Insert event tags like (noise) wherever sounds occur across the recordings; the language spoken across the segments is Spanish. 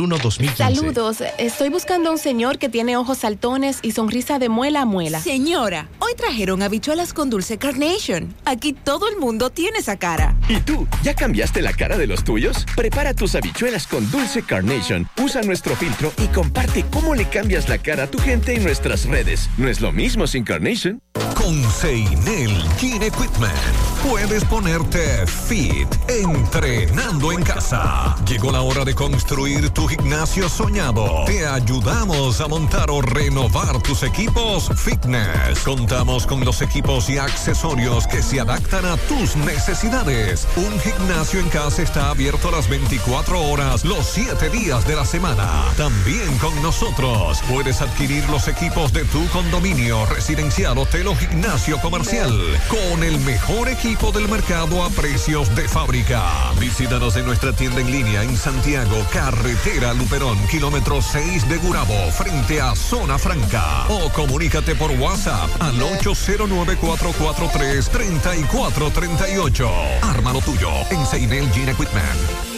1-2015. Saludos, estoy buscando a un señor que tiene ojos saltones y sonrisa de muela a muela. Señora, hoy trajeron habichuelas con dulce carnation. Aquí todo el mundo tiene esa cara. ¿Y tú, ya cambiaste la cara de los tuyos? Prepara tus habichuelas con dulce carnation. Usa nuestro filtro y comparte cómo le cambias la cara a tu gente en nuestras redes. No es lo mismo sin carnation. Con Seinel Gene Equipment puedes ponerte fit entrenando en casa. Llegó la hora de construir tu gimnasio soñado. Te ayudamos a montar o renovar tus equipos fitness. Contamos con los equipos y accesorios que se adaptan a tus necesidades. Un gimnasio en casa está abierto las 24 horas, los 7 días de la semana. También con nosotros puedes adquirir los equipos de tu condominio, residencial, hotel o gimnasio comercial con el mejor equipo del mercado a precios de fábrica. Visítanos en nuestra tienda en línea en Santiago, carretera Luperón, kilómetro 6 de Gurabo, frente a Zona Franca. O comunícate por WhatsApp al 809-443-3438. Ármalo tuyo en Seinel Gene Equipment.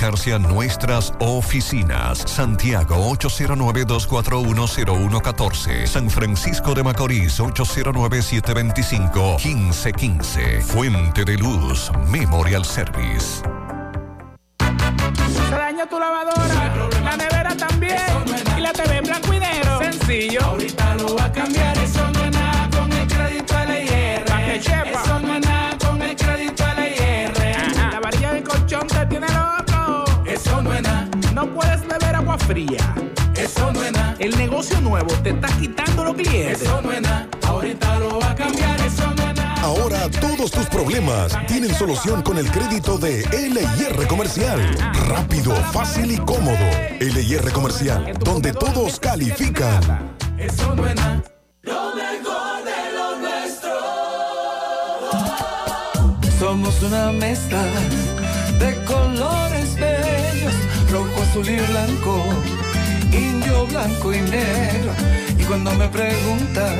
comunicarse a nuestras oficinas. Santiago 809-241-0114. San Francisco de Macorís 809-725-1515. Fuente de Luz Memorial Service. Se dañó tu lavadora, la nevera también, y la TV en blanco y negro. Sencillo. Ahorita lo va a cambiar, eso no No puedes beber agua fría. Eso no es nada. El negocio nuevo te está quitando los clientes. Eso no es nada. Ahorita lo va a cambiar, eso no es nada. Ahora todos tus problemas tienen solución con el crédito de LIR Comercial. Rápido, fácil y cómodo. LIR Comercial, donde todos califican. Eso no es nada. Lo mejor de lo nuestro. Somos una mezcla de colores rojo, azul y blanco, indio, blanco y negro. Y cuando me preguntan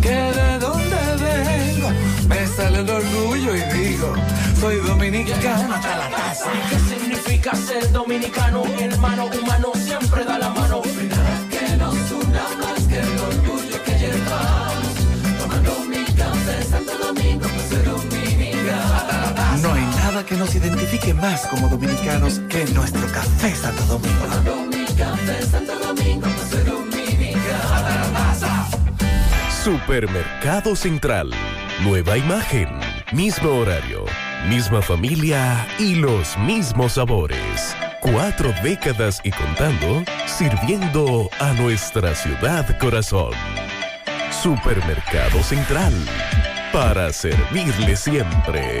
que de dónde vengo, me sale el orgullo y digo, soy dominicano hasta la casa. ¿Qué significa ser dominicano? Hermano humano siempre da la mano. Que nos una más que el orgullo que llevamos. Tomando mi café Santo Domingo, que nos identifique más como dominicanos que nuestro café Santo Domingo. Café Santo Domingo. Supermercado Central. Nueva imagen, mismo horario, misma familia y los mismos sabores. Cuatro décadas y contando, sirviendo a nuestra ciudad corazón. Supermercado Central. Para servirle siempre.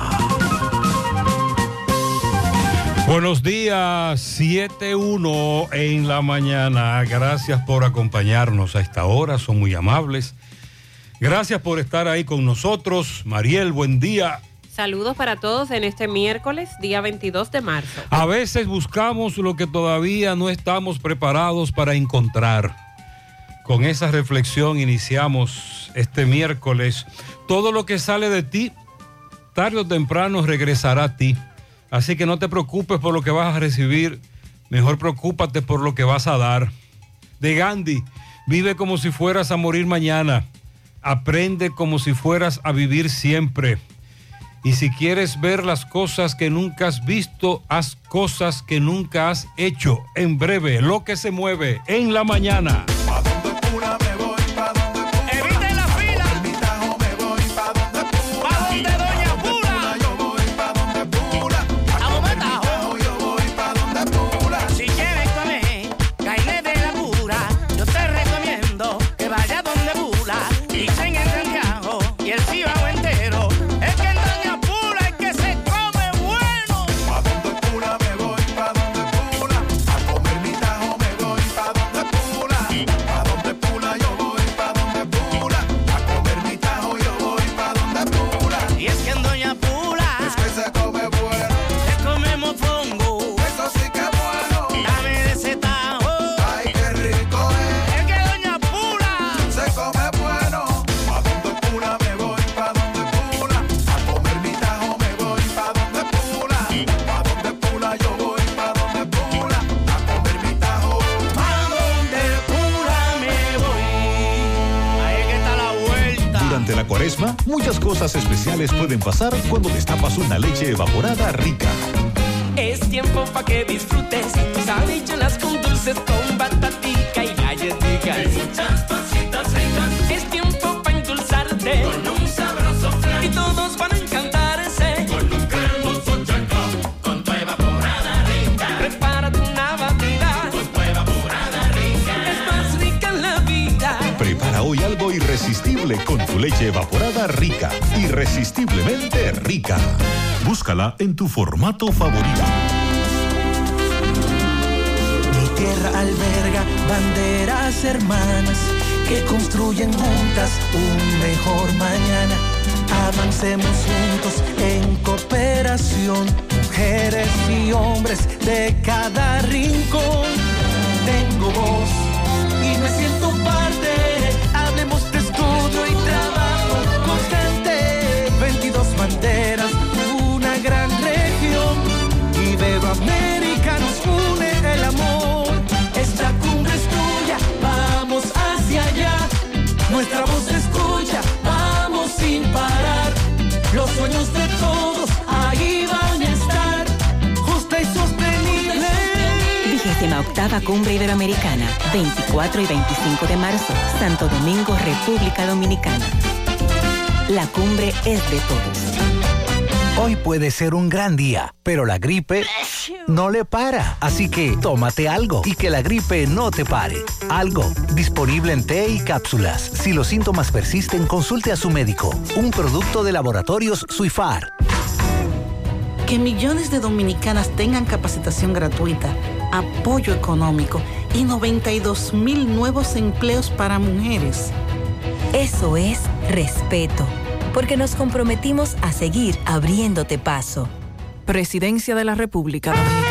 Buenos días, 7.1 en la mañana. Gracias por acompañarnos a esta hora, son muy amables. Gracias por estar ahí con nosotros. Mariel, buen día. Saludos para todos en este miércoles, día 22 de marzo. A veces buscamos lo que todavía no estamos preparados para encontrar. Con esa reflexión iniciamos este miércoles. Todo lo que sale de ti, tarde o temprano regresará a ti. Así que no te preocupes por lo que vas a recibir, mejor preocúpate por lo que vas a dar. De Gandhi, vive como si fueras a morir mañana, aprende como si fueras a vivir siempre. Y si quieres ver las cosas que nunca has visto, haz cosas que nunca has hecho. En breve, lo que se mueve en la mañana. Muchas cosas especiales pueden pasar cuando destapas una leche evaporada rica. Es tiempo pa' que disfrutes tus habichuelas con dulces, con batatica y galletitas. Con tu leche evaporada rica. Irresistiblemente rica. Búscala en tu formato favorito. Mi tierra alberga banderas hermanas que construyen juntas un mejor mañana. Avancemos juntos en cooperación, mujeres y hombres de cada rincón. Tengo voz y me siento parte. Octava Cumbre Iberoamericana, 24 y 25 de marzo, Santo Domingo, República Dominicana. La cumbre es de todos. Hoy puede ser un gran día, pero la gripe no le para. Así que tómate algo y que la gripe no te pare. Algo, disponible en té y cápsulas. Si los síntomas persisten, consulte a su médico. Un producto de laboratorios Suifar. Que millones de dominicanas tengan capacitación gratuita, apoyo económico y 92 mil nuevos empleos para mujeres. Eso es respeto, porque nos comprometimos a seguir abriéndote paso. Presidencia de la República Dominicana.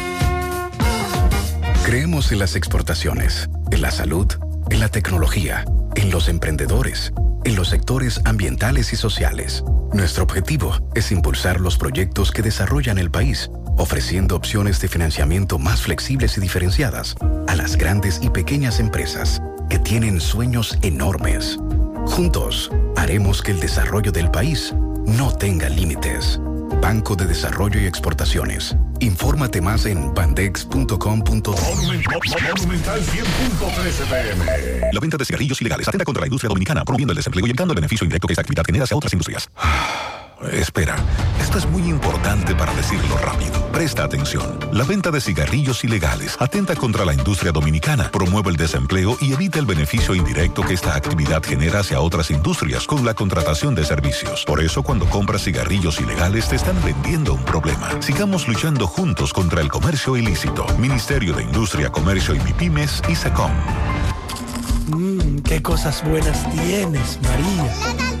Creemos en las exportaciones, en la salud, en la tecnología, en los emprendedores, en los sectores ambientales y sociales. Nuestro objetivo es impulsar los proyectos que desarrollan el país, ofreciendo opciones de financiamiento más flexibles y diferenciadas a las grandes y pequeñas empresas que tienen sueños enormes. Juntos, haremos que el desarrollo del país no tenga límites. Banco de Desarrollo y Exportaciones. Infórmate más en bandex.com.do. Monumental 100.13 pm. La venta de cigarrillos ilegales atenta contra la industria dominicana, promoviendo el desempleo y evitando el beneficio indirecto que esta actividad genera hacia otras industrias. (sighs) Espera, esto es muy importante para decirlo rápido. Presta atención. La venta de cigarrillos ilegales atenta contra la industria dominicana, promueve el desempleo y evita el beneficio indirecto que esta actividad genera hacia otras industrias con la contratación de servicios. Por eso, cuando compras cigarrillos ilegales, te están vendiendo un problema. Sigamos luchando juntos contra el comercio ilícito. Ministerio de Industria, Comercio y MIPIMES y SECOM. Mmm, qué cosas buenas tienes, María.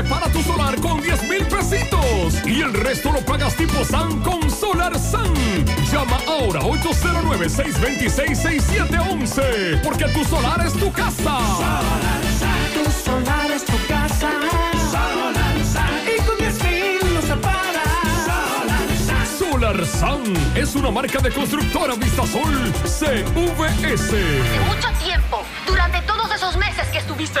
Separa tu solar con 10 mil pesitos y el resto lo pagas tipo SAN con Solar SAN. Llama ahora 809-626-6711 porque tu solar es tu casa. Solar Sun. Tu solar es tu casa. Solar Sun. Y con 10 mil. Solar Sun. Solar SAN es una marca de constructora Vistasol CVS. Mucho tiempo, durante todos esos meses que estuviste.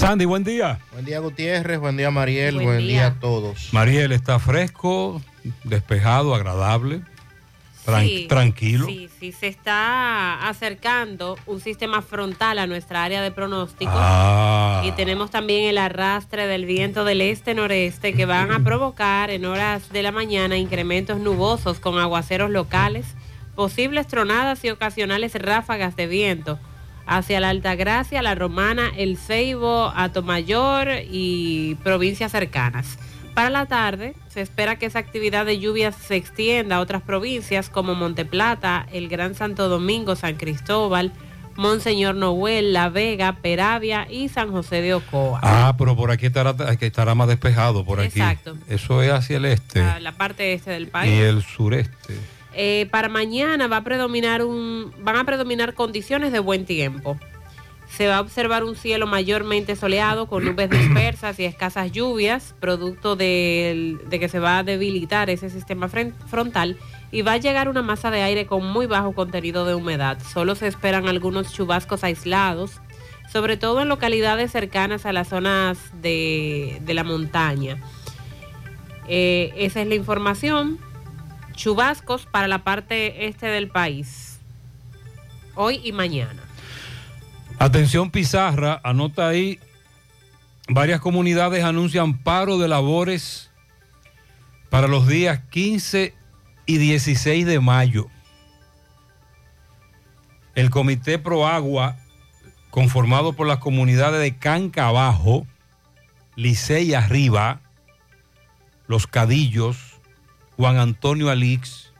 Sandy, buen día. Buen día Gutiérrez, buen día Mariel, Buen buen, día. día. a todos. Mariel está fresco, despejado, agradable, tran- Sí, tranquilo. Sí, sí, se está acercando un sistema frontal a nuestra área de pronóstico. Ah. Y tenemos también el arrastre del viento del este-noreste que van a provocar en horas de la mañana incrementos nubosos con aguaceros locales, posibles tronadas y ocasionales ráfagas de viento hacia la Altagracia, la Romana, el Ceibo, Atomayor y provincias cercanas. Para la tarde se espera que esa actividad de lluvias se extienda a otras provincias como Monteplata, el Gran Santo Domingo, San Cristóbal, Monseñor Noel, La Vega, Peravia y San José de Ocoa. Ah, pero por aquí estará, aquí estará más despejado, por aquí. Exacto. Eso es hacia el este a la parte este del país. y el sureste. Eh, para mañana va a predominar un, van a predominar condiciones de buen tiempo. Se va a observar un cielo mayormente soleado con nubes (clears throat) dispersas y escasas lluvias, producto de que se va a debilitar ese sistema frontal y va a llegar una masa de aire con muy bajo contenido de humedad. Solo se esperan algunos chubascos aislados, sobre todo en localidades cercanas a las zonas de, de la montaña. Eh, esa es la información chubascos para la parte este del país, hoy y mañana. Atención Pizarra, anota ahí, varias comunidades anuncian paro de labores para los días 15 y 16 de mayo. El Comité Pro Agua, conformado por las comunidades de Canca Abajo, Licey Arriba, Los Cadillos, Juan Antonio Alix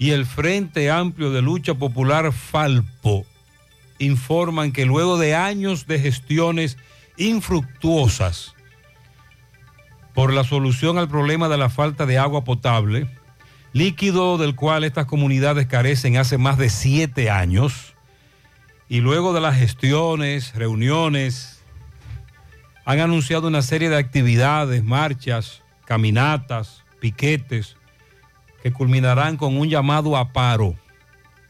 y el Frente Amplio de Lucha Popular Falpo, informan que luego de años de gestiones infructuosas por la solución al problema de la falta de agua potable, líquido del cual estas comunidades carecen hace más de siete años, y luego de las gestiones, reuniones, han anunciado una serie de actividades, marchas, caminatas, piquetes, que culminarán con un llamado a paro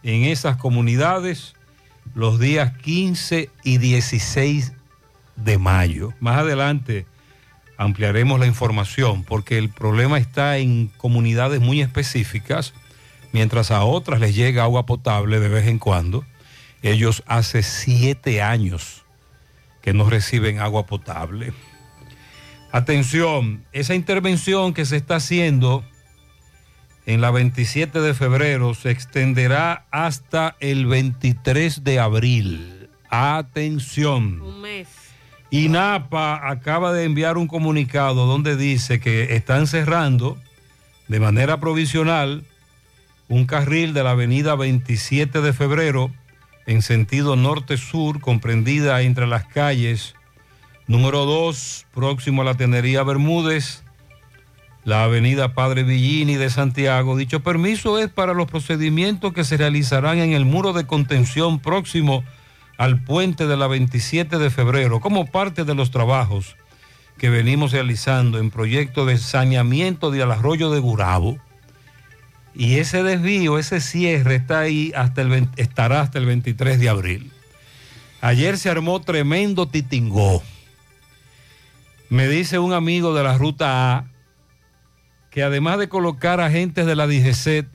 en esas comunidades los días 15 y 16 de mayo. Más adelante ampliaremos la información porque el problema está en comunidades muy específicas, mientras a otras les llega agua potable de vez en cuando. Ellos hace siete años que no reciben agua potable. Atención, esa intervención que se está haciendo en la 27 de febrero se extenderá hasta el 23 de abril. Atención. Un mes. INAPA acaba de enviar un comunicado donde dice que están cerrando de manera provisional un carril de la avenida 27 de febrero en sentido norte-sur, comprendida entre las calles número 2, próximo a la Tenería Bermúdez, la avenida Padre Villini de Santiago. Dicho permiso es para los procedimientos que se realizarán en el muro de contención próximo al puente de la 27 de febrero, como parte de los trabajos que venimos realizando en proyecto de saneamiento del arroyo de Gurabo. Y ese desvío, ese cierre está ahí hasta el 20 estará hasta el 23 de abril. Ayer se armó tremendo titingó. Me dice un amigo de la ruta A que además de colocar agentes de la DGCET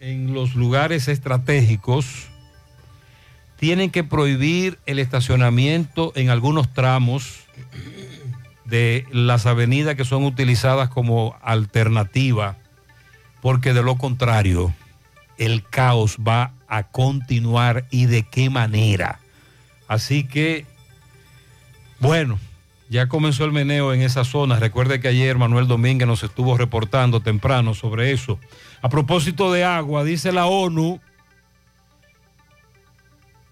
en los lugares estratégicos, tienen que prohibir el estacionamiento en algunos tramos de las avenidas que son utilizadas como alternativa, porque de lo contrario, el caos va a continuar y de qué manera. Así que, bueno, ya comenzó el meneo en esa zona. Recuerde que ayer Manuel Domínguez nos estuvo reportando temprano sobre eso. A propósito de agua, dice la ONU,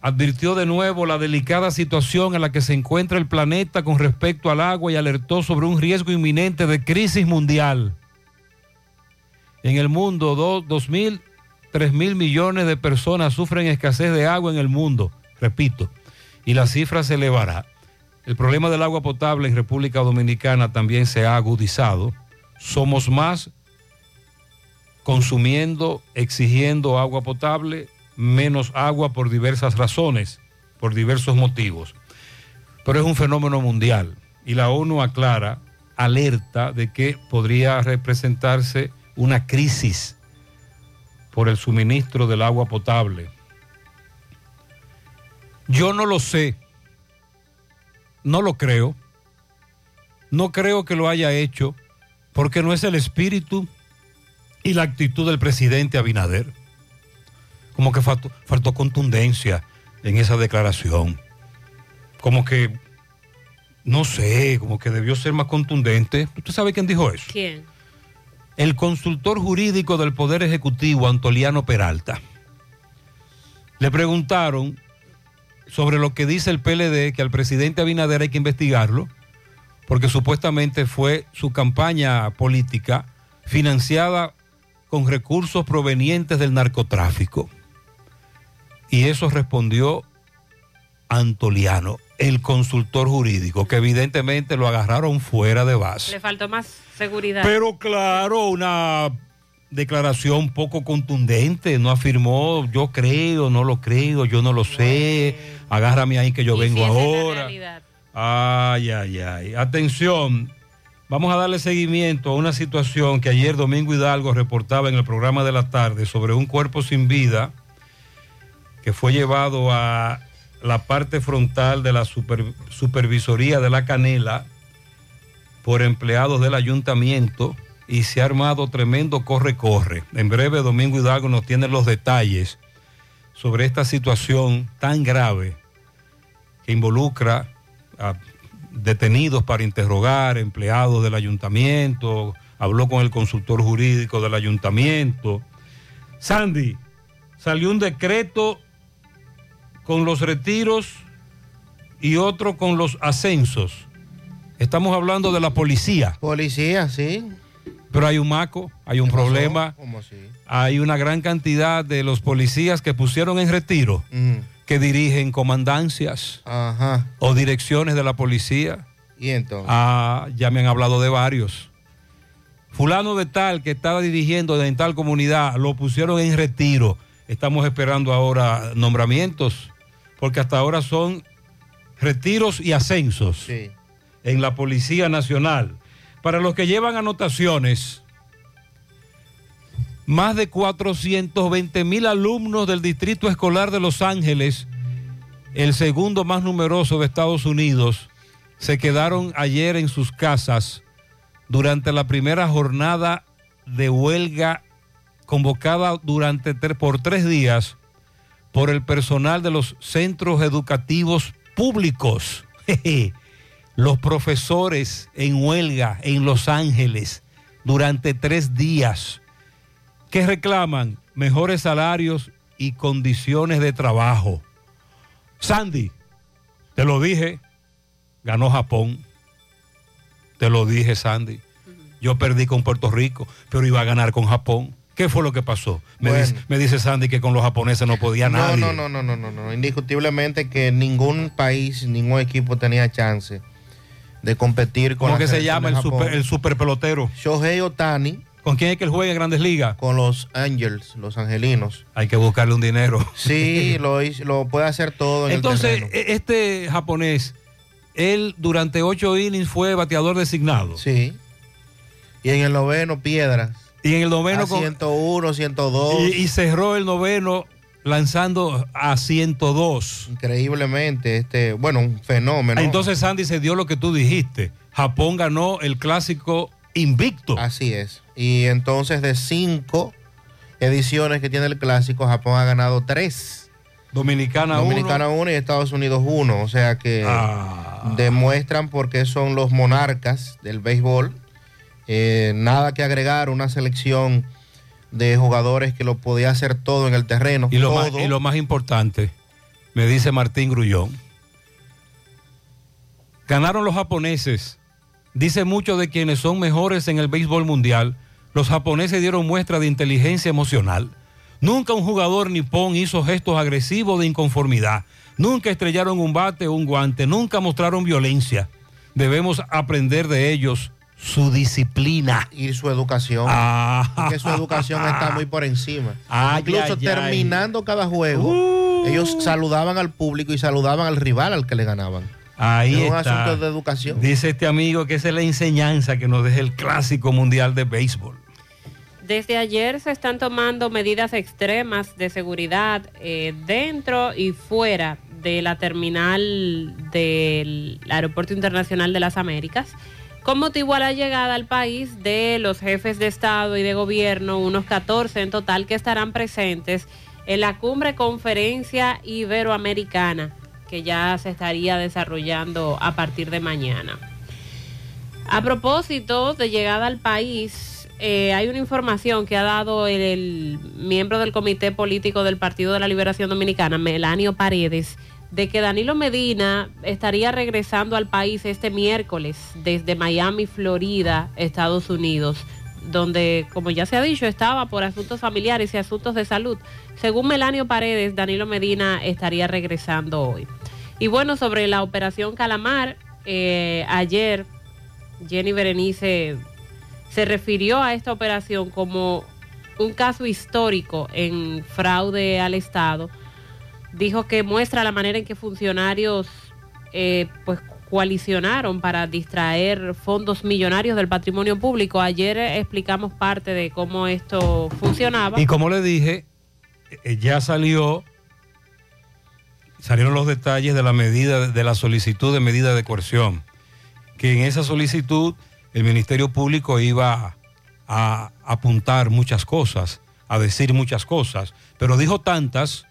advirtió de nuevo la delicada situación en la que se encuentra el planeta con respecto al agua y alertó sobre un riesgo inminente de crisis mundial. En el mundo, 2 mil, 3 mil millones de personas sufren escasez de agua en el mundo, repito, y la cifra se elevará. El problema del agua potable en República Dominicana también se ha agudizado. Somos más consumiendo, exigiendo agua potable, menos agua por diversas razones, por diversos motivos. Pero es un fenómeno mundial y la ONU aclara, alerta de que podría representarse una crisis por el suministro del agua potable. Yo no lo sé, no lo creo, no creo que lo haya hecho porque no es el espíritu y la actitud del presidente Abinader. Como que faltó, faltó contundencia en esa declaración. Como que, no sé, como que debió ser más contundente. ¿Usted sabe quién dijo eso? ¿Quién? El consultor jurídico del Poder Ejecutivo, Antoliano Peralta. Le preguntaron sobre lo que dice el PLD, que al presidente Abinader hay que investigarlo, porque supuestamente fue su campaña política financiada con recursos provenientes del narcotráfico. Y eso respondió Antoliano, el consultor jurídico, que evidentemente lo agarraron fuera de base. Le faltó más seguridad. Pero claro, una declaración poco contundente, no afirmó yo creo, no lo creo, yo no lo sé, agárrame ahí que yo vengo ahora. Ay, ay, ay. Atención, vamos a darle seguimiento a una situación que ayer Domingo Hidalgo reportaba en el programa de la tarde sobre un cuerpo sin vida que fue llevado a la parte frontal de la super- supervisoría de la Canela por empleados del ayuntamiento y se ha armado tremendo corre-corre. En breve, Domingo Hidalgo nos tiene los detalles sobre esta situación tan grave que involucra a detenidos para interrogar, empleados del ayuntamiento, habló con el consultor jurídico del ayuntamiento. Sandy, salió un decreto con los retiros y otro con los ascensos. Estamos hablando de la policía. Policía, sí. Pero hay un maco, hay un problema. ¿Cómo así? Hay una gran cantidad de los policías que pusieron en retiro, que dirigen comandancias Ajá. o direcciones de la policía. ¿Y entonces? Ah, ya me han hablado de varios. Fulano de tal que estaba dirigiendo en tal comunidad, lo pusieron en retiro. Estamos esperando ahora nombramientos, porque hasta ahora son retiros y ascensos Sí. en la Policía Nacional. Para los que llevan anotaciones, más de 420 mil alumnos del Distrito Escolar de Los Ángeles, el segundo más numeroso de Estados Unidos, se quedaron ayer en sus casas durante la primera jornada de huelga convocada durante por tres días por el personal de los centros educativos públicos. (laughs) Los profesores en huelga en Los Ángeles durante tres días que reclaman mejores salarios y condiciones de trabajo. Sandy, te lo dije, ganó Japón. Te lo dije, Sandy. Yo perdí con Puerto Rico, pero iba a ganar con Japón. ¿Qué fue lo que pasó? Me, Bueno. dice, me dice Sandy que con los japoneses no podía No, nadie. no, no, no, no, no, no. Indiscutiblemente que ningún país, ningún equipo tenía chance de competir con ¿Cómo que se llama el super, el super pelotero? Shohei Otani. ¿Con quién es que él juega en Grandes Ligas? Con los Angels, los angelinos. Hay que buscarle un dinero. Sí, (laughs) lo, lo puede hacer todo en Entonces, el e- este japonés, él durante ocho innings fue bateador designado. Sí. Y en el noveno, piedras. Y en el noveno A con- 101, 102. y, y cerró el noveno lanzando a 102. Increíblemente, este, bueno, un fenómeno. Entonces, Sandy, se dio lo que tú dijiste. Japón ganó el clásico invicto. Así es. Y entonces de cinco ediciones que tiene el clásico, Japón ha ganado tres. Dominicana uno. Dominicana uno y Estados Unidos uno. O sea que Ah. demuestran por qué son los monarcas del béisbol. Eh, nada que agregar, una selección de jugadores que lo podía hacer todo en el terreno. Y lo, más, y lo más importante, me dice Martín Grullón, ganaron los japoneses. Dice mucho de quienes son mejores en el béisbol mundial. Los japoneses dieron muestra de inteligencia emocional. Nunca un jugador nipón hizo gestos agresivos de inconformidad. Nunca estrellaron un bate o un guante. Nunca mostraron violencia. Debemos aprender de ellos su disciplina. y su educación. Ah. Que su educación está muy por encima. (laughs) Incluso terminando cada juego, ellos saludaban al público y saludaban al rival al que le ganaban. Ahí es un está. asunto de educación. Dice este amigo que esa es la enseñanza que nos deja el clásico mundial de béisbol. Desde ayer se están tomando medidas extremas de seguridad eh, dentro y fuera de la terminal del Aeropuerto Internacional de las Américas, con motivo a la llegada al país de los jefes de Estado y de Gobierno, unos 14 en total, que estarán presentes en la cumbre conferencia iberoamericana, que ya se estaría desarrollando a partir de mañana. A propósito de llegada al país, eh, hay una información que ha dado el, miembro del Comité Político del Partido de la Liberación Dominicana, Melanio Paredes, de que Danilo Medina estaría regresando al país este miércoles desde Miami, Florida, Estados Unidos, donde, como ya se ha dicho, estaba por asuntos familiares y asuntos de salud. Según Melanio Paredes, Danilo Medina estaría regresando hoy. Y bueno, sobre la operación Calamar, eh, ayer Jenny Berenice se refirió a esta operación como un caso histórico en fraude al Estado. Dijo que muestra la manera en que funcionarios eh, pues coalicionaron para distraer fondos millonarios del patrimonio público. Ayer explicamos parte de cómo esto funcionaba. Y como le dije, eh, ya salió, salieron los detalles de la medida, de la solicitud de medida de coerción, que en esa solicitud el Ministerio Público iba a apuntar muchas cosas, a decir muchas cosas, pero dijo tantas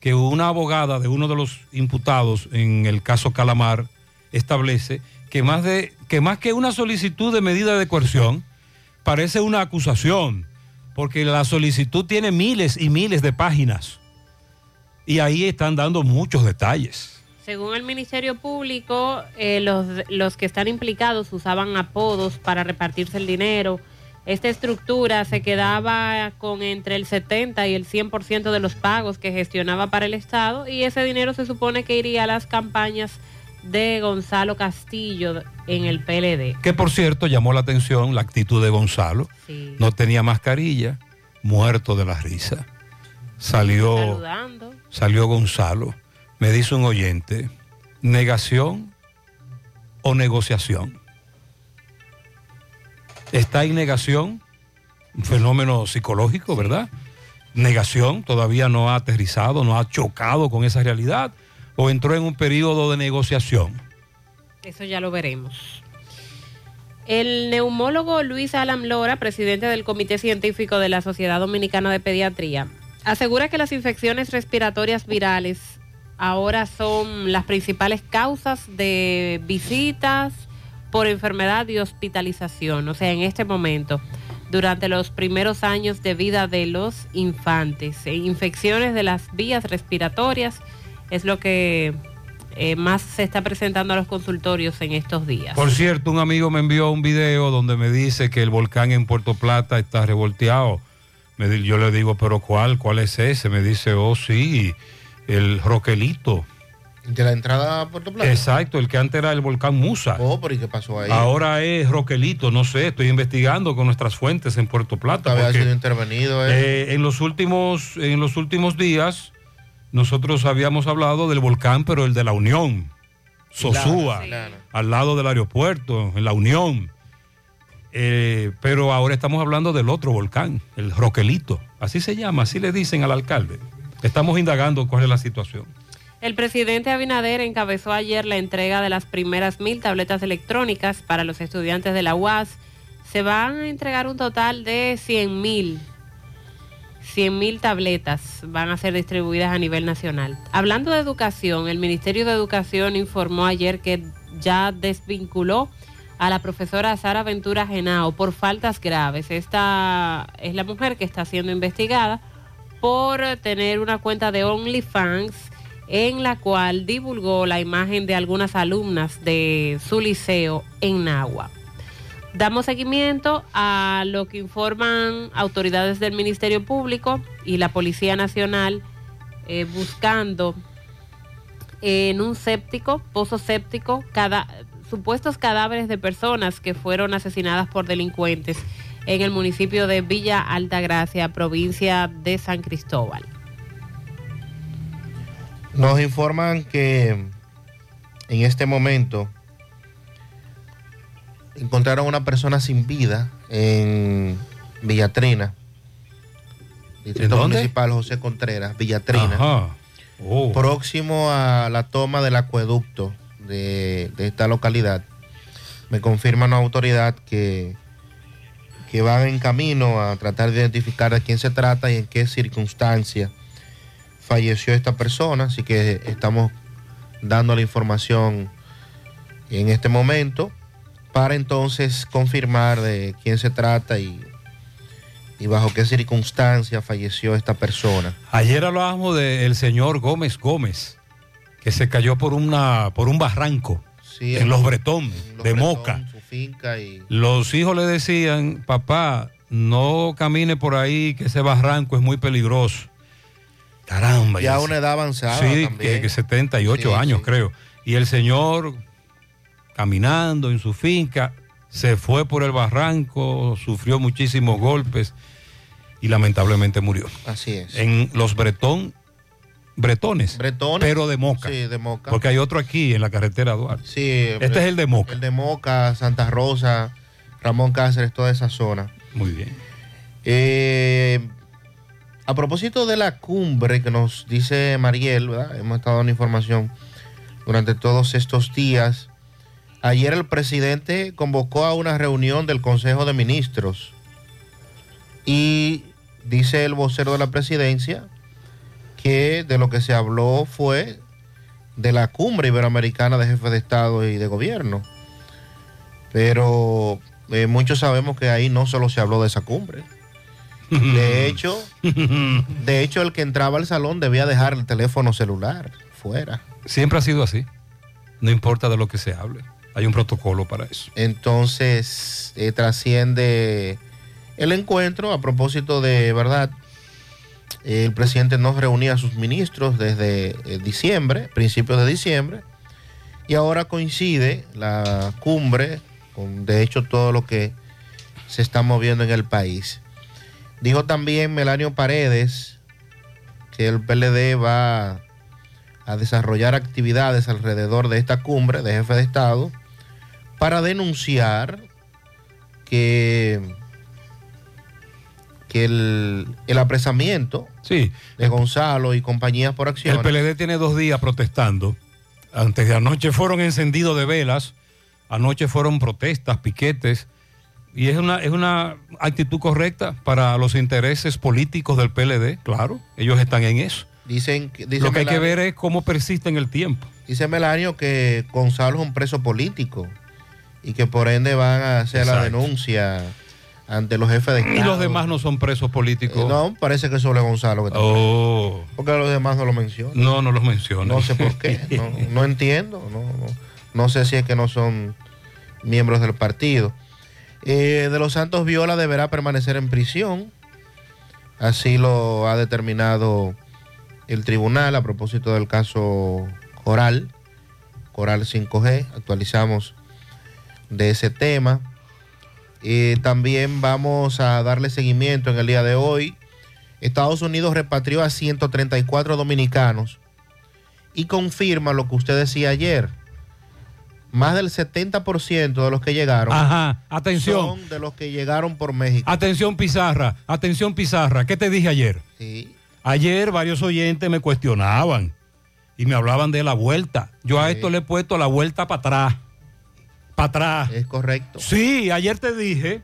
que una abogada de uno de los imputados en el caso Calamar establece que más, de, que, más que una solicitud de medida de coerción, parece una acusación, porque la solicitud tiene miles y miles de páginas y ahí están dando muchos detalles. Según el Ministerio Público, eh, los, los que están implicados usaban apodos para repartirse el dinero. Esta estructura se quedaba con entre el 70 y el 100% de los pagos que gestionaba para el Estado y ese dinero se supone que iría a las campañas de Gonzalo Castillo en el PLD. Que por cierto llamó la atención la actitud de Gonzalo. Sí. No tenía mascarilla, muerto de la risa. Salió, Saludando. salió Gonzalo. Me dice un oyente, negación o negociación. Está en negación, un fenómeno psicológico, ¿verdad? Negación, todavía no ha aterrizado, no ha chocado con esa realidad, o entró en un periodo de negociación. Eso ya lo veremos. El neumólogo Luis Alam Lora, presidente del Comité Científico de la Sociedad Dominicana de Pediatría, asegura que las infecciones respiratorias virales ahora son las principales causas de visitas por enfermedad y hospitalización, o sea, en este momento, durante los primeros años de vida de los infantes. E infecciones de las vías respiratorias es lo que eh, más se está presentando a los consultorios en estos días. Por cierto, un amigo me envió un video donde me dice que el volcán en Puerto Plata está revolteado. Yo le digo, pero ¿cuál? ¿Cuál es ese? Me dice, oh sí, el Roquelito. De la entrada a Puerto Plata. Exacto, el que antes era el volcán Musa. Oh, pero ¿y qué pasó ahí? Ahora es Roquelito, no sé, estoy investigando con nuestras fuentes en Puerto Plata. había sido intervenido. ¿eh? eh, en, los últimos, en los últimos días nosotros habíamos hablado del volcán, pero el de la Unión, Sosúa, Claro, claro. al lado del aeropuerto, en la Unión. Eh, pero ahora estamos hablando del otro volcán, el Roquelito. Así se llama, así le dicen al alcalde. Estamos indagando cuál es la situación. El presidente Abinader encabezó ayer la entrega de las primeras mil tabletas electrónicas para los estudiantes de la UAS. Se van a entregar un total de 100 mil. 100 mil tabletas van a ser distribuidas a nivel nacional. Hablando de educación, el Ministerio de Educación informó ayer que ya desvinculó a la profesora Sara Ventura Genao por faltas graves. Esta es la mujer que está siendo investigada por tener una cuenta de OnlyFans en la cual divulgó la imagen de algunas alumnas de su liceo en Nagua. Damos seguimiento a lo que informan autoridades del Ministerio Público y la Policía Nacional eh, buscando en un séptico, pozo séptico, supuestos cadáveres de personas que fueron asesinadas por delincuentes en el municipio de Villa Altagracia, provincia de San Cristóbal. Nos informan que en este momento encontraron una persona sin vida en Villatrina, Distrito dónde? Municipal José Contreras, Villatrina, Ajá. Oh. próximo a la toma del acueducto de, de esta localidad. Me confirma una autoridad que, que van en camino a tratar de identificar de quién se trata y en qué circunstancia falleció esta persona, así que estamos dando la información en este momento para entonces confirmar de quién se trata y, y bajo qué circunstancia falleció esta persona. Ayer hablábamos del señor Gómez Gómez, que se cayó por, una, por un barranco Sí, en Los Bretón, Los de Bretón, Moca. Su finca y Los hijos le decían, papá, no camine por ahí, que ese barranco es muy peligroso. Caramba. ya una edad avanzada Sí, también. que, que 78 Sí, años sí. creo. Y el señor, caminando en su finca, se fue por el barranco, sufrió muchísimos golpes y lamentablemente murió. Así es. En los Bretón, Bretones, Bretones. pero de Moca. Sí, de Moca. Porque hay otro aquí en la carretera Duarte. Sí, Este es el de Moca. El de Moca, Santa Rosa, Ramón Cáceres, toda esa zona. Muy bien. Eh, a propósito de la cumbre que nos dice Mariel, ¿verdad? hemos estado dando información durante todos estos días. Ayer el presidente convocó a una reunión del Consejo de Ministros y dice el vocero de la presidencia que de lo que se habló fue de la cumbre iberoamericana de jefes de Estado y de gobierno. Pero eh, muchos sabemos que ahí no solo se habló de esa cumbre. (laughs) De hecho, de hecho, el que entraba al salón debía dejar el teléfono celular fuera. Siempre ha sido así. No importa de lo que se hable. Hay un protocolo para eso. Entonces, eh, trasciende el encuentro a propósito de, ¿verdad? El presidente no reunía a sus ministros desde eh, diciembre, principios de diciembre, y ahora coincide la cumbre con, de hecho, todo lo que se está moviendo en el país. Dijo también Melanio Paredes que el PLD va a desarrollar actividades alrededor de esta cumbre de jefe de Estado para denunciar que, que el, el apresamiento Sí. de Gonzalo y compañías por El acciones PLD tiene dos días protestando. Antes de anoche fueron encendidos de velas. Anoche fueron protestas, piquetes. Y es una, es una actitud correcta para los intereses políticos del PLD, claro. Ellos están en eso. dicen que dice Lo que hay que ver es cómo persiste en el tiempo. Dice Melanio que Gonzalo es un preso político y que por ende van a hacer la denuncia ante los jefes de Estado. Y los demás no son presos políticos. Eh, no, parece que solo es Gonzalo que está Oh. preso. Porque los demás no lo mencionan. No, no los menciona. No sé por qué. (laughs) No, no entiendo. No, no, no sé si es que no son miembros del partido. Eh, de los Santos Viola deberá permanecer en prisión. Así lo ha determinado el tribunal a propósito del caso Coral. Coral 5G. Actualizamos de ese tema. Eh, también vamos a darle seguimiento en el día de hoy. Estados Unidos repatrió a 134 dominicanos y confirma lo que usted decía ayer. Más del 70% de los que llegaron Ajá, atención. son de los que llegaron por México. Atención Pizarra, atención Pizarra, ¿qué te dije ayer? Sí. Ayer varios oyentes me cuestionaban y me hablaban de la vuelta. Yo a esto le he puesto la vuelta para atrás. Para atrás. Es correcto. Sí, ayer te dije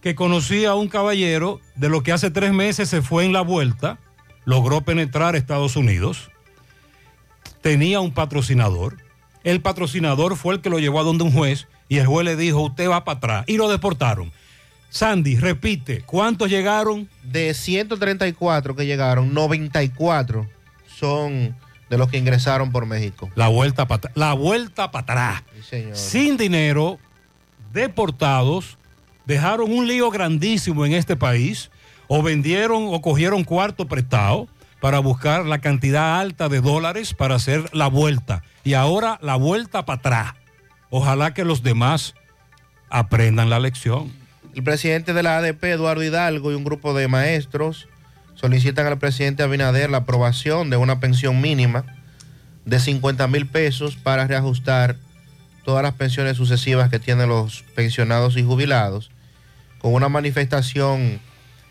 que conocí a un caballero de lo que hace tres meses se fue en la vuelta, logró penetrar a Estados Unidos, tenía un patrocinador. El patrocinador fue el que lo llevó a donde un juez y el juez le dijo, usted va para atrás. Y lo deportaron. Sandy, repite, ¿cuántos llegaron? De 134 que llegaron, 94 son de los que ingresaron por México. La vuelta para la vuelta para atrás. Sí. Sin dinero, deportados, dejaron un lío grandísimo en este país, o vendieron o cogieron cuarto prestado para buscar la cantidad alta de dólares para hacer la vuelta. Y ahora la vuelta para atrás. Ojalá que los demás aprendan la lección. El presidente de la ADP, Eduardo Hidalgo, y un grupo de maestros solicitan al presidente Abinader la aprobación de una pensión mínima de 50 mil pesos para reajustar todas las pensiones sucesivas que tienen los pensionados y jubilados. Con una manifestación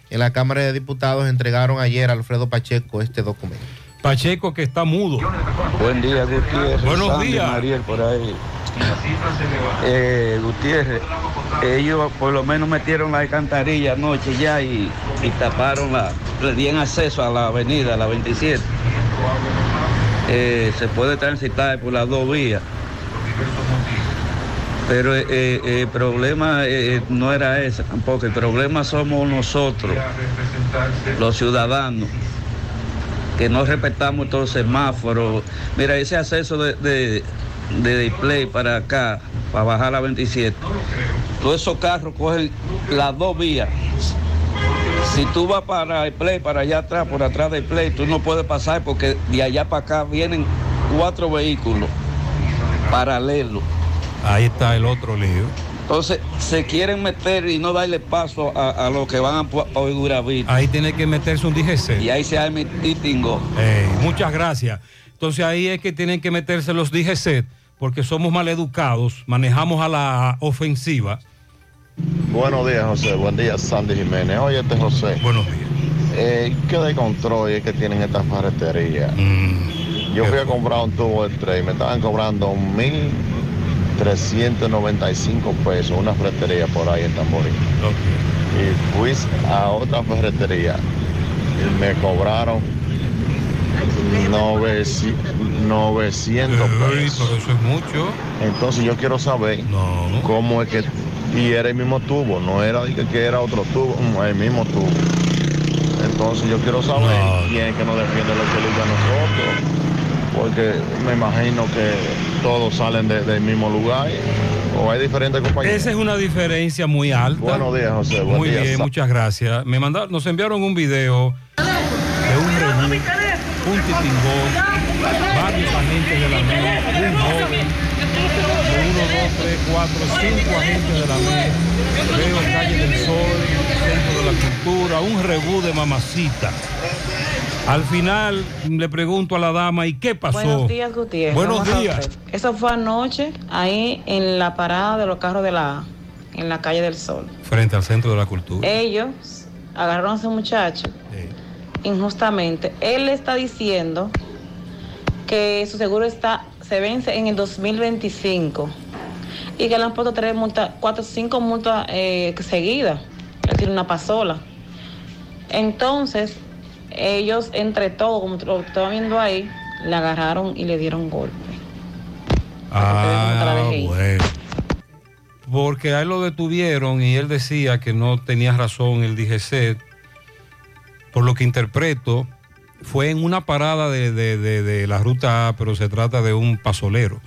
en la Cámara de Diputados entregaron ayer a Alfredo Pacheco este documento. Pacheco que está mudo. Buen día, Gutiérrez. Buenos Sandy, días. Mariel, por ahí. Eh, Gutiérrez, ellos por lo menos metieron la alcantarilla anoche ya y, taparon la, le dieron acceso a la avenida, la 27. Eh, se puede transitar por las dos vías. Pero eh, eh, el problema eh, no era ese tampoco, el problema somos nosotros, los ciudadanos que no respetamos todos semáforos. Mira, ese acceso de, de display para acá, para bajar la 27, todos esos carros cogen las dos vías. Si tú vas para el play, para allá atrás, por atrás del play, tú no puedes pasar porque de allá para acá vienen cuatro vehículos paralelos. Ahí está el otro lío. Entonces se quieren meter y no darle paso a, a los que van a a. Ahí tiene que meterse un DGC. Y ahí se arma el titingo. Ey, muchas gracias. Entonces ahí es que tienen que meterse los DGC porque somos maleducados, manejamos a la ofensiva. Buenos días, José. Buen día, Sandy Jiménez. Oye, este José. Buenos días. Eh, ¿Qué de control es que tienen estas ferreterías? Mm, Yo fui a comprar un tubo de tres y me estaban cobrando 1.395 pesos, una ferretería por ahí en Tamborí. Y fui a otra ferretería y me cobraron 900 900 pesos. eso es mucho. Entonces yo quiero saber cómo es que... Y era el mismo tubo, no era que, era otro tubo, no, el mismo tubo. Entonces yo quiero saber quién es que nos defiende los delitos a nosotros. Porque me imagino que todos salen de- del mismo lugar o hay diferentes compañías. Esa es una diferencia muy alta. Buenos días, José. Buen muy día, bien, muchas gracias. Me mandaron, nos enviaron un video de un un titingón, varios agentes de la MED, un joven, uno, dos, tres, cuatro, cinco agentes de la MED. Veo Calle del Sol, Centro de la Cultura, un rebú de mamacita. Al final le pregunto a la dama, ¿y qué pasó? Buenos días, Gutiérrez. Buenos ¿Cómo está días. Eso fue anoche, ahí en la parada de los carros de la en la calle del Sol. Frente al Centro de la Cultura. Ellos agarraron a ese muchacho injustamente. Él está diciendo que su seguro está se vence en el 2025 y que le han puesto tres multas, cuatro, cinco multas eh, seguidas. Él tiene una pasola. Entonces, ellos entre todos, como lo estaba viendo ahí, le agarraron y le dieron golpe. Ah, bueno. porque a él lo detuvieron y él decía que no tenía razón el DGC. Por lo que interpreto, fue en una parada de, de- de- de la ruta A, pero se trata de un pasolero,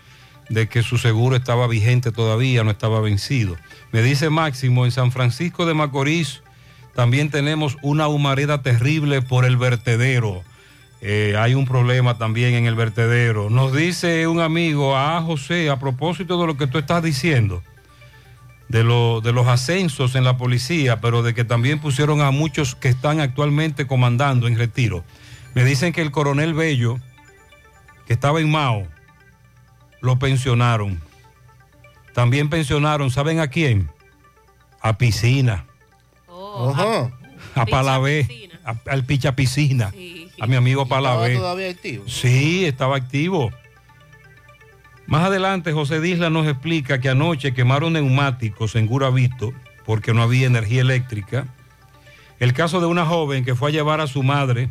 de que su seguro estaba vigente todavía, no estaba vencido. Me dice Máximo, en San Francisco de Macorís también tenemos una humareda terrible por el vertedero. Eh, hay un problema también en el vertedero. Nos dice un amigo, ah, José, a propósito de lo que tú estás diciendo, de, lo- de los ascensos en la policía, pero de que también pusieron a muchos que están actualmente comandando en retiro. Me dicen que el coronel Bello, que estaba en Mao, lo pensionaron. También pensionaron, ¿saben a quién? A Piscina, Ajá. a Palavé, a- al Picha Piscina, a mi amigo ¿Estaba Palavé. todavía activo? Sí, estaba activo. Más adelante, José Disla nos explica que anoche quemaron neumáticos en Guravito porque no había energía eléctrica. El caso de una joven que fue a llevar a su madre,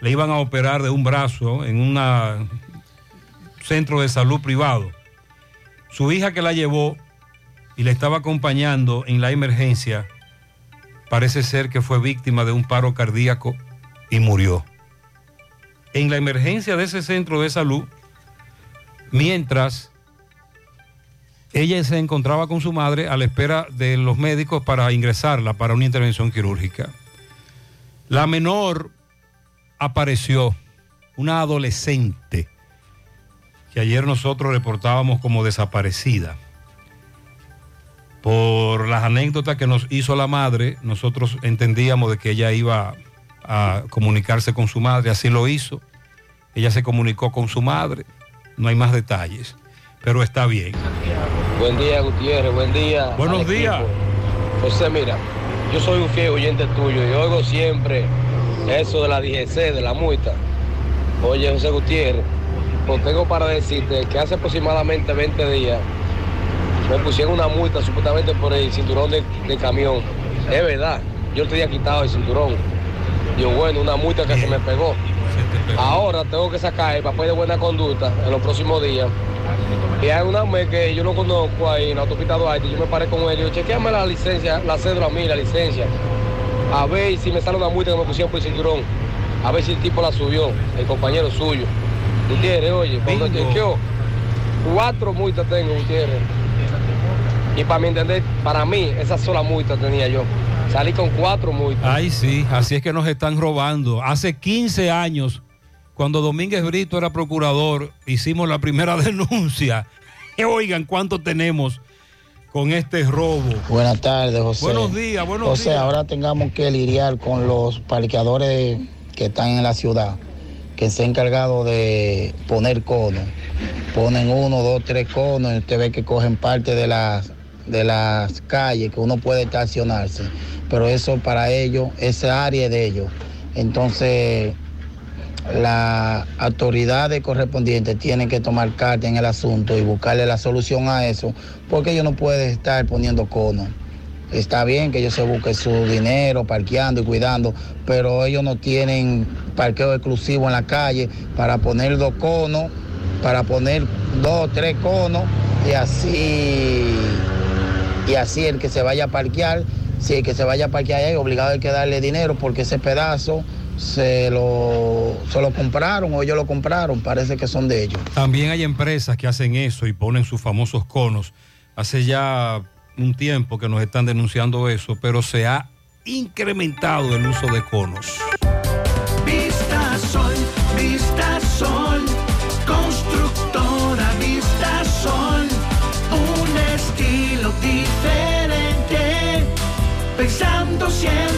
le iban a operar de un brazo en un centro de salud privado. Su hija que la llevó y le estaba acompañando en la emergencia, parece ser que fue víctima de un paro cardíaco y murió en la emergencia de ese centro de salud, mientras ella se encontraba con su madre a la espera de los médicos para ingresarla para una intervención quirúrgica. La menor apareció, una adolescente, que ayer nosotros reportábamos como desaparecida. Por las anécdotas que nos hizo la madre, nosotros entendíamos de que ella iba a comunicarse con su madre, así lo hizo. Ella se comunicó con su madre, no hay más detalles, pero está bien. Buen día, Gutiérrez, buen día. Buenos días. José, mira, yo soy un fiel oyente tuyo y oigo siempre eso de la DGC, de la multa. Oye, José Gutiérrez, pues tengo para decirte que hace aproximadamente 20 días me pusieron una multa supuestamente por el cinturón de, de camión. Es verdad, yo te había quitado el cinturón. Digo, bueno, una multa que se me pegó. Ahora tengo que sacar el papel de buena conducta en los próximos días. Y hay una vez que yo lo conozco ahí en la autopista Duarte, yo me paré con él y digo, chequeame la licencia, la cédula a mí, la licencia. A ver si me sale una multa que me pusieron por el cinturón. A ver si el tipo la subió, el compañero suyo. Gutiérrez, oye, cuando chequeó, cuatro multas tengo, Gutiérrez. Y para mi entender, para mí, esa sola multa tenía yo. Salí con cuatro multas. Ay, sí, así es que nos están robando. Hace 15 años, cuando Domínguez Brito era procurador, hicimos la primera (laughs) denuncia. Y oigan cuánto tenemos con este robo. Buenas tardes, José. Buenos días, buenos José, días. ahora tengamos que lidiar con los parqueadores que están en la ciudad, que se han encargado de poner conos. Ponen uno, dos, tres conos y usted ve que cogen parte de las, de las calles que uno puede estacionarse. Pero eso para ellos, esa área es de ellos. Entonces, las autoridades correspondientes tienen que tomar carta en el asunto y buscarle la solución a eso, porque ellos no pueden estar poniendo conos. Está bien que ellos se busquen su dinero parqueando y cuidando, pero ellos no tienen parqueo exclusivo en la calle para poner dos conos, para poner dos, tres conos y así, y así el que se vaya a parquear, si el que se vaya a parquear ahí, obligado hay que darle dinero porque ese pedazo se lo, se lo compraron o ellos lo compraron, parece que son de ellos. También hay empresas que hacen eso y ponen sus famosos conos. Hace ya un tiempo que nos están denunciando eso, pero se ha incrementado el uso de conos. Vista Sol, Vista Sol, constructora Vista Sol, un estilo diferente, pensando siempre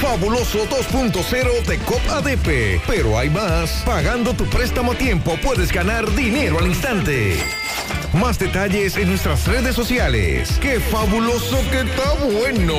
Fabuloso 2.0 de COP ADP. Pero hay más. Pagando tu préstamo a tiempo puedes ganar dinero al instante. Más detalles en nuestras redes sociales. ¡Qué fabuloso que está bueno!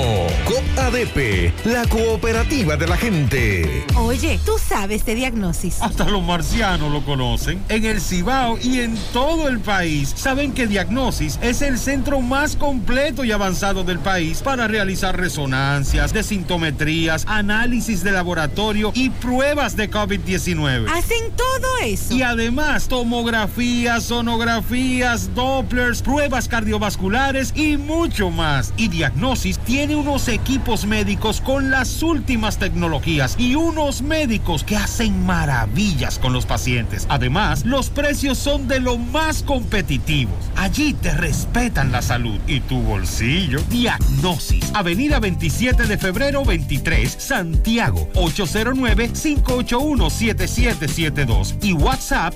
COP ADP, la cooperativa de la gente. Oye, tú sabes de diagnosis. Hasta los marcianos lo conocen. En el Cibao y en todo el país saben que Diagnosis es el centro más completo y avanzado del país para realizar resonancias, desintometrías, análisis de laboratorio y pruebas de COVID-19. Hacen todo eso. Y además, tomografías, sonografías, Dopplers, pruebas cardiovasculares y mucho más. Y Diagnosis tiene unos equipos médicos con las últimas tecnologías y unos médicos que hacen maravillas con los pacientes. Además, los precios son de lo más competitivos. Allí te respetan la salud y tu bolsillo. Diagnosis, Avenida 27 de febrero 23, Santiago, 809-581-7772 y WhatsApp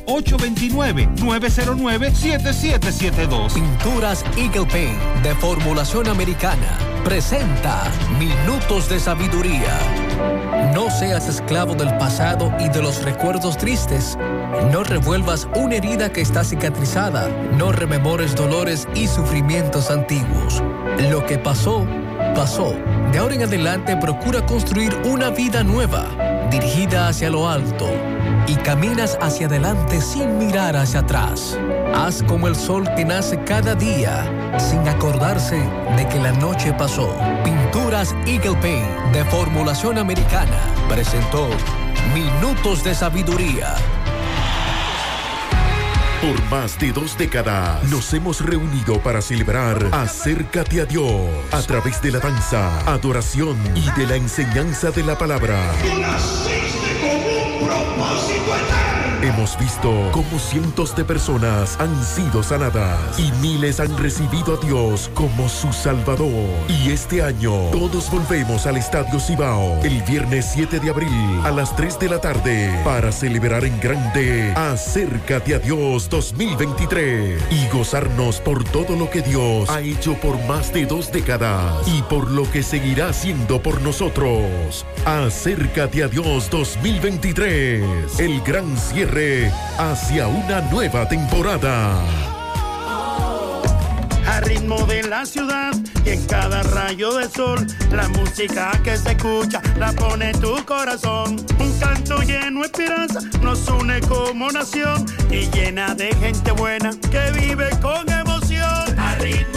829-909-7772. Pinturas Eagle Paint de formulación americana presenta Minutos de Sabiduría. No seas esclavo del pasado y de los recuerdos tristes. No revuelvas una herida que está cicatrizada. No rememores dolores y sufrimientos antiguos. Lo que pasó, pasó. De ahora en adelante procura construir una vida nueva, dirigida hacia lo alto, y caminas hacia adelante sin mirar hacia atrás. Haz como el sol que nace cada día, sin acordarse de que la noche pasó. Pinturas Eagle Paint de formulación americana presentó Minutos de Sabiduría. Por más de dos décadas nos hemos reunido para celebrar Acércate a Dios a través de la danza, adoración y de la enseñanza de la palabra. Hemos visto cómo cientos de personas han sido sanadas y miles han recibido a Dios como su Salvador. Y este año todos volvemos al Estadio Cibao el viernes 7 de abril a las 3 de la tarde para celebrar en grande Acércate a Dios 2023 y gozarnos por todo lo que Dios ha hecho por más de dos décadas y por lo que seguirá haciendo por nosotros. Acércate a Dios 2023, el gran cierre hacia una nueva temporada. A ritmo de la ciudad y en cada rayo de sol, la música que se escucha la pone tu corazón. Un canto lleno de esperanza nos une como nación y llena de gente buena que vive con emoción. A ritmo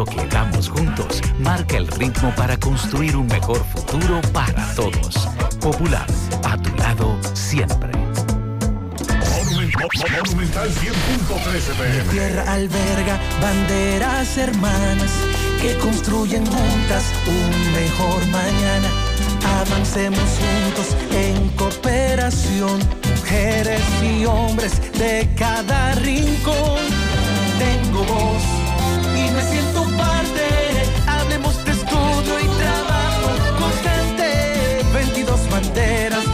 paso que damos juntos marca el ritmo para construir un mejor futuro para todos. Popular, a tu lado siempre. Monumental 100.13 Mi tierra alberga banderas hermanas que construyen juntas un mejor mañana. Avancemos juntos en cooperación, mujeres y hombres de cada rincón. Tengo voz me siento parte. Hablemos de estudio y trabajo constante. 22 banderas,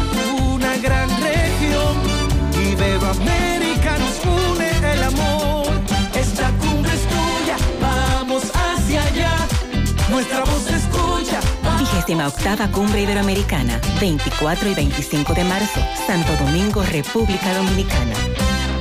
una gran región. Y América nos une el amor. Esta cumbre es tuya, vamos hacia allá. Nuestra voz se escucha. Vigésima octava Cumbre Iberoamericana, 24 y 25 de marzo, Santo Domingo, República Dominicana.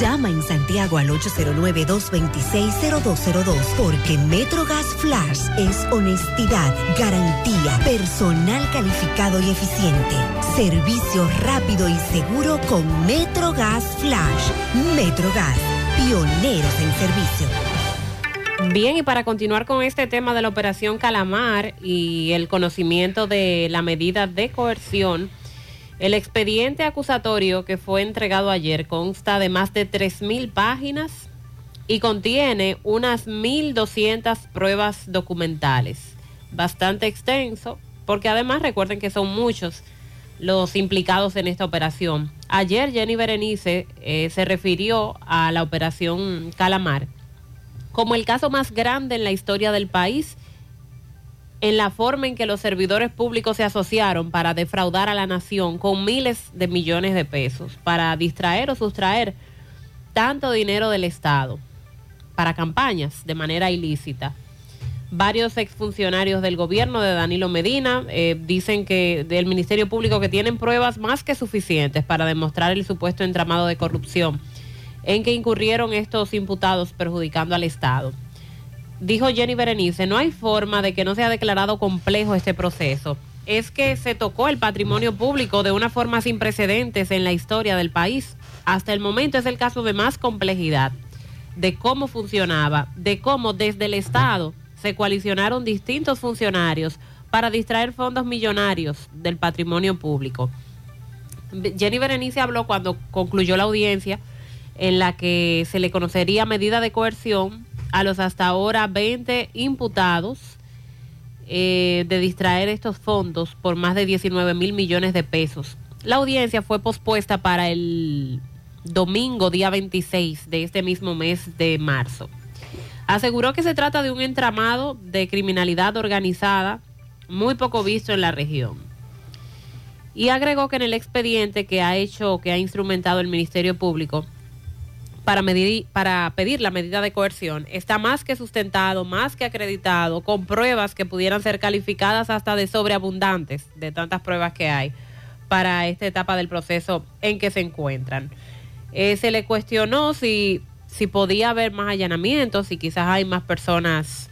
Llama en Santiago al 809-226-0202 porque Metrogas Flash es honestidad, garantía, personal calificado y eficiente, servicio rápido y seguro con Metrogas Flash. Metrogas, pioneros en servicio. Bien, y para continuar con este tema de la operación Calamar y el conocimiento de la medida de coerción, el expediente acusatorio que fue entregado ayer consta de más de 3.000 páginas y contiene unas 1.200 pruebas documentales. Bastante extenso, porque además recuerden que son muchos los implicados en esta operación. Ayer Jenny Berenice eh, se refirió a la operación Calamar como el caso más grande en la historia del país en la forma en que los servidores públicos se asociaron para defraudar a la nación con miles de millones de pesos, para distraer o sustraer tanto dinero del Estado, para campañas de manera ilícita. Varios exfuncionarios del gobierno de Danilo Medina eh, dicen que del Ministerio Público que tienen pruebas más que suficientes para demostrar el supuesto entramado de corrupción en que incurrieron estos imputados perjudicando al Estado. Dijo Jenny Berenice, no hay forma de que no sea declarado complejo este proceso. Es que se tocó el patrimonio público de una forma sin precedentes en la historia del país. Hasta el momento es el caso de más complejidad, de cómo funcionaba, de cómo desde el Estado se coalicionaron distintos funcionarios para distraer fondos millonarios del patrimonio público. Jenny Berenice habló cuando concluyó la audiencia en la que se le conocería medida de coerción a los hasta ahora 20 imputados eh, de distraer estos fondos por más de 19 mil millones de pesos. La audiencia fue pospuesta para el domingo, día 26 de este mismo mes de marzo. Aseguró que se trata de un entramado de criminalidad organizada muy poco visto en la región. Y agregó que en el expediente que ha hecho, que ha instrumentado el Ministerio Público, para, medir, para pedir la medida de coerción está más que sustentado, más que acreditado, con pruebas que pudieran ser calificadas hasta de sobreabundantes, de tantas pruebas que hay para esta etapa del proceso en que se encuentran. Eh, se le cuestionó si, si podía haber más allanamientos, si quizás hay más personas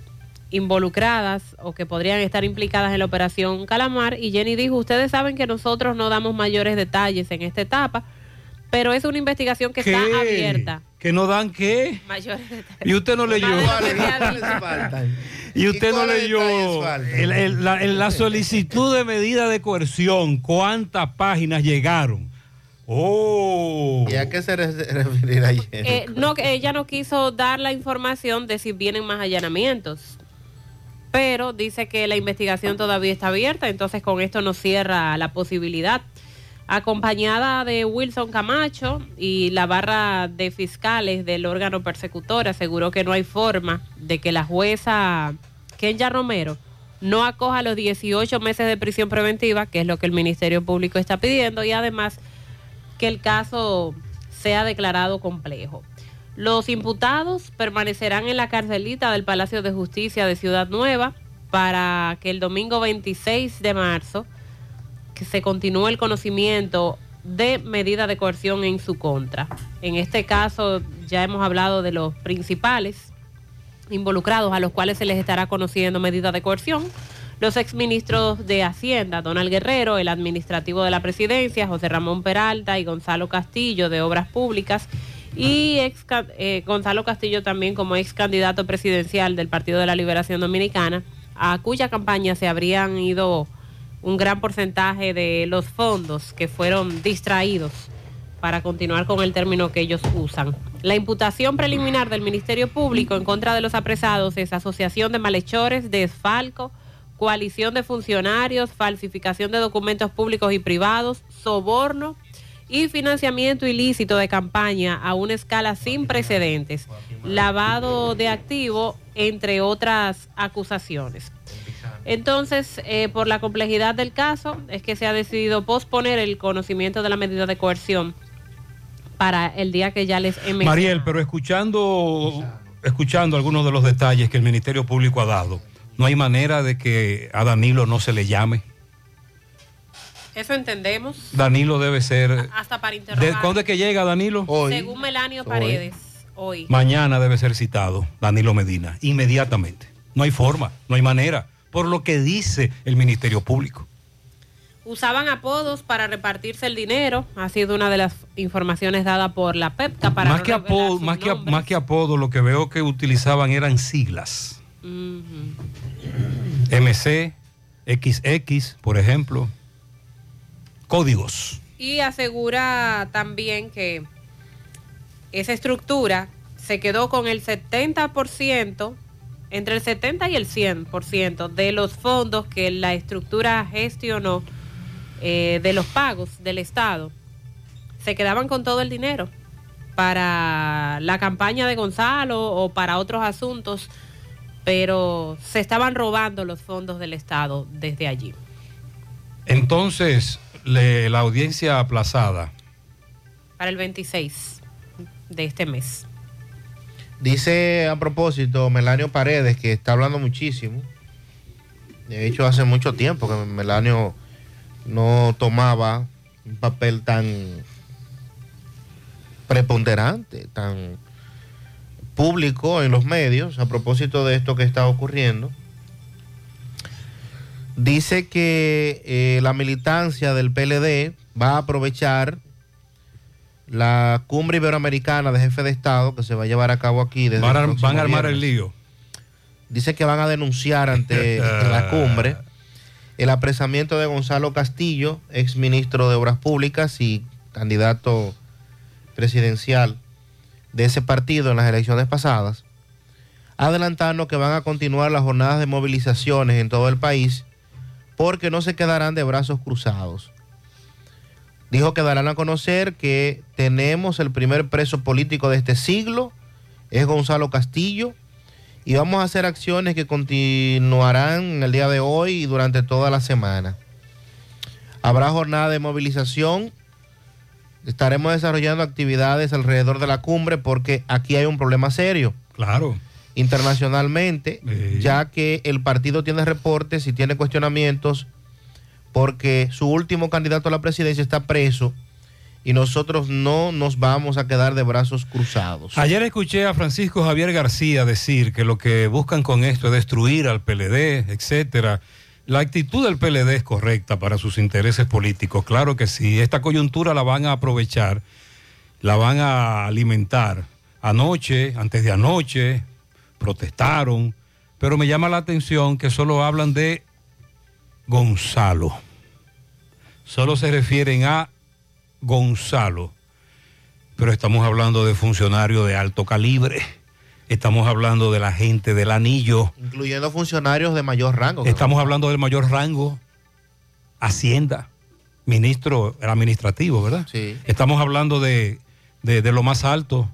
involucradas o que podrían estar implicadas en la operación Calamar. Y Jenny dijo, ustedes saben que nosotros no damos mayores detalles en esta etapa, pero es una investigación que está abierta. ¿Que no dan qué? Mayores detalles. Y usted no leyó. Y usted no leyó el- el- la, el- la solicitud de medida de coerción. ¿Cuántas páginas llegaron? Oh. ¿Y a qué se re- referirá ayer? Eh, no, ella no quiso dar la información de si vienen más allanamientos. Pero dice que la investigación todavía está abierta, entonces con esto no cierra la posibilidad. Acompañada de Wilson Camacho y la barra de fiscales del órgano persecutor, aseguró que no hay forma de que la jueza Kenya Romero no acoja los 18 meses de prisión preventiva, que es lo que el Ministerio Público está pidiendo, y además que el caso sea declarado complejo. Los imputados permanecerán en la carcelita del Palacio de Justicia de Ciudad Nueva para que el domingo 26 de marzo que se continúe el conocimiento de medida de coerción en su contra. En este caso ya hemos hablado de los principales involucrados a los cuales se les estará conociendo medida de coerción. Los exministros de Hacienda, Donald Guerrero, el administrativo de la presidencia, José Ramón Peralta y Gonzalo Castillo de Obras Públicas y eh, Gonzalo Castillo también como ex candidato presidencial del Partido de la Liberación Dominicana, a cuya campaña se habrían ido un gran porcentaje de los fondos que fueron distraídos para continuar con el término que ellos usan. La imputación preliminar del Ministerio Público en contra de los apresados es asociación de malhechores, desfalco, coalición de funcionarios, falsificación de documentos públicos y privados, soborno y financiamiento ilícito de campaña a una escala sin precedentes, lavado de activo, entre otras acusaciones. Entonces, eh, por la complejidad del caso, es que se ha decidido posponer el conocimiento de la medida de coerción para el día que ya les he mencionado. Mariel, pero escuchando, escuchando algunos de los detalles que el Ministerio Público ha dado, ¿no hay manera de que a Danilo no se le llame? Eso entendemos. Danilo debe ser... Hasta para ¿De interrogar. cuándo es que llega Danilo? Según Melanio Paredes, hoy. Mañana debe ser citado Danilo Medina, inmediatamente. No hay forma, no hay manera, por lo que dice el Ministerio Público. Usaban apodos para repartirse el dinero. Ha sido una de las informaciones dadas por la PEPCA para Más no que, apodo, más, que, nombres. más que apodo, lo que veo que utilizaban eran siglas. Ujú. MC, XX, por ejemplo. Códigos. Y asegura también que esa estructura se quedó con el 70%, entre el 70 y el 100% de los fondos que la estructura gestionó eh, de los pagos del Estado. Se quedaban con todo el dinero para la campaña de Gonzalo o para otros asuntos, pero se estaban robando los fondos del Estado desde allí. Entonces, le- la audiencia aplazada. para el 26 de este mes. Dice a propósito Melanio Paredes que está hablando muchísimo. De hecho, hace mucho tiempo que Melanio no tomaba un papel tan preponderante, tan público en los medios a propósito de esto que está ocurriendo. Dice que eh, la militancia del PLD va a aprovechar la cumbre iberoamericana de jefe de Estado que se va a llevar a cabo aquí. Desde Van a, el van a armar el lío. Dice que van a denunciar ante (laughs) la cumbre el apresamiento de Gonzalo Castillo, ex ministro de Obras Públicas y candidato presidencial de ese partido en las elecciones pasadas, adelantando que van a continuar las jornadas de movilizaciones en todo el país porque no se quedarán de brazos cruzados. Dijo que darán a conocer que tenemos el primer preso político de este siglo, es Gonzalo Castillo, y vamos a hacer acciones que continuarán en el día de hoy y durante toda la semana. Habrá jornada de movilización, estaremos desarrollando actividades alrededor de la cumbre porque aquí hay un problema serio. Claro. Internacionalmente, ya que el partido tiene reportes y tiene cuestionamientos porque su último candidato a la presidencia está preso y nosotros no nos vamos a quedar de brazos cruzados. Ayer escuché a Francisco Javier García decir que lo que buscan con esto es destruir al PLD, etcétera. La actitud del PLD es correcta para sus intereses políticos, claro que sí. Esta coyuntura la van a aprovechar, la van a alimentar. Anoche, antes de anoche, protestaron, pero me llama la atención que solo hablan de Gonzalo. Solo se refieren a Gonzalo. Pero estamos hablando de funcionarios de alto calibre. Estamos hablando de la gente del anillo. Incluyendo funcionarios de mayor rango. Estamos hablando del mayor rango. Hacienda. Ministro administrativo, ¿verdad? Sí. Estamos hablando de, de- de lo más alto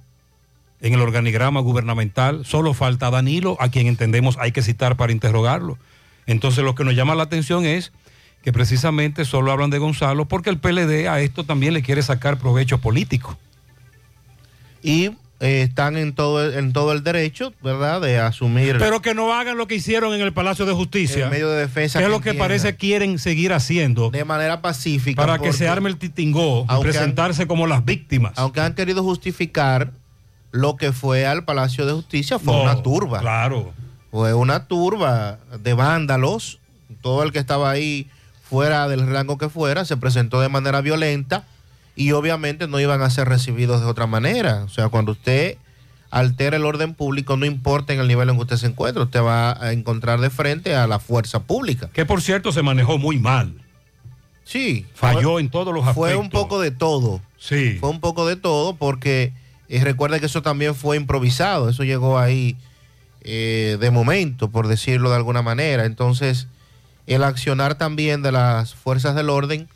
en el organigrama gubernamental. Solo falta Danilo, a quien entendemos hay que citar para interrogarlo. Entonces lo que nos llama la atención es que precisamente solo hablan de Gonzalo porque el PLD a esto también le quiere sacar provecho político. Y eh, están en todo, en todo el derecho, ¿verdad?, de asumir. Pero que no hagan lo que hicieron en el Palacio de Justicia. El medio de defensa Que es lo que entienda. parece quieren seguir haciendo. De manera pacífica. Para que se arme el titingó y han- presentarse como las víctimas. Aunque han querido justificar lo que fue al Palacio de Justicia, fue No, una turba. Claro. Fue una turba de vándalos. Todo el que estaba ahí, fuera del rango que fuera, se presentó de manera violenta y obviamente no iban a ser recibidos de otra manera. O sea, cuando usted altera el orden público, no importa en el nivel en que usted se encuentre, usted va a encontrar de frente a la fuerza pública. Que por cierto se manejó muy mal. Sí. Falló fue- en todos los aspectos. Fue un poco de todo. Sí. Fue un poco de todo porque eh, recuerda que eso también fue improvisado. Eso llegó ahí eh, de momento, por decirlo de alguna manera. Entonces, el accionar también de las fuerzas del orden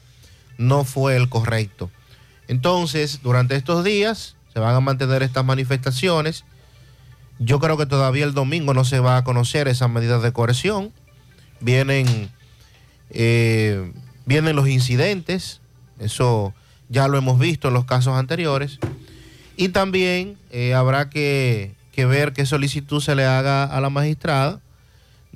no fue el correcto. Entonces, durante estos días se van a mantener estas manifestaciones. Yo creo que todavía el domingo no se va a conocer esas medidas de coerción. Vienen, eh, vienen los incidentes, eso ya lo hemos visto en los casos anteriores. Y también eh, habrá que, que ver qué solicitud se le haga a la magistrada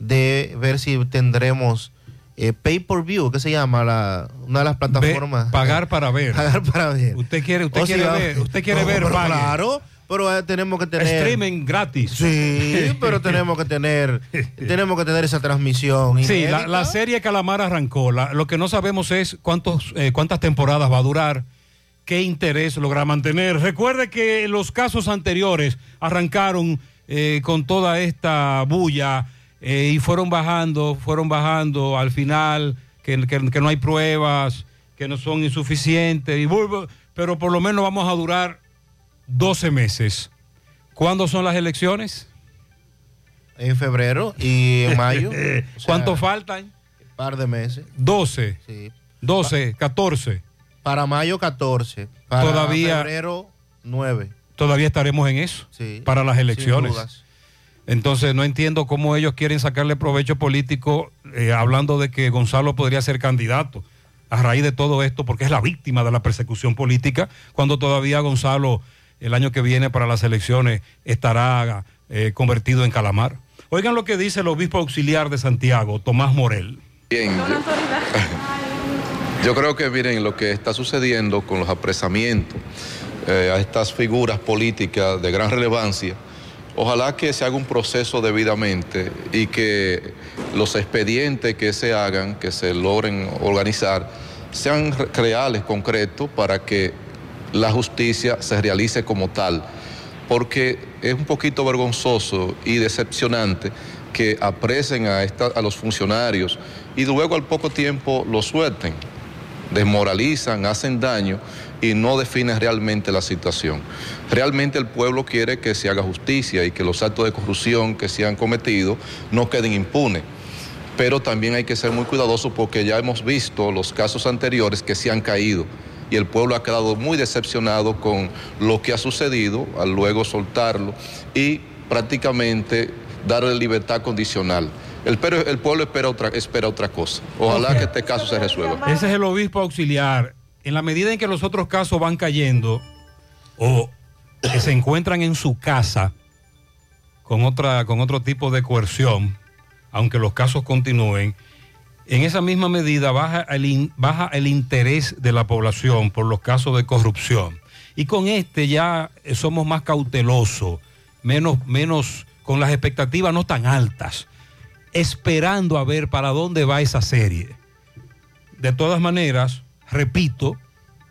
de ver si tendremos eh, pay per view, que se llama la, una de las plataformas. pagar para ver. (laughs) Pagar para ver. Usted quiere, usted O quiere ver, usted quiere no, ver, pero claro, pero eh, tenemos que tener Streaming gratis. Sí, pero tenemos que tener (laughs) tenemos que tener esa transmisión. Sí, la, la serie Calamar arrancó. La- lo que no sabemos es cuántos, eh, cuántas temporadas va a durar, qué interés logra mantener. Recuerde que los casos anteriores arrancaron eh, con toda esta bulla eh, y fueron bajando, fueron bajando al final, que, que- que no hay pruebas, que no son insuficientes, y pero por lo menos vamos a durar 12 meses. ¿Cuándo son las elecciones? en febrero y en mayo. (laughs) ¿Cuánto faltan? par de meses. 12. Sí. 12, 14. Para mayo 14. Para Todavía- febrero 9. Todavía estaremos en eso Sí, para las elecciones. Entonces no entiendo cómo ellos quieren sacarle provecho político eh, hablando de que Gonzalo podría ser candidato a raíz de todo esto, porque es la víctima de la persecución política, cuando todavía Gonzalo el año que viene para las elecciones estará eh, convertido en calamar. Oigan lo que dice el obispo auxiliar de Santiago, Tomás Morel. Bien, yo, (laughs) yo creo que miren lo que está sucediendo con los apresamientos eh, a estas figuras políticas de gran relevancia. Ojalá que se haga un proceso debidamente y que los expedientes que se hagan, que se logren organizar, sean re- reales, concretos, para que la justicia se realice como tal. Porque es un poquito vergonzoso y decepcionante que apresen a, esta- a los funcionarios y luego al poco tiempo los suelten desmoralizan, hacen daño y no definen realmente la situación. Realmente el pueblo quiere que se haga justicia y que los actos de corrupción que se han cometido no queden impunes. Pero también hay que ser muy cuidadosos porque ya hemos visto los casos anteriores que se han caído y el pueblo ha quedado muy decepcionado con lo que ha sucedido al luego soltarlo y prácticamente darle libertad condicional. El, pero- el pueblo espera otra, espera otra cosa. Ojalá que este caso se resuelva. Ese es el obispo auxiliar. En la medida en que los otros casos van cayendo o que se encuentran en su casa con, otra, con otro tipo de coerción, aunque los casos continúen, en esa misma medida baja el, baja el interés de la población por los casos de corrupción. Y con este ya eh, somos más cautelosos, menos, menos, con las expectativas no tan altas, esperando a ver para dónde va esa serie. De todas maneras, repito,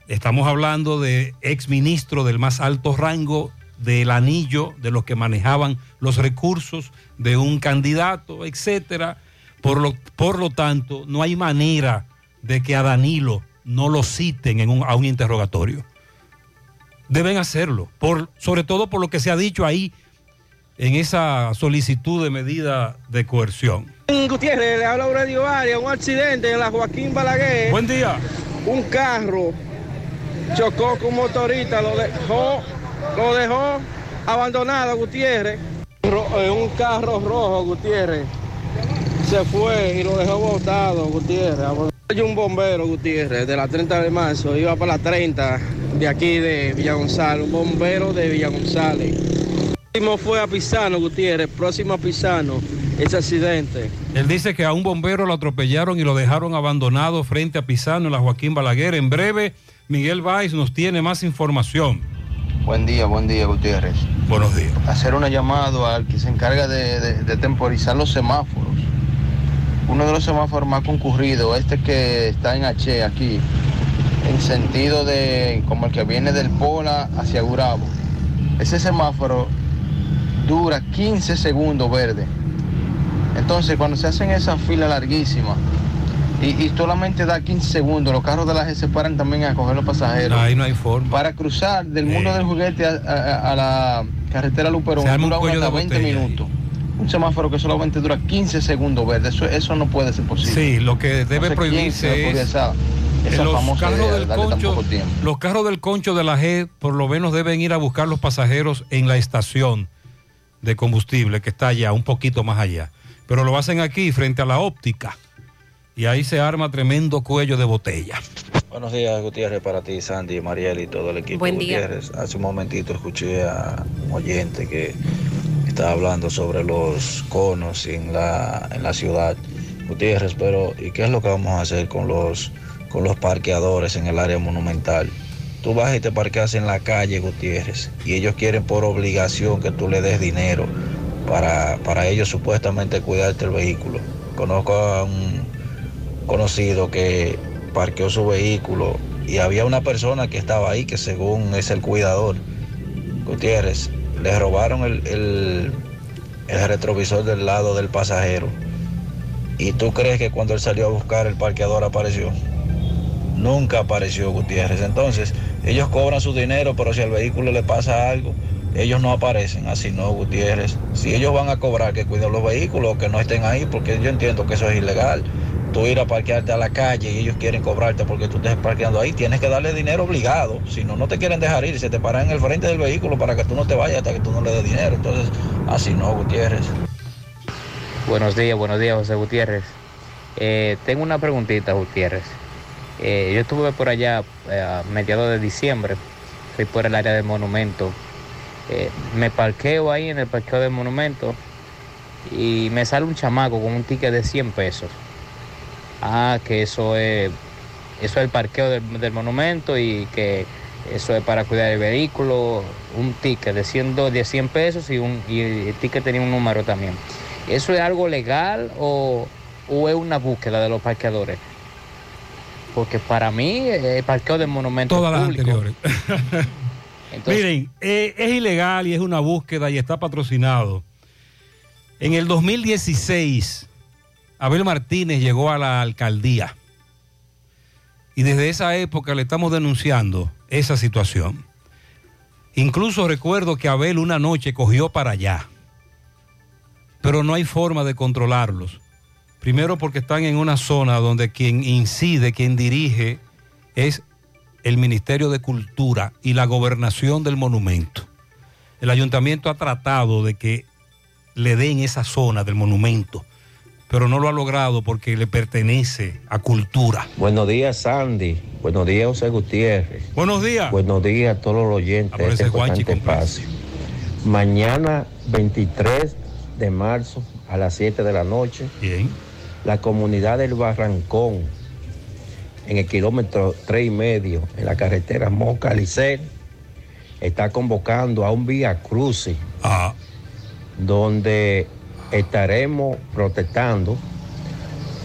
estamos hablando de exministro del más alto rango del anillo, de los que manejaban los recursos de un candidato, etcétera. Por lo, por lo tanto, no hay manera de que a Danilo no lo citen en un- a un interrogatorio. Deben hacerlo, por, sobre todo por lo que se ha dicho ahí en esa solicitud de medida de coerción. Gutiérrez, le habla Aurelio Arias, un accidente en la Joaquín Balaguer. Buen día. Un carro chocó con un motorista, lo dejó, lo dejó abandonado, Gutiérrez. Eh, un carro rojo, Gutiérrez. Se fue y lo dejó botado, Gutiérrez. Hay un bombero, Gutiérrez, de la 30 de marzo, iba para la 30 de aquí de Villa González, un bombero de Villa González. Próximo fue a Pisano, Gutiérrez, próximo a Pisano, ese accidente. Él dice que a un bombero lo atropellaron y lo dejaron abandonado frente a Pisano en la Joaquín Balaguer. En breve, Miguel Valls nos tiene más información. Buen día, buen día, Gutiérrez. Buenos días. Hacer una llamado al que se encarga de, de- de temporizar los semáforos. Uno de los semáforos más concurridos, este que está en H aquí, en sentido de como el que viene del Pola hacia Gurabo. Ese semáforo dura 15 segundos verde. Entonces, cuando se hacen esas filas larguísimas y, y solamente da 15 segundos, los carros de la G se paran también a coger los pasajeros. Ahí no hay forma. Para cruzar del mundo del juguete a, a- a la carretera Luperón Se arma un dura hasta de 20 botella minutos. Un semáforo que solamente dura 15 segundos verde. Eso, eso no puede ser posible. Sí, lo que debe No sé prohibirse es esa, esa los famosa carros del concho, los carros del concho de la G por lo menos deben ir a buscar los pasajeros en la estación de combustible que está allá, un poquito más allá. Pero lo hacen aquí frente a la óptica y ahí se arma tremendo cuello de botella. Buenos días, Gutiérrez, para ti, Sandy, Mariel y todo el equipo. Buen día. Gutiérrez, hace un momentito escuché a un oyente que estaba hablando sobre los conos en la, en la ciudad. Gutiérrez, pero ¿y qué es lo que vamos a hacer con los, con los parqueadores en el área monumental? Tú vas y te parqueas en la calle, Gutiérrez, y ellos quieren por obligación que tú le des dinero para, para ellos supuestamente cuidarte el vehículo. Conozco a un conocido que parqueó su vehículo y había una persona que estaba ahí que según es el cuidador, Gutiérrez, le robaron el, el- el retrovisor del lado del pasajero. ¿Y tú crees que cuando él salió a buscar el parqueador apareció? Nunca apareció Gutiérrez. Entonces, ellos cobran su dinero, pero si al vehículo le pasa algo, ellos no aparecen. Así no, Gutiérrez. Si ellos van a cobrar que cuiden los vehículos, que no estén ahí, porque yo entiendo que eso es ilegal. Tú ir a parquearte a la calle y ellos quieren cobrarte porque tú estés parqueando ahí, tienes que darle dinero obligado. Si no, no te quieren dejar ir, se te paran en el frente del vehículo para que tú no te vayas hasta que tú no le des dinero. Entonces, así no, Gutiérrez. Buenos días, buenos días, José Gutiérrez. Eh, tengo una preguntita, Gutiérrez. Eh, yo estuve por allá eh, a mediados de diciembre, fui por el área del monumento. Eh, me parqueo ahí en el parqueo del monumento y me sale un chamaco con un ticket de 100 pesos. Ah, que eso es, eso es el parqueo del, del monumento y que eso es para cuidar el vehículo, un ticket de 100, do- de 100 pesos y, un, y el ticket tenía un número también. ¿Eso es algo legal o, o es una búsqueda de los parqueadores? Porque para mí eh, el parqueo del monumento Todas las anteriores. (laughs) Miren, eh, es ilegal y es una búsqueda y está patrocinado. En el 2016, Abel Martínez llegó a la alcaldía y desde esa época le estamos denunciando esa situación. Incluso recuerdo que Abel una noche cogió para allá, pero no hay forma de controlarlos. Primero porque están en una zona donde quien incide, quien dirige es el Ministerio de Cultura y la gobernación del monumento. El ayuntamiento ha tratado de que le den esa zona del monumento, pero no lo ha logrado porque le pertenece a cultura. Buenos días, Sandy. Buenos días, José Gutiérrez. Buenos días. Buenos días a todos los oyentes de este importante espacio. Mañana, 23 de marzo, a las 7 de la noche, la comunidad del Barrancón, en el kilómetro 3 y medio, en la carretera Moca Licel, está convocando a un vía cruce, donde estaremos protestando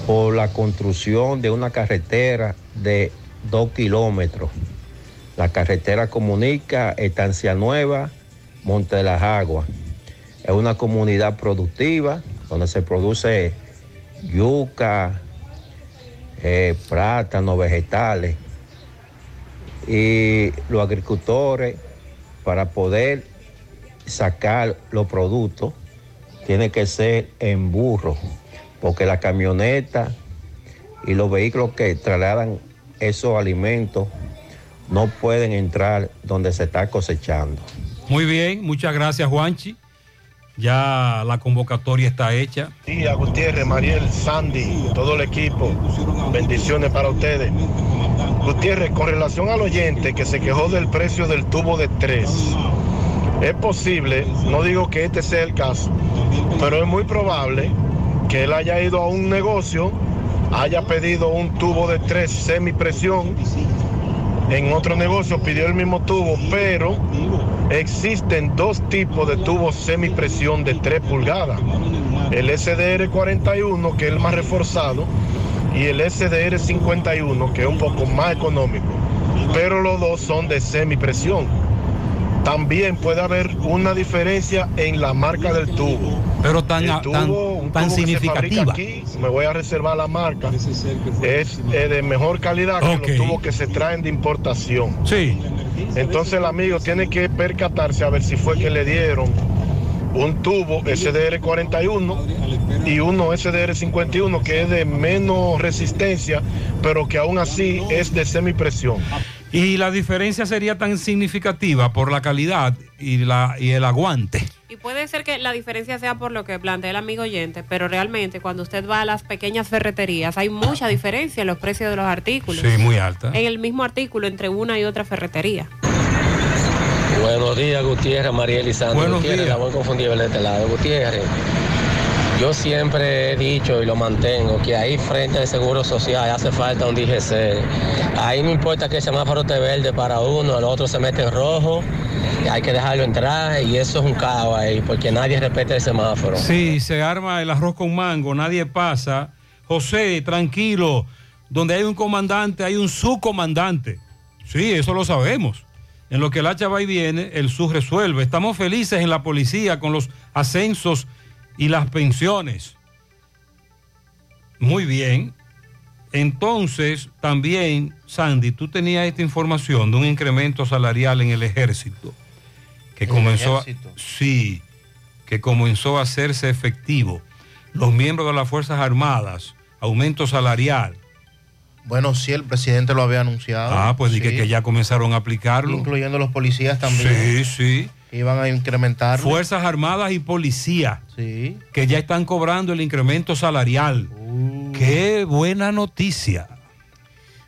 por la construcción de una carretera de dos kilómetros. La carretera comunica Estancia Nueva, Monte de las Aguas. Es una comunidad productiva donde se produce yuca, eh, vegetales. Y los agricultores, para poder sacar los productos, tiene que ser en burro, porque la camioneta y los vehículos que trasladan esos alimentos no pueden entrar donde se está cosechando. Muy bien, muchas gracias Juanchi. Ya la convocatoria está hecha. Día Gutiérrez, Mariel, Sandy, todo el equipo. Bendiciones para ustedes. Gutiérrez, con relación al oyente que se quejó del precio del tubo de tres, es posible, no digo que este sea el caso, pero es muy probable que él haya ido a un negocio, haya pedido un tubo de tres semipresión, en otro negocio pidió el mismo tubo, pero existen dos tipos de tubos semipresión de 3 pulgadas. El SDR 41, que es el más reforzado, y el SDR 51, que es un poco más económico. Pero los dos son de semipresión. También puede haber una diferencia en la marca del tubo. Pero tan, El tubo, tan, un tan tubo que se fabrica significativa. aquí, me voy a reservar la marca. Es eh, de mejor calidad que los tubos que se traen de importación. Sí. Entonces el amigo tiene que percatarse a ver si fue que le dieron un tubo SDR 41 y uno SDR 51 que es de menos resistencia, pero que aún así es de semipresión. Y la diferencia sería tan significativa por la calidad y, la, y el aguante. Y puede ser que la diferencia sea por lo que plantea el amigo oyente, pero realmente cuando usted va a las pequeñas ferreterías hay mucha diferencia en los precios de los artículos. Sí, muy alta. En el mismo artículo entre una y otra ferretería. Buenos días, Gutiérrez, María Elizandro. Buenos Gutiérrez, días. la voy confundible de este lado. Gutiérrez, yo siempre he dicho y lo mantengo que ahí frente al Seguro Social hace falta un DGC. Ahí no importa que el semáforo esté verde para uno, el otro se mete en rojo, hay que dejarlo entrar y eso es un caos ahí porque nadie respeta el semáforo. Sí, se arma el arroz con mango, nadie pasa. José, tranquilo, donde hay un comandante, hay un subcomandante. Sí, eso lo sabemos. En lo que el hacha va y viene, el sub resuelve. Estamos felices en la policía con los ascensos y las pensiones. Muy bien. Entonces, también, Sandy, tú tenías esta información de un incremento salarial en el ejército que ¿En el comenzó a, ejército? sí, que comenzó a hacerse efectivo. Los miembros de las Fuerzas Armadas, aumento salarial. Bueno, sí, el presidente lo había anunciado. Ah, pues dije que ya comenzaron a aplicarlo. Incluyendo los policías también. Sí, sí. Iban a incrementar. Fuerzas Armadas y Policía. Sí. Que ya están cobrando el incremento salarial. Uh. Qué buena noticia.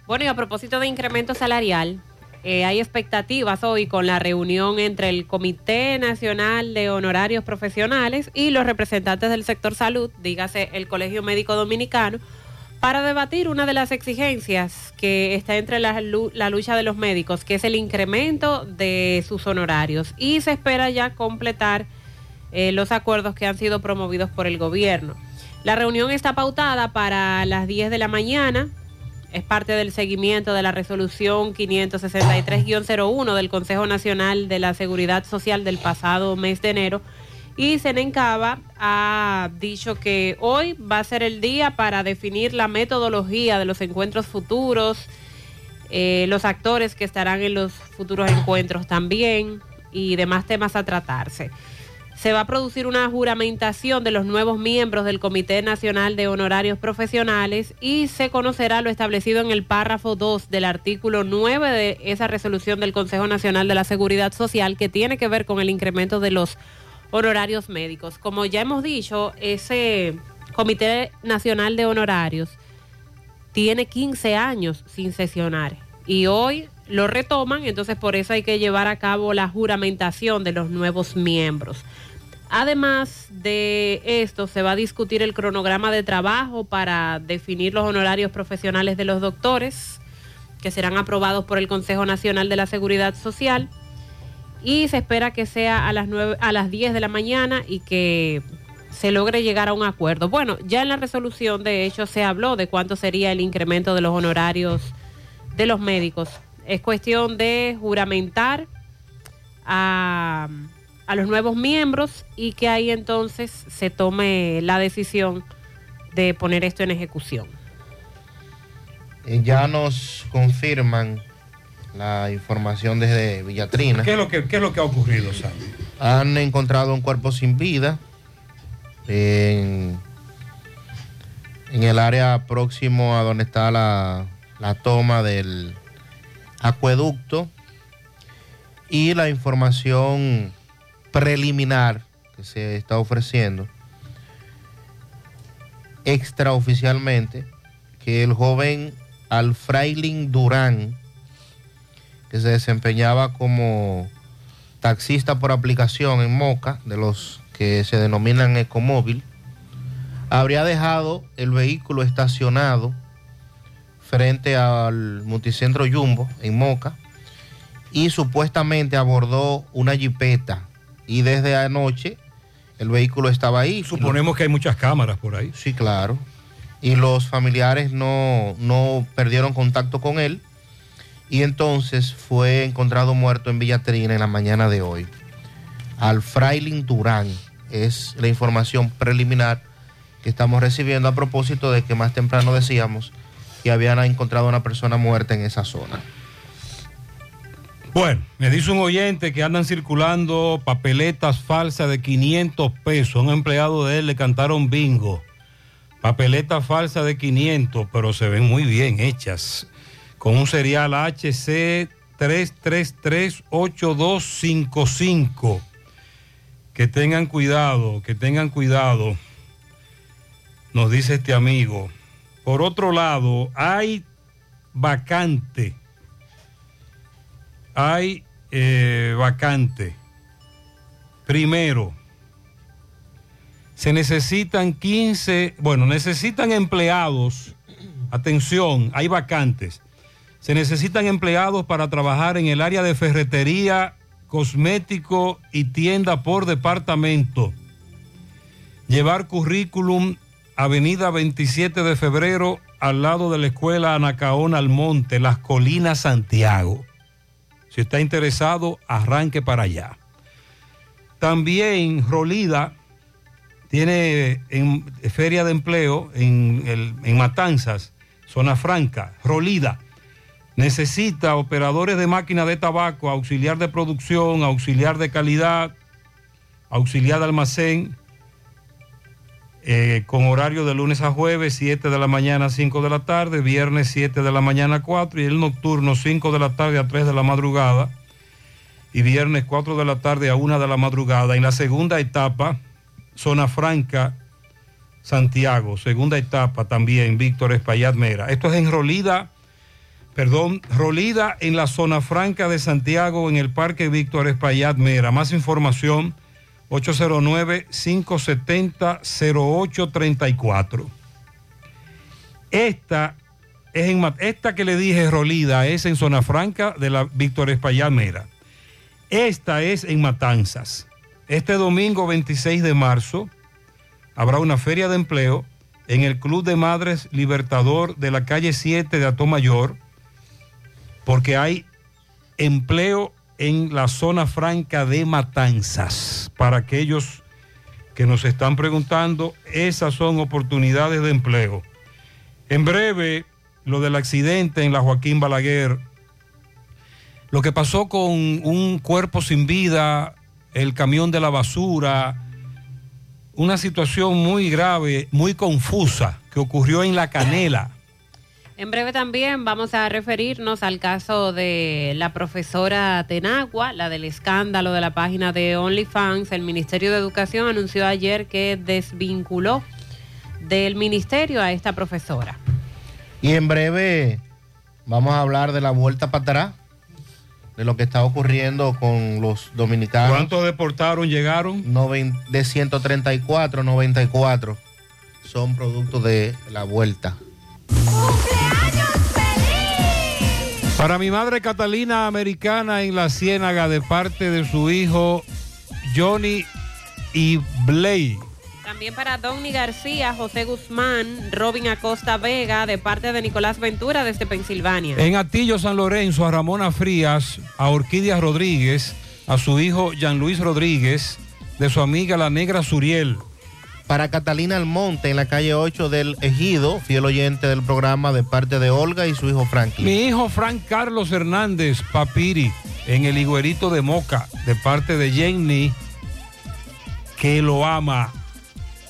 Bueno, y a propósito de incremento salarial, eh, hay expectativas hoy con la reunión entre el Comité Nacional de Honorarios Profesionales y los representantes del sector salud, dígase el Colegio Médico Dominicano, para debatir una de las exigencias que está entre la, lu- la lucha de los médicos, que es el incremento de sus honorarios. Y se espera ya completar eh, los acuerdos que han sido promovidos por el gobierno. La reunión está pautada para las 10 de la mañana. Es parte del seguimiento de la resolución 563-01 del Consejo Nacional de la Seguridad Social del pasado mes de enero. Y Senencaba ha dicho que hoy va a ser el día para definir la metodología de los encuentros futuros, eh, los actores que estarán en los futuros encuentros también y demás temas a tratarse. Se va a producir una juramentación de los nuevos miembros del Comité Nacional de Honorarios Profesionales y se conocerá lo establecido en el párrafo 2 del artículo 9 de esa resolución del Consejo Nacional de la Seguridad Social que tiene que ver con el incremento de los honorarios médicos. Como ya hemos dicho, ese Comité Nacional de Honorarios tiene 15 años sin sesionar y hoy lo retoman, entonces por eso hay que llevar a cabo la juramentación de los nuevos miembros. Además de esto, se va a discutir el cronograma de trabajo para definir los honorarios profesionales de los doctores, que serán aprobados por el Consejo Nacional de la Seguridad Social. Y se espera que sea a las, 9, a las 10 de la mañana y que se logre llegar a un acuerdo. Bueno, ya en la resolución, de hecho, se habló de cuánto sería el incremento de los honorarios de los médicos. Es cuestión de juramentar a, a los nuevos miembros y que ahí entonces se tome la decisión de poner esto en ejecución. Eh, ya nos confirman la información desde Villatrina. ¿Qué es lo que, qué es lo que ha ocurrido, Sandy? Han encontrado un cuerpo sin vida en, en el área próximo a donde está la, la toma del acueducto y la información preliminar que se está ofreciendo extraoficialmente que el joven Alfrailin Durán, que se desempeñaba como taxista por aplicación en Moca, de los que se denominan Ecomóvil, habría dejado el vehículo estacionado frente al multicentro Jumbo en Moca y supuestamente abordó una jipeta y desde anoche el vehículo estaba ahí. Suponemos que hay muchas cámaras por ahí. Sí, claro. Y los familiares no, no perdieron contacto con él y entonces fue encontrado muerto en Villatrina en la mañana de hoy. Al Frailin Durán es la información preliminar que estamos recibiendo a propósito de que más temprano decíamos que habían encontrado una persona muerta en esa zona. Bueno, me dice un oyente que andan circulando papeletas falsas de 500 pesos. Un empleado de él le cantaron bingo. Papeletas falsas de 500, pero se ven muy bien hechas. Con un serial HC 3338255. Que tengan cuidado, que tengan cuidado, nos dice este amigo. Por otro lado, hay vacante hay eh, vacante. Primero, se necesitan 15, bueno, necesitan empleados, atención, hay vacantes. Se necesitan empleados para trabajar en el área de ferretería, cosmético y tienda por departamento. Llevar currículum Avenida 27 de Febrero al lado de la escuela Anacaona Almonte, Las Colinas, Santiago. Si está interesado, arranque para allá. También Rolida tiene en feria de empleo en, en Matanzas, zona franca. Rolida necesita operadores de máquina de tabaco, auxiliar de producción, auxiliar de calidad, auxiliar de almacén, eh, con horario de lunes a jueves, 7 de la mañana a 5 de la tarde, viernes 7 de la mañana a 4 y el nocturno 5 de la tarde a 3 de la madrugada y viernes 4 de la tarde a 1 de la madrugada. En la segunda etapa, zona franca, Santiago, segunda etapa también, Víctor Espaillat Mera. Esto es en Rolida, perdón, Rolida en la zona franca de Santiago, en el Parque Víctor Espaillat Mera. Más información 809-570-0834. Esta, es en, esta que le dije, Rolida, es en Zona Franca de la Víctor Espaillat Mera. Esta es en Matanzas. Este domingo 26 de marzo habrá una feria de empleo en el Club de Madres Libertador de la calle 7 de Atomayor, porque hay empleo en la zona franca de Matanzas. Para aquellos que nos están preguntando, esas son oportunidades de empleo. En breve, lo del accidente en la Joaquín Balaguer, lo que pasó con un cuerpo sin vida, el camión de la basura, una situación muy grave, muy confusa que ocurrió en La Canela. En breve también vamos a referirnos al caso de la profesora Tenagua, la del escándalo de la página de OnlyFans. El Ministerio de Educación anunció ayer que desvinculó del ministerio a esta profesora. Y en breve vamos a hablar de la vuelta para atrás, de lo que está ocurriendo con los dominicanos. ¿Cuántos deportaron, llegaron? de 134, 94 son producto de la vuelta. Para mi madre Catalina Americana en la Ciénaga de parte de su hijo Johnny y Blay. También para Donny García, José Guzmán, Robin Acosta Vega de parte de Nicolás Ventura desde Pensilvania. En Atillo San Lorenzo a Ramona Frías, a Orquídea Rodríguez, a su hijo Jean Luis Rodríguez, de su amiga la Negra Suriel para Catalina Almonte en la calle 8 del Ejido, fiel oyente del programa de parte de Olga y su hijo Franklin. Mi hijo Frank Carlos Hernández Papiri en el Higuerito de Moca de parte de Jenny que lo ama.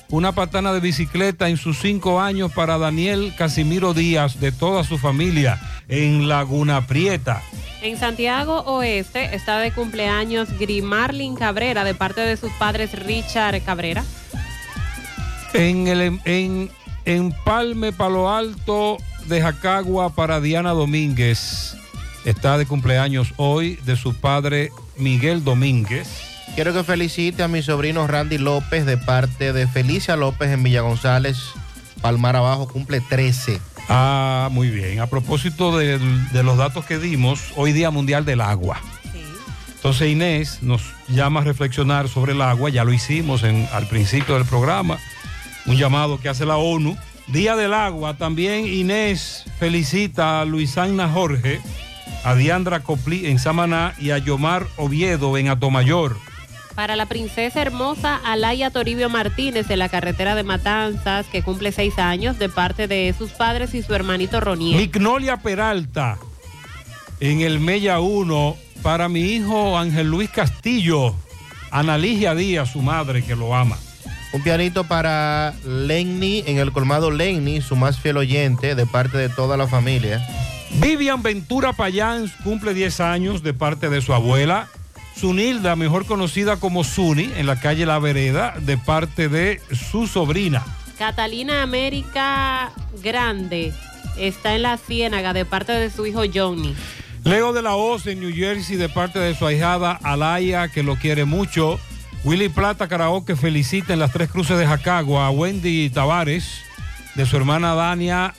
Una patana de bicicleta en sus cinco años para Daniel Casimiro Díaz de toda su familia en Laguna Prieta. En Santiago Oeste está de cumpleaños Grimarlin Cabrera de parte de sus padres Richard Cabrera. En, el, en, en Palme, Palo Alto de Jacagua para Diana Domínguez. Está de cumpleaños hoy de su padre Miguel Domínguez. Quiero que felicite a mi sobrino Randy López de parte de Felicia López en Villa González, Palmar Abajo, cumple 13. Ah, muy bien. A propósito de, de los datos que dimos, hoy Día Mundial del Agua. Entonces Inés nos llama a reflexionar sobre el agua, ya lo hicimos en, al principio del programa, un llamado que hace la ONU. Día del Agua, también Inés felicita a Luisana Jorge, a Diandra Coplí en Samaná y a Yomar Oviedo en Atomayor. Para la princesa hermosa Alaya Toribio Martínez de la carretera de Matanzas, que cumple seis años, de parte de sus padres y su hermanito Roniel. Mignolia Peralta en el Mella 1 para mi hijo Ángel Luis Castillo, Analigia Díaz, su madre que lo ama. Un pianito para Lenny en el colmado Lenny, su más fiel oyente, de parte de toda la familia. Vivian Ventura Payán cumple 10 años de parte de su abuela. Sunilda, mejor conocida como Suni, en la calle La Vereda, de parte de su sobrina. Catalina América Grande está en la Ciénaga de parte de su hijo Johnny. Leo de la Hoz en New Jersey de parte de su ahijada Alaya, que lo quiere mucho. Willy Plata Karaoke felicita en las tres cruces de Jacagua a Wendy Tavares, de su hermana Dania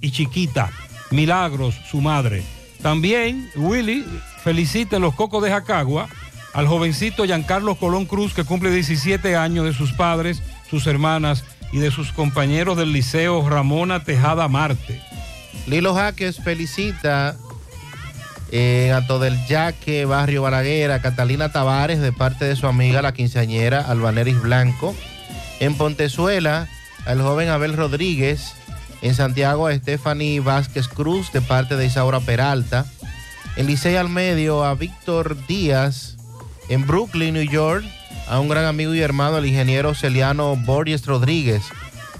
y Chiquita. Milagros, su madre. También Willy felicita en los Cocos de Jacagua al jovencito Giancarlo Colón Cruz, que cumple 17 años de sus padres, sus hermanas y de sus compañeros del Liceo Ramona Tejada Marte. Lilo Jaques felicita en Alto del Yaque, Barrio Balaguer, Catalina Tavares, de parte de su amiga la quinceañera Albaneris Blanco. En Pontezuela, al joven Abel Rodríguez. En Santiago, a Stephanie Vázquez Cruz, de parte de Isaura Peralta. En Licey al Medio, a Víctor Díaz. En Brooklyn, New York, a un gran amigo y hermano, el ingeniero Celiano Borges Rodríguez,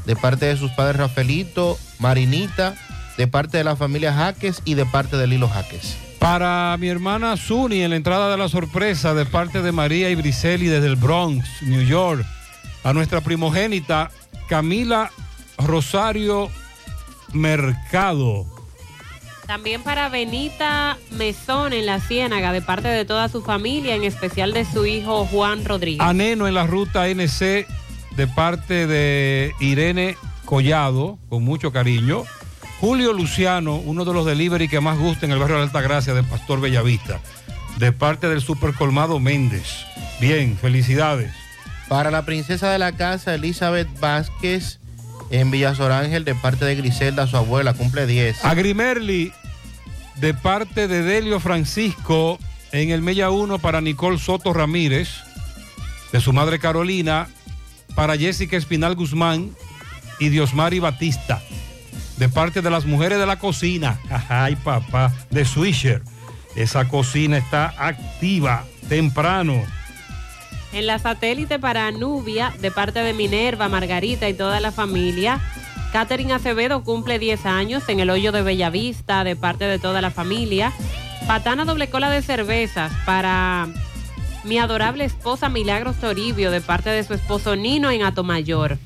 de parte de sus padres Rafaelito, Marinita, de parte de la familia Jaques y de parte de Lilo Jaques. Para mi hermana Suni, en la entrada de la sorpresa, de parte de María y Briseli desde el Bronx, New York. A nuestra primogénita Camila Rosario Mercado. También para Benita Mesón en la Ciénaga, de parte de toda su familia, en especial de su hijo Juan Rodríguez. Aneno en la ruta NC, de parte de Irene Collado, con mucho cariño. Julio Luciano, uno de los delivery que más gusta en el barrio de Altagracia de Pastor Bellavista, de parte del Super Colmado Méndez. Bien, felicidades. Para la princesa de la casa, Elizabeth Vázquez, en Villasorángel, de parte de Griselda, su abuela, cumple 10. Agrimerli, de parte de Delio Francisco, en el Mella 1 para Nicole Soto Ramírez, de su madre Carolina, para Jessica Espinal Guzmán y Diosmari Batista, de parte de las mujeres de la cocina. Ay, papá, de Swisher. Esa cocina está activa temprano. En la satélite para Nubia, de parte de Minerva, Margarita y toda la familia. Catherine Acevedo cumple 10 años en el hoyo de Bellavista, de parte de toda la familia. Patana doble cola de cervezas para mi adorable esposa Milagros Toribio, de parte de su esposo Nino en Atomayor.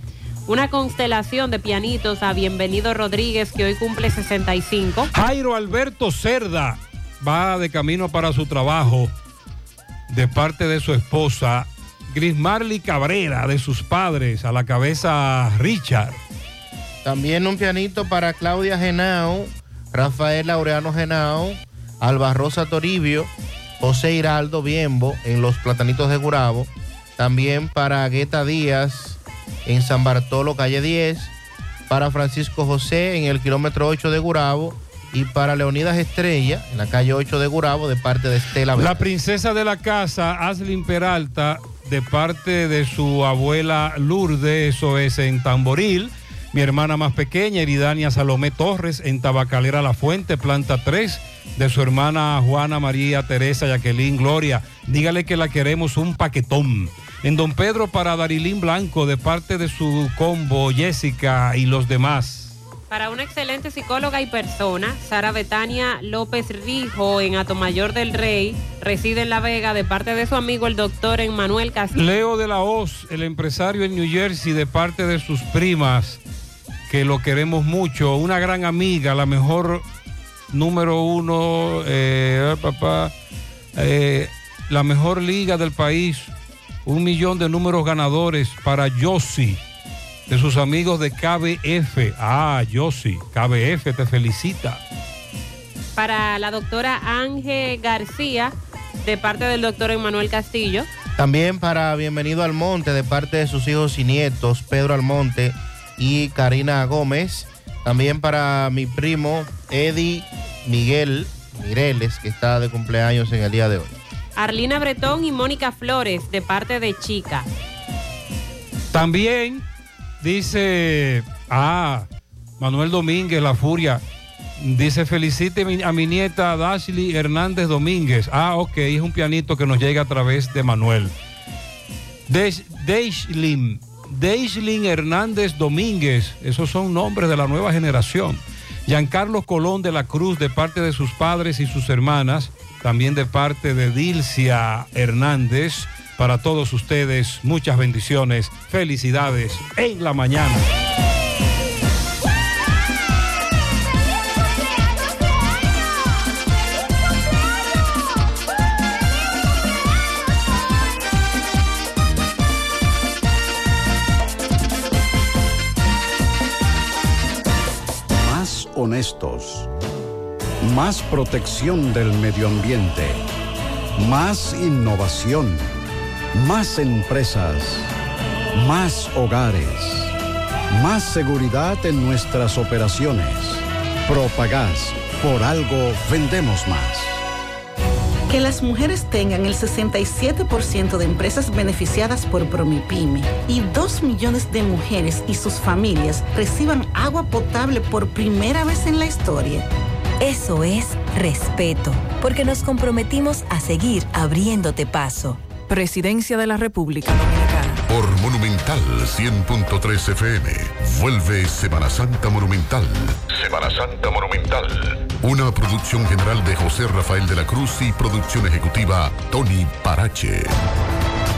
Una constelación de pianitos a Bienvenido Rodríguez, que hoy cumple 65. Jairo Alberto Cerda va de camino para su trabajo de parte de su esposa Grismarly Cabrera, de sus padres, a la cabeza Richard. También un pianito para Claudia Genao, Rafael Laureano Genao, Alba Rosa Toribio, José Hiraldo Biembo en Los Platanitos de Gurabo. También para Gueta Díaz en San Bartolo, calle 10. Para Francisco José en el kilómetro 8 de Gurabo. Y para Leonidas Estrella en la calle 8 de Gurabo de parte de Estela. La princesa de la casa, Aslin Peralta, de parte de su abuela Lourdes, eso es en Tamboril. Mi hermana más pequeña, Eridania Salomé Torres, en Tabacalera La Fuente, planta 3, de su hermana Juana María Teresa Jacqueline Gloria. Dígale que la queremos un paquetón. En Don Pedro para Darilín Blanco, de parte de su combo Jessica y los demás. Para una excelente psicóloga y persona, Sara Betania López Rijo en Atomayor del Rey, reside en La Vega de parte de su amigo el doctor Emmanuel Castillo. Leo de la Hoz, el empresario en New Jersey, de parte de sus primas, que lo queremos mucho. Una gran amiga, la mejor número uno, eh, papá, eh, la mejor liga del país. Un millón de números ganadores para Yossi, de sus amigos de KBF. Ah, Yossi, KBF te felicita. Para la doctora Ángel García, de parte del doctor Emmanuel Castillo. También para Bienvenido al Monte, de parte de sus hijos y nietos, Pedro Almonte y Karina Gómez. También para mi primo Eddie Miguel Mireles, que está de cumpleaños en el día de hoy. Arlina Bretón y Mónica Flores, de parte de Chica. También dice, ah, Manuel Domínguez, La Furia, dice, felicite a mi nieta Dashley Hernández Domínguez. Ah, ok, es un pianito que nos llega a través de Manuel. Deishlin, Deishlin Hernández Domínguez, esos son nombres de la nueva generación. Giancarlo Colón de la Cruz, de parte de sus padres y sus hermanas, también de parte de Dilcia Hernández. Para todos ustedes, muchas bendiciones, felicidades en la mañana. Más honestos. Más protección del medio ambiente. Más innovación. Más empresas. Más hogares. Más seguridad en nuestras operaciones. Propagás. Por algo vendemos más. Que las mujeres tengan el 67% de empresas beneficiadas por Promipyme y 2 millones de mujeres y sus familias reciban agua potable por primera vez en la historia. Eso es respeto, porque nos comprometimos a seguir abriéndote paso. Presidencia de la República Dominicana. Por Monumental 100.3 FM. Vuelve Semana Santa Monumental. Semana Santa Monumental. Una producción general de José Rafael de la Cruz y producción ejecutiva Tony Parache.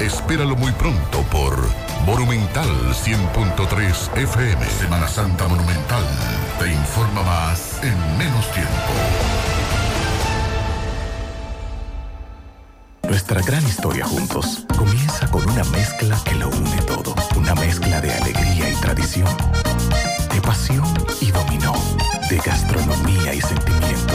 Espéralo muy pronto por Monumental 100.3 FM. Semana Santa Monumental. Te informa más en menos tiempo. Nuestra gran historia juntos comienza con una mezcla que lo une todo. Una mezcla de alegría y tradición, de pasión y dominó, de gastronomía y sentimiento.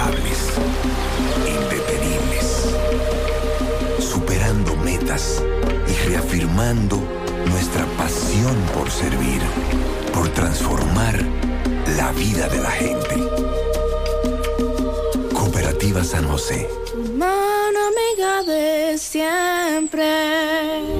incansables. Superando metas y reafirmando nuestra pasión por servir, por transformar la vida de la gente. Cooperativa San José. Mano amiga de siempre.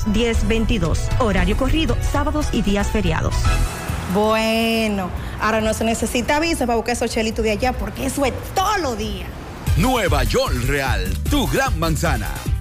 1-210-22. Horario corrido, sábados y días feriados. Bueno, ahora no se necesita visa para buscar esos chelitos de allá porque eso es todo lo día. Nueva York Real, tu gran manzana.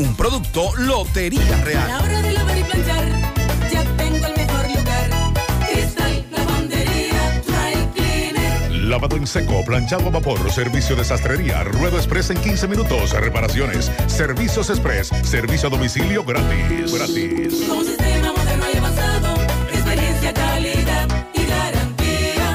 Un producto Lotería A la Real. hora de lavar y planchar, ya tengo el mejor lugar. Cristal Lavandería Dry Cleaner. Lavado en seco, planchado a vapor, servicio de sastrería, ruedo express en 15 minutos, reparaciones, servicios express, servicio a domicilio gratis. Gratis. Con sistema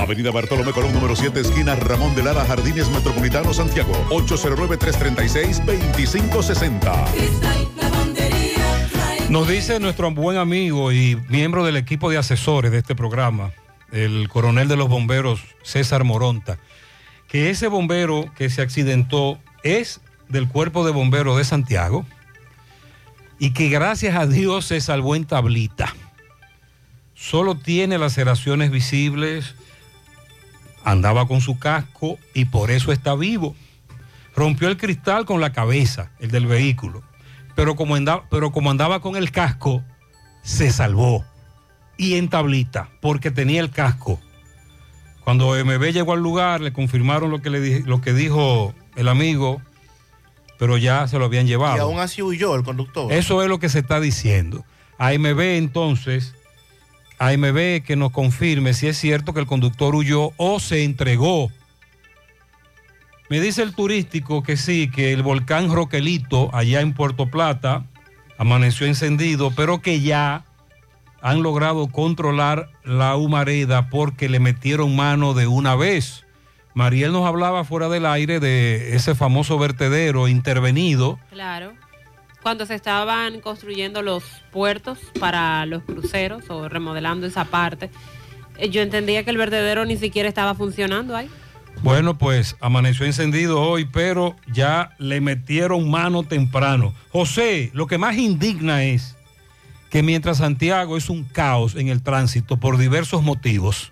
Avenida Bartolomé Colón, número 7, esquina Ramón de Lara, Jardines Metropolitano, Santiago. 809-336-2560. Cristal Lavandería Dry Nos dice nuestro buen amigo y miembro del equipo de asesores de este programa, el coronel de los bomberos César Moronta, que ese bombero que se accidentó es del cuerpo de bomberos de Santiago y que gracias a Dios se salvó en tablita. Solo tiene laceraciones visibles, andaba con su casco y por eso está vivo. Rompió el cristal con la cabeza, el del vehículo pero como, andaba, pero como andaba con el casco, se salvó. Y en tablita, porque tenía el casco. Cuando MB llegó al lugar, le confirmaron lo que, le lo que dijo el amigo, pero ya se lo habían llevado. Y aún así huyó el conductor. Eso es lo que se está diciendo. AMB entonces, AMB que nos confirme si es cierto que el conductor huyó o se entregó. Me dice el turístico que sí, que el volcán Roquelito, allá en Puerto Plata, amaneció encendido, pero que ya han logrado controlar la humareda porque le metieron mano de una vez. Mariel nos hablaba fuera del aire de ese famoso vertedero intervenido. Claro. Cuando se estaban construyendo los puertos para los cruceros o remodelando esa parte, eh, yo entendía que el vertedero ni siquiera estaba funcionando ahí. Bueno, pues amaneció encendido hoy, pero ya le metieron mano temprano. José, lo que más indigna es que mientras Santiago es un caos en el tránsito por diversos motivos,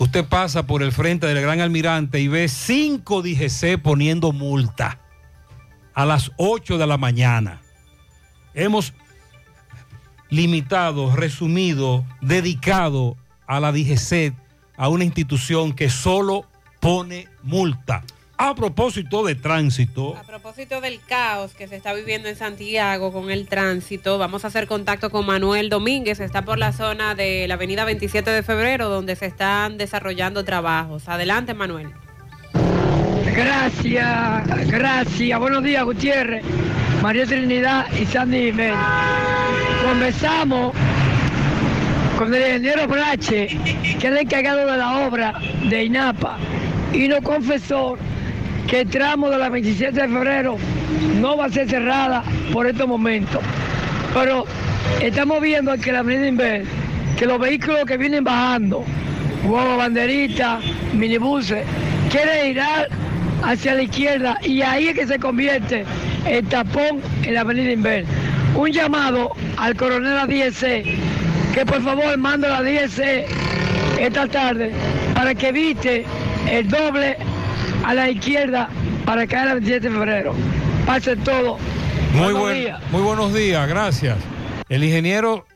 usted pasa por el frente del Gran Almirante y ve cinco DGC poniendo multa a las 8 de la mañana. Hemos limitado, resumido, dedicado a la DGC, a una institución que solo pone multa. A propósito de tránsito, A propósito del caos que se está viviendo en Santiago con el tránsito, vamos a hacer contacto con Manuel Domínguez, está por la zona de la avenida 27 de febrero, donde se están desarrollando trabajos. Adelante, Manuel. Gracias, gracias. Buenos días, Gutiérrez, María Trinidad y Sandy Jiménez. Conversamos con el ingeniero Brache, que el encargado de la obra de INAPA, y nos confesó que el tramo de la 27 de febrero no va a ser cerrada por estos momentos. Pero estamos viendo que la avenida Inver, que los vehículos que vienen bajando, huevos, banderitas, minibuses, quieren ir a- hacia la izquierda y ahí es que se convierte el tapón en la avenida Inver. un llamado al coronel a 10C, que por favor mande a la 10C esta tarde para que evite el doble a la izquierda para caer el 27 de febrero. Pase todo. Muy, Buenos buen- días. muy buenos días, gracias. El ingeniero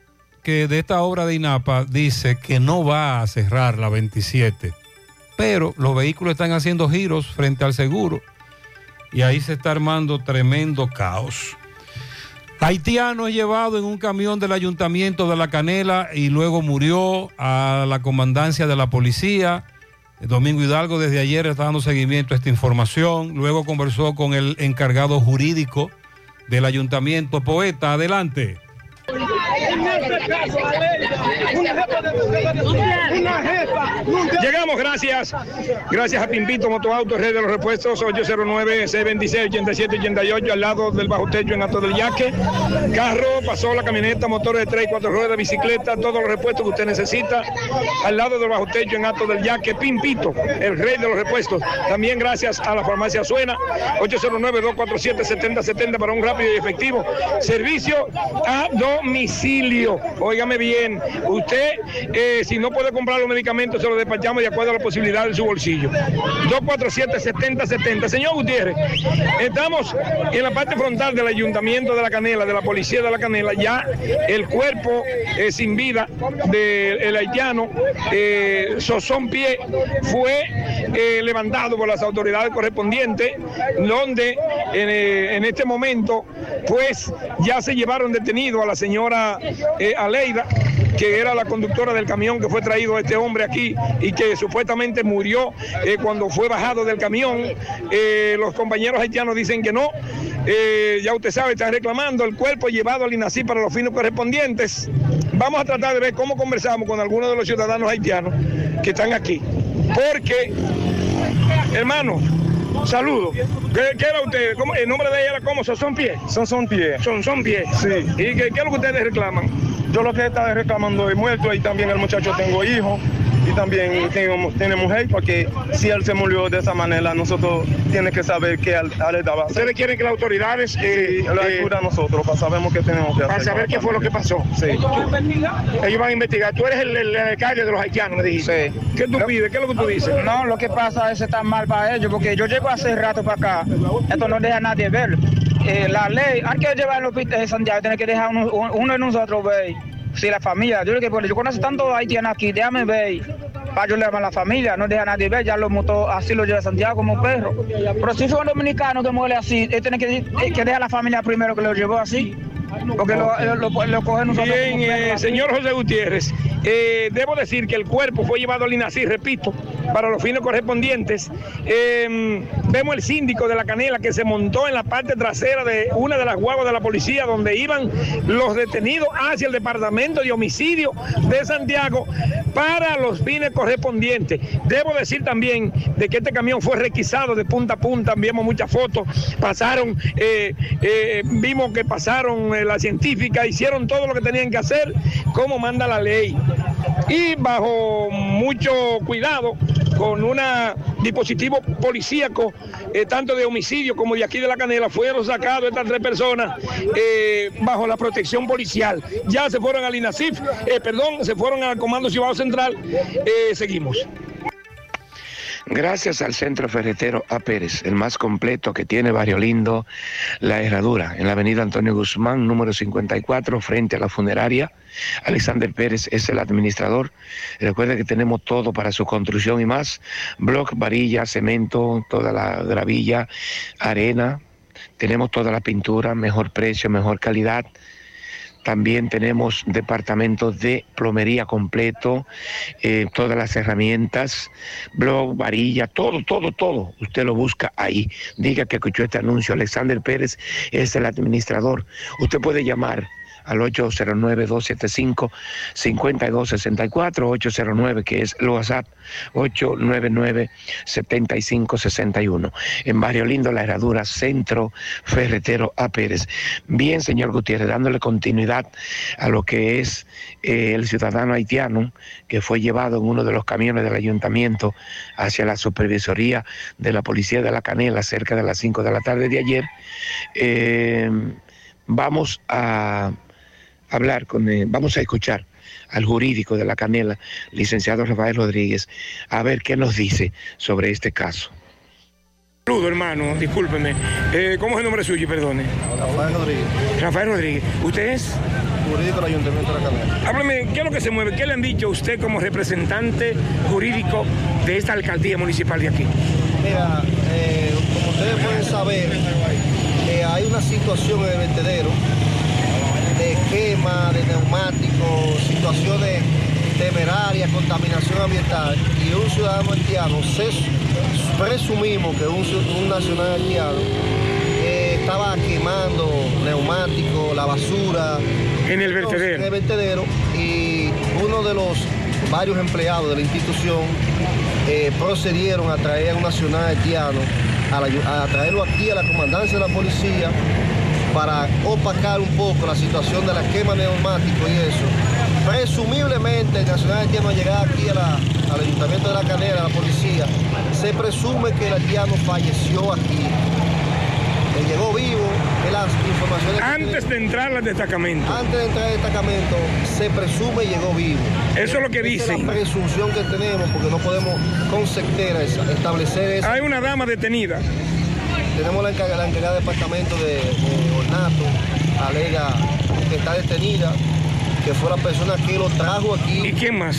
que de esta obra de INAPA dice que no va a cerrar la 27, pero los vehículos están haciendo giros frente al seguro y ahí se está armando tremendo caos. Haitiano es llevado en un camión del ayuntamiento de La Canela y luego murió a la comandancia de la policía. Domingo Hidalgo desde ayer está dando seguimiento a esta información. Luego conversó con el encargado jurídico del ayuntamiento. Poeta, adelante. Llegamos, gracias. Gracias a Pimpito Motoauto, Red de los Repuestos, 809-626-8788, al lado del bajo techo en Alto del Yaque. Carro, pasó la camioneta, motores de 3 y 4 ruedas, bicicleta, todos los repuestos que usted necesita, al lado del bajo techo en Alto del Yaque. Pimpito, el rey de los repuestos. También gracias a la farmacia Suena, 809-247-7070 para un rápido y efectivo servicio a domicilio. Óigame bien, usted, eh, si no puede comprar los medicamentos, se los despachamos de acuerdo a la posibilidad de su bolsillo. 247-7070. Señor Gutiérrez, estamos en la parte frontal del Ayuntamiento de la Canela, de la Policía de la Canela. Ya el cuerpo eh, sin vida del haitiano, eh, Sosón Pie, fue eh, levantado por las autoridades correspondientes, donde en, eh, en este momento, pues ya se llevaron detenido a la señora Aleida, que era la conductora del camión que fue traído este hombre aquí y que supuestamente murió eh, cuando fue bajado del camión. Eh, los compañeros haitianos dicen que no. Eh, ya usted sabe, está reclamando el cuerpo llevado al INACI para los fines correspondientes. Vamos a tratar de ver cómo conversamos con algunos de los ciudadanos haitianos que están aquí. Porque, hermano, saludo. ¿Qué, qué era usted? ¿Cómo- ¿El nombre de ella era cómo? ¿Son Pie? Son Son Pie. Son Son Pie. Sí. ¿Y qué, qué es lo que ustedes reclaman? Yo lo que estaba reclamando es muerto y también el muchacho tengo hijo y también tengo, tiene mujer porque si él se murió de esa manera nosotros tenemos que saber qué le daba. Ustedes quieren que las autoridades eh, lo eh, a nosotros para saber qué tenemos que hacer. para saber qué fue lo que pasó. Sí. Ellos van a investigar. Tú eres el, el alcalde de los haitianos, me dijiste. Sí. ¿Qué tú pides? ¿Qué es lo que tú dices? No, lo que pasa es que está mal para ellos, porque yo llego hace rato para acá, esto no deja a nadie ver. Eh, la ley, hay que llevar al hospital de Santiago, tiene que dejar uno, uno de nosotros ver. Si la familia, yo, digo, yo conozco tanto haitianos aquí, déjame ver. Para yo levar a la familia, no deja a nadie ver, ya lo motos así lo lleva a Santiago como perro. Pero si fue un dominicano que muere así, él tiene que, eh, que dejar a la familia primero que lo llevó así. Porque lo, lo, lo, lo cogen nosotros. Bien, eh, señor José Gutiérrez, eh, debo decir que el cuerpo fue llevado al INACI, repito, para los fines correspondientes. Eh, vemos el síndico de la Canela que se montó en la parte trasera de una de las guaguas de la policía donde iban los detenidos hacia el departamento de homicidio de Santiago para los fines correspondientes. Debo decir también de que este camión fue requisado de punta a punta, vimos muchas fotos, pasaron, eh, eh, vimos que pasaron eh, la científica, hicieron todo lo que tenían que hacer como manda la ley. Y bajo mucho cuidado, con un dispositivo policíaco, eh, tanto de homicidio como de aquí de la Canela, fueron sacados estas tres personas eh, bajo la protección policial. Ya se fueron al INACIF, eh, perdón, se fueron al Comando Ciudad Central. Seguimos. Gracias al Centro Ferretero A. Pérez, el más completo que tiene Barrio Lindo, La Herradura, en la avenida Antonio Guzmán, número 54, frente a la funeraria. Alexander Pérez es el administrador. Recuerde que tenemos todo para su construcción y más. Block, varilla, cemento, toda la gravilla, arena. Tenemos toda la pintura, mejor precio, mejor calidad. También tenemos departamentos de plomería completo, eh, todas las herramientas, blog, varilla, todo, todo, todo. Usted lo busca ahí. Diga que escuchó este anuncio. Alexander Pérez es el administrador. Usted puede llamar al 809-275-5264, 809 que es el WhatsApp, 899-7561. En Barrio Lindo, La Herradura, Centro Ferretero A. Pérez. Bien, señor Gutiérrez, dándole continuidad a lo que es eh, el ciudadano haitiano que fue llevado en uno de los camiones del ayuntamiento hacia la supervisoría de la policía de la Canela cerca de las 5 de la tarde de ayer. Eh, Vamos a hablar con, eh, vamos a escuchar al jurídico de la Canela, licenciado Rafael Rodríguez, a ver qué nos dice sobre este caso. Saludo, hermano, discúlpeme. Eh, ¿Cómo es el nombre suyo? Perdone. Rafael Rodríguez, Rafael Rodríguez. ¿Usted es? jurídico del Ayuntamiento de la Canela. Háblame, ¿qué es lo que se mueve? ¿Qué le han dicho a usted como representante jurídico de esta alcaldía municipal de aquí? Mira, eh, como ustedes pueden saber, eh, hay una situación en el vertedero de quema, de neumáticos, situaciones temerarias, contaminación ambiental y un ciudadano haitiano, se, presumimos que un, un nacional haitiano eh, estaba quemando neumáticos, la basura. En el vertedero. En el vertedero y uno de los varios empleados de la institución eh, procedieron a traer a un nacional haitiano, a, la- a traerlo aquí a la comandancia de la policía para opacar un poco la situación de la quema de neumáticos y eso. Presumiblemente el nacional haitiano al llegar aquí a la- al ayuntamiento de la Canela, a la policía, se presume que el haitiano falleció aquí. Llegó vivo, es las informaciones que Antes de entrar al destacamento. antes de entrar al destacamento, se presume llegó vivo. Eso es lo que dicen. Es la presunción que tenemos porque no podemos con certeza esa- establecer eso. Hay una dama detenida. Tenemos la encargada, la encargada del departamento de, de ornato, alega que está detenida, que fue la persona que lo trajo aquí. ¿Y quién más?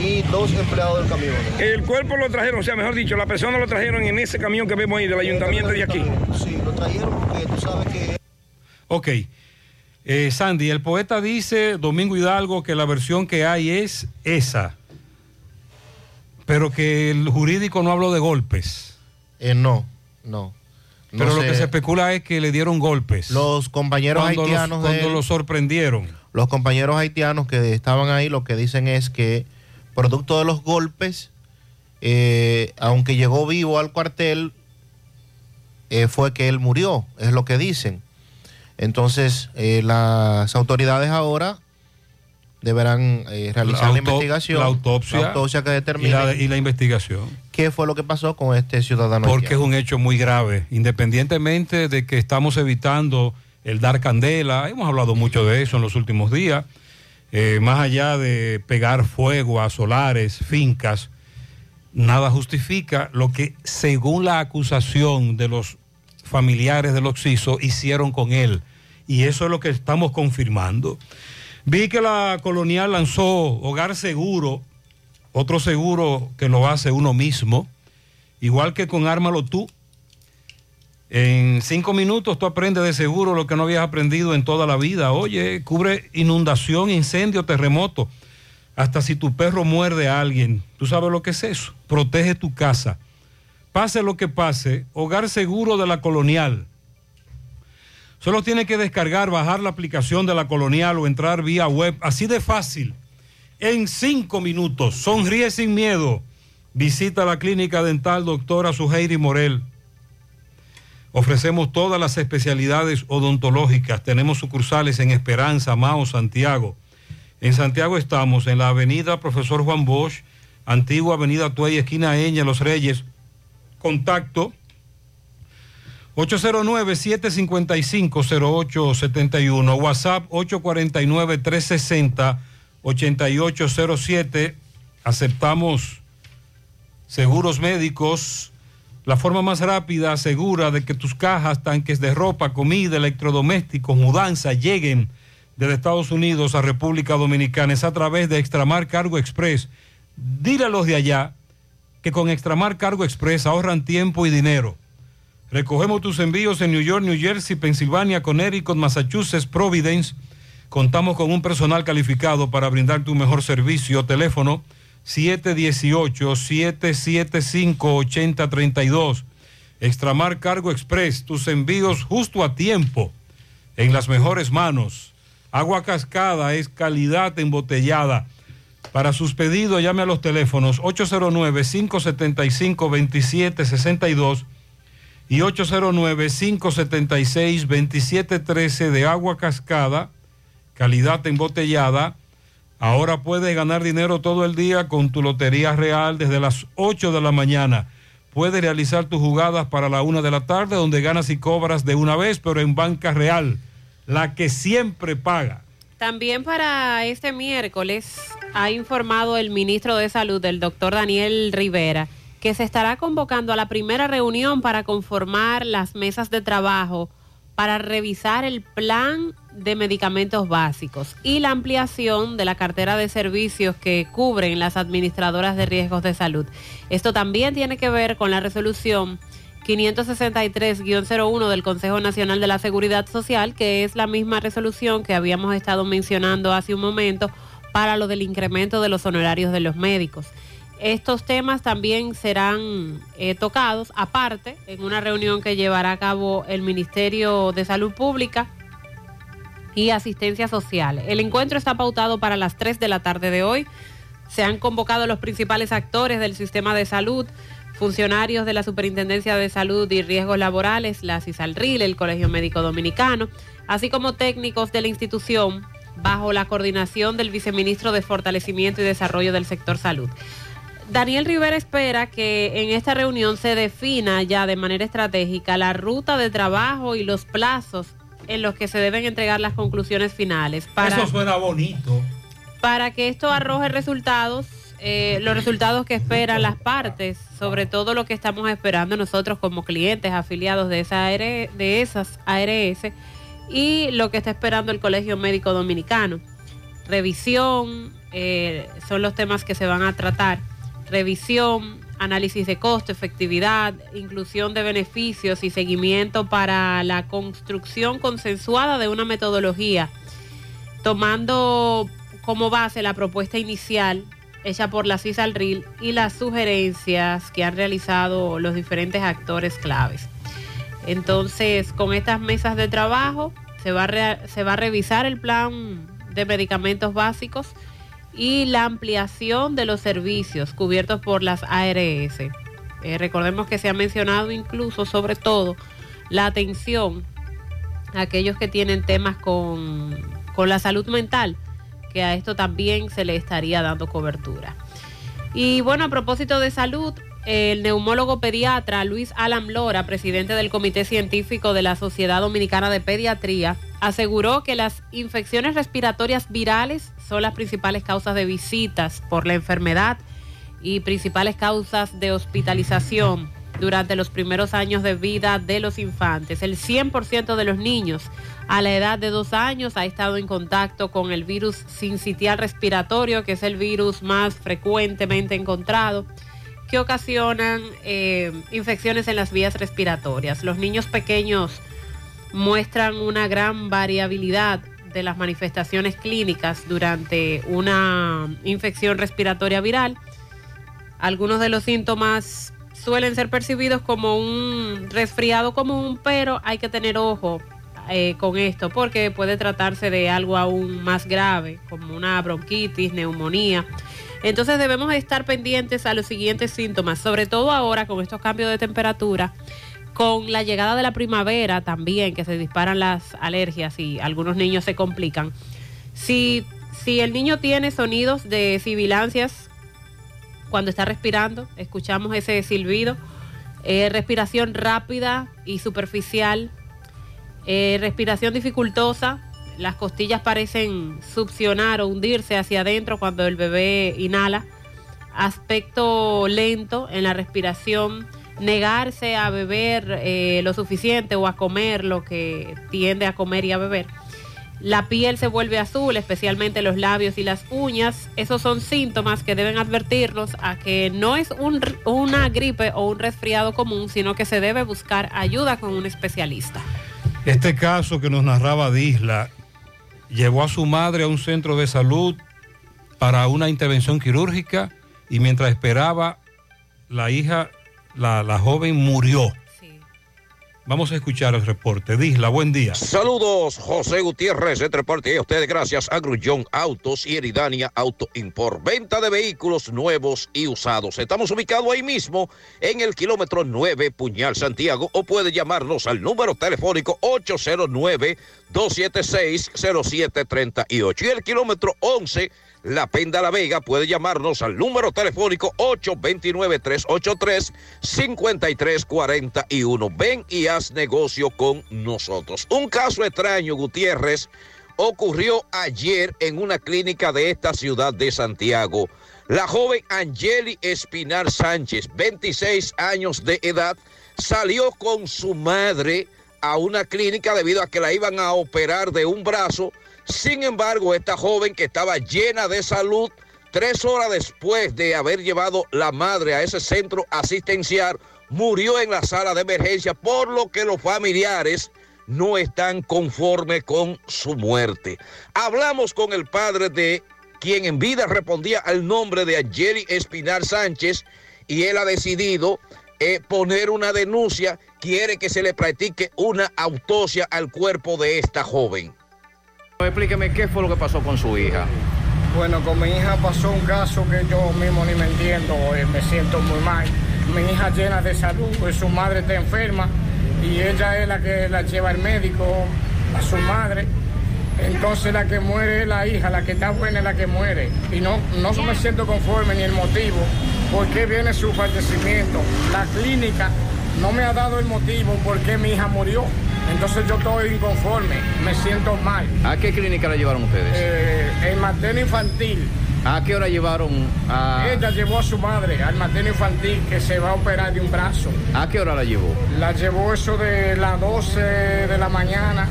Y dos empleados del camión. El cuerpo lo trajeron, o sea, mejor dicho, la persona lo trajeron en ese camión que vemos ahí del ayuntamiento de aquí. Sí, lo trajeron porque tú sabes que Ok. Eh, Sandy, el poeta dice, Domingo Hidalgo, que la versión que hay es esa, pero que el jurídico no habló de golpes. Eh, no, no. No Pero lo que se especula es que le dieron golpes. Los compañeros Cuando los- haitianos de cuando él- lo sorprendieron. Los compañeros haitianos que estaban ahí lo que dicen es que producto de los golpes, eh, aunque llegó vivo al cuartel, eh, fue que él murió, es lo que dicen. Entonces, eh, las autoridades ahora deberán eh, realizar la, investigación, la autopsia, la autopsia que y determine la, y la investigación. qué fue lo que pasó con este ciudadano. Porque es un hecho muy grave, independientemente de que estamos evitando el dar candela, hemos hablado mucho de eso en los últimos días, eh, más allá de pegar fuego a solares, fincas, nada justifica lo que según la acusación de los familiares del Oxiso hicieron con él. Y eso es lo que estamos confirmando. Vi que la colonial lanzó Hogar Seguro, otro seguro que lo hace uno mismo, igual que con Ármalo tú. En cinco minutos tú aprendes de seguro lo que no habías aprendido en toda la vida. Oye, cubre inundación, incendio, terremoto. Hasta si tu perro muerde a alguien, tú sabes lo que es eso. Protege tu casa. Pase lo que pase, Hogar Seguro de la Colonial. Solo tiene que descargar, bajar la aplicación de la Colonial o entrar vía web. Así de fácil. En cinco minutos. Sonríe sin miedo. Visita la clínica dental doctora Suheiri Morel. Ofrecemos todas las especialidades odontológicas. Tenemos sucursales en Esperanza, Mao, Santiago. En Santiago estamos en la avenida Profesor Juan Bosch, antigua avenida Tuey, esquina Eña, Los Reyes. Contacto 809-755-0871, WhatsApp 849-360-8807. Aceptamos seguros médicos, la forma más rápida, segura de que tus cajas, tanques de ropa, comida, electrodomésticos, mudanza lleguen desde Estados Unidos a República Dominicana es a través de Extramar Cargo Express. Dile a los de allá que con Extramar Cargo Express ahorran tiempo y dinero. Recogemos tus envíos en New York, New Jersey, Pensilvania, Connecticut, Massachusetts, Providence. Contamos con un personal calificado para brindar tu mejor servicio. Teléfono 718-775-8032. Extramar Cargo Express, tus envíos justo a tiempo, en las mejores manos. Agua cascada es calidad embotellada. Para sus pedidos llame a los teléfonos 809-575-2762 y 809-576-2713 de agua cascada, calidad embotellada. Ahora puedes ganar dinero todo el día con tu Lotería Real desde las 8 de la mañana. Puedes realizar tus jugadas para la 1 de la tarde donde ganas y cobras de una vez, pero en banca real. la que siempre paga. También para este miércoles ha informado el ministro de Salud, el doctor Daniel Rivera, que se estará convocando a la primera reunión para conformar las mesas de trabajo para revisar el plan de medicamentos básicos y la ampliación de la cartera de servicios que cubren las administradoras de riesgos de salud. Esto también tiene que ver con la resolución 563-01 del Consejo Nacional de la Seguridad Social, que es la misma resolución que habíamos estado mencionando hace un momento para lo del incremento de los honorarios de los médicos. Estos temas también serán eh, tocados aparte en una reunión que llevará a cabo el Ministerio de Salud Pública y Asistencia Social. El encuentro está pautado para las 3 de la tarde de hoy. Se han convocado los principales actores del sistema de salud, funcionarios de la Superintendencia de Salud y Riesgos Laborales, la CISALRIL, el Colegio Médico Dominicano, así como técnicos de la institución bajo la coordinación del viceministro de Fortalecimiento y Desarrollo del Sector Salud. Daniel Rivera espera que en esta reunión se defina ya de manera estratégica la ruta de trabajo y los plazos en los que se deben entregar las conclusiones finales. Para, Eso suena bonito. para que esto arroje resultados, eh, los resultados que esperan las partes, sobre todo lo que estamos esperando nosotros como clientes afiliados de, esa AR de esas ARS y lo que está esperando el Colegio Médico Dominicano. Revisión, eh, son los temas que se van a tratar. Revisión, análisis de costo, efectividad, inclusión de beneficios y seguimiento para la construcción consensuada de una metodología, tomando como base la propuesta inicial hecha por la CISALRIL y las sugerencias que han realizado los diferentes actores claves. Entonces, con estas mesas de trabajo se va se va a revisar el plan de medicamentos básicos y la ampliación de los servicios cubiertos por las ARS. Eh, recordemos que se ha mencionado incluso, sobre todo, la atención a aquellos que tienen temas con, con la salud mental, que a esto también se le estaría dando cobertura. Y bueno, a propósito de salud, el neumólogo pediatra Luis Alam Lora, presidente del Comité Científico de la Sociedad Dominicana de Pediatría, aseguró que las infecciones respiratorias virales son las principales causas de visitas por la enfermedad y principales causas de hospitalización durante los primeros años de vida de los infantes. El 100% de los niños a la edad de dos años ha estado en contacto con el virus sincitial respiratorio, que es el virus más frecuentemente encontrado, que ocasionan eh, infecciones en las vías respiratorias. Los niños pequeños muestran una gran variabilidad de las manifestaciones clínicas durante una infección respiratoria viral. Algunos de los síntomas suelen ser percibidos como un resfriado común, pero hay que tener ojo eh, con esto porque puede tratarse de algo aún más grave, como una bronquitis, neumonía. Entonces debemos estar pendientes a los siguientes síntomas, sobre todo ahora con estos cambios de temperatura, con la llegada de la primavera también, que se disparan las alergias y algunos niños se complican. Si, si el niño tiene sonidos de sibilancias cuando está respirando, escuchamos ese silbido, eh, respiración rápida y superficial, eh, respiración dificultosa, las costillas parecen succionar o hundirse hacia adentro cuando el bebé inhala, aspecto lento en la respiración, negarse a beber eh, lo suficiente o a comer lo que tiende a comer y a beber. La piel se vuelve azul, especialmente los labios y las uñas. Esos son síntomas que deben advertirnos a que no es un- una gripe o un resfriado común, sino que se debe buscar ayuda con un especialista. Este caso que nos narraba Disla llevó a su madre a un centro de salud para una intervención quirúrgica y mientras esperaba, la hija, la, la joven murió. Vamos a escuchar el reporte. Disla, buen día. Saludos, José Gutiérrez, entre parte a ustedes gracias a Grullón Autos y Eridania Auto Import. Venta de vehículos nuevos y usados. Estamos ubicados ahí mismo en el kilómetro 9 Puñal Santiago o puede llamarnos al número telefónico 276-0738. Y el kilómetro 11, La Penda La Vega, puede llamarnos al número telefónico 829-383-5341. Ven y haz negocio con nosotros. Un caso extraño, Gutiérrez, ocurrió ayer en una clínica de esta ciudad de Santiago. La joven Angeli Espinar Sánchez, 26 años de edad, salió con su madre a una clínica debido a que la iban a operar de un brazo. Sin embargo, esta joven que estaba llena de salud, tres horas después de haber llevado la madre a ese centro asistencial, murió en la sala de emergencia, por lo que los familiares no están conformes con su muerte. Hablamos con el padre de quien en vida respondía al nombre de Jerry Espinar Sánchez y él ha decidido eh, poner una denuncia, quiere que se le practique una autopsia al cuerpo de esta joven. Explíqueme qué fue lo que pasó con su hija. Bueno, con mi hija pasó un caso que yo mismo ni me entiendo, eh, me siento muy mal. Mi hija llena de salud, pues su madre está enferma y ella es la que la lleva al médico, a su madre. Entonces la que muere es la hija, la que está buena es la que muere. Y no, no me siento conforme ni el motivo por qué viene su fallecimiento. La clínica no me ha dado el motivo por qué mi hija murió. Entonces yo estoy inconforme, me siento mal. ¿A qué clínica la llevaron ustedes? Eh, el materno infantil. ¿A qué hora llevaron a...? Ella llevó a su madre al materno infantil que se va a operar de un brazo. ¿A qué hora la llevó? La llevó eso de las 12 de la mañana,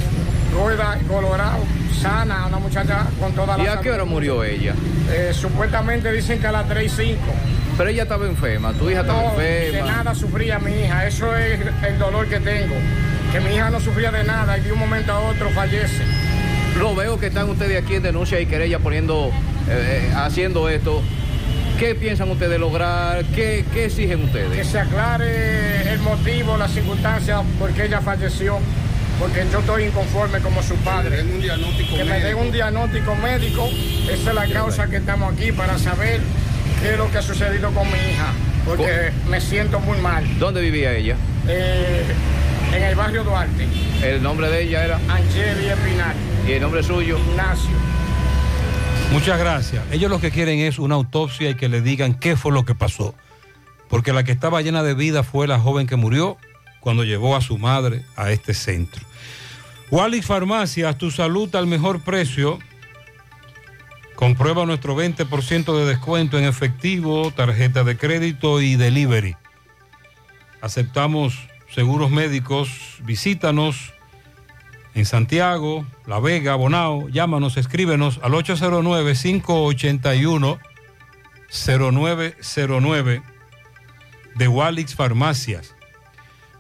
rueda y colorado, sana, una muchacha con toda la ¿Y a qué hora murió ella? Eh, supuestamente dicen que a las 3 y 5. Pero ella estaba enferma, tu hija estaba No, enferma. de nada sufría mi hija, eso es el dolor que tengo. Que mi hija no sufría de nada y de un momento a otro fallece. Lo veo que están ustedes aquí en denuncia y querella poniendo, eh, eh, haciendo esto. ¿Qué piensan ustedes lograr? ¿Qué, qué exigen Que ustedes? se aclare el motivo, las circunstancias por qué ella falleció. Porque yo estoy inconforme como su padre. que me den un diagnóstico médico. Esa es la causa que estamos aquí para saber qué es lo que ha sucedido con mi hija. Porque me siento muy mal. ¿Dónde vivía ella? Eh, en el barrio Duarte. El nombre de ella era Angeli Espinar. y el nombre suyo. Ignacio. Muchas gracias. Ellos lo que quieren es una autopsia y que le digan qué fue lo que pasó. Porque la que estaba llena de vida fue la joven que murió cuando llevó a su madre a este centro. Wallis Farmacias, tu salud al mejor precio. Comprueba nuestro 20% de descuento en efectivo, tarjeta de crédito y delivery. Aceptamos seguros médicos. Visítanos en Santiago, La Vega, Bonao. Llámanos, escríbenos al 809-581-0909 de Walix Farmacias.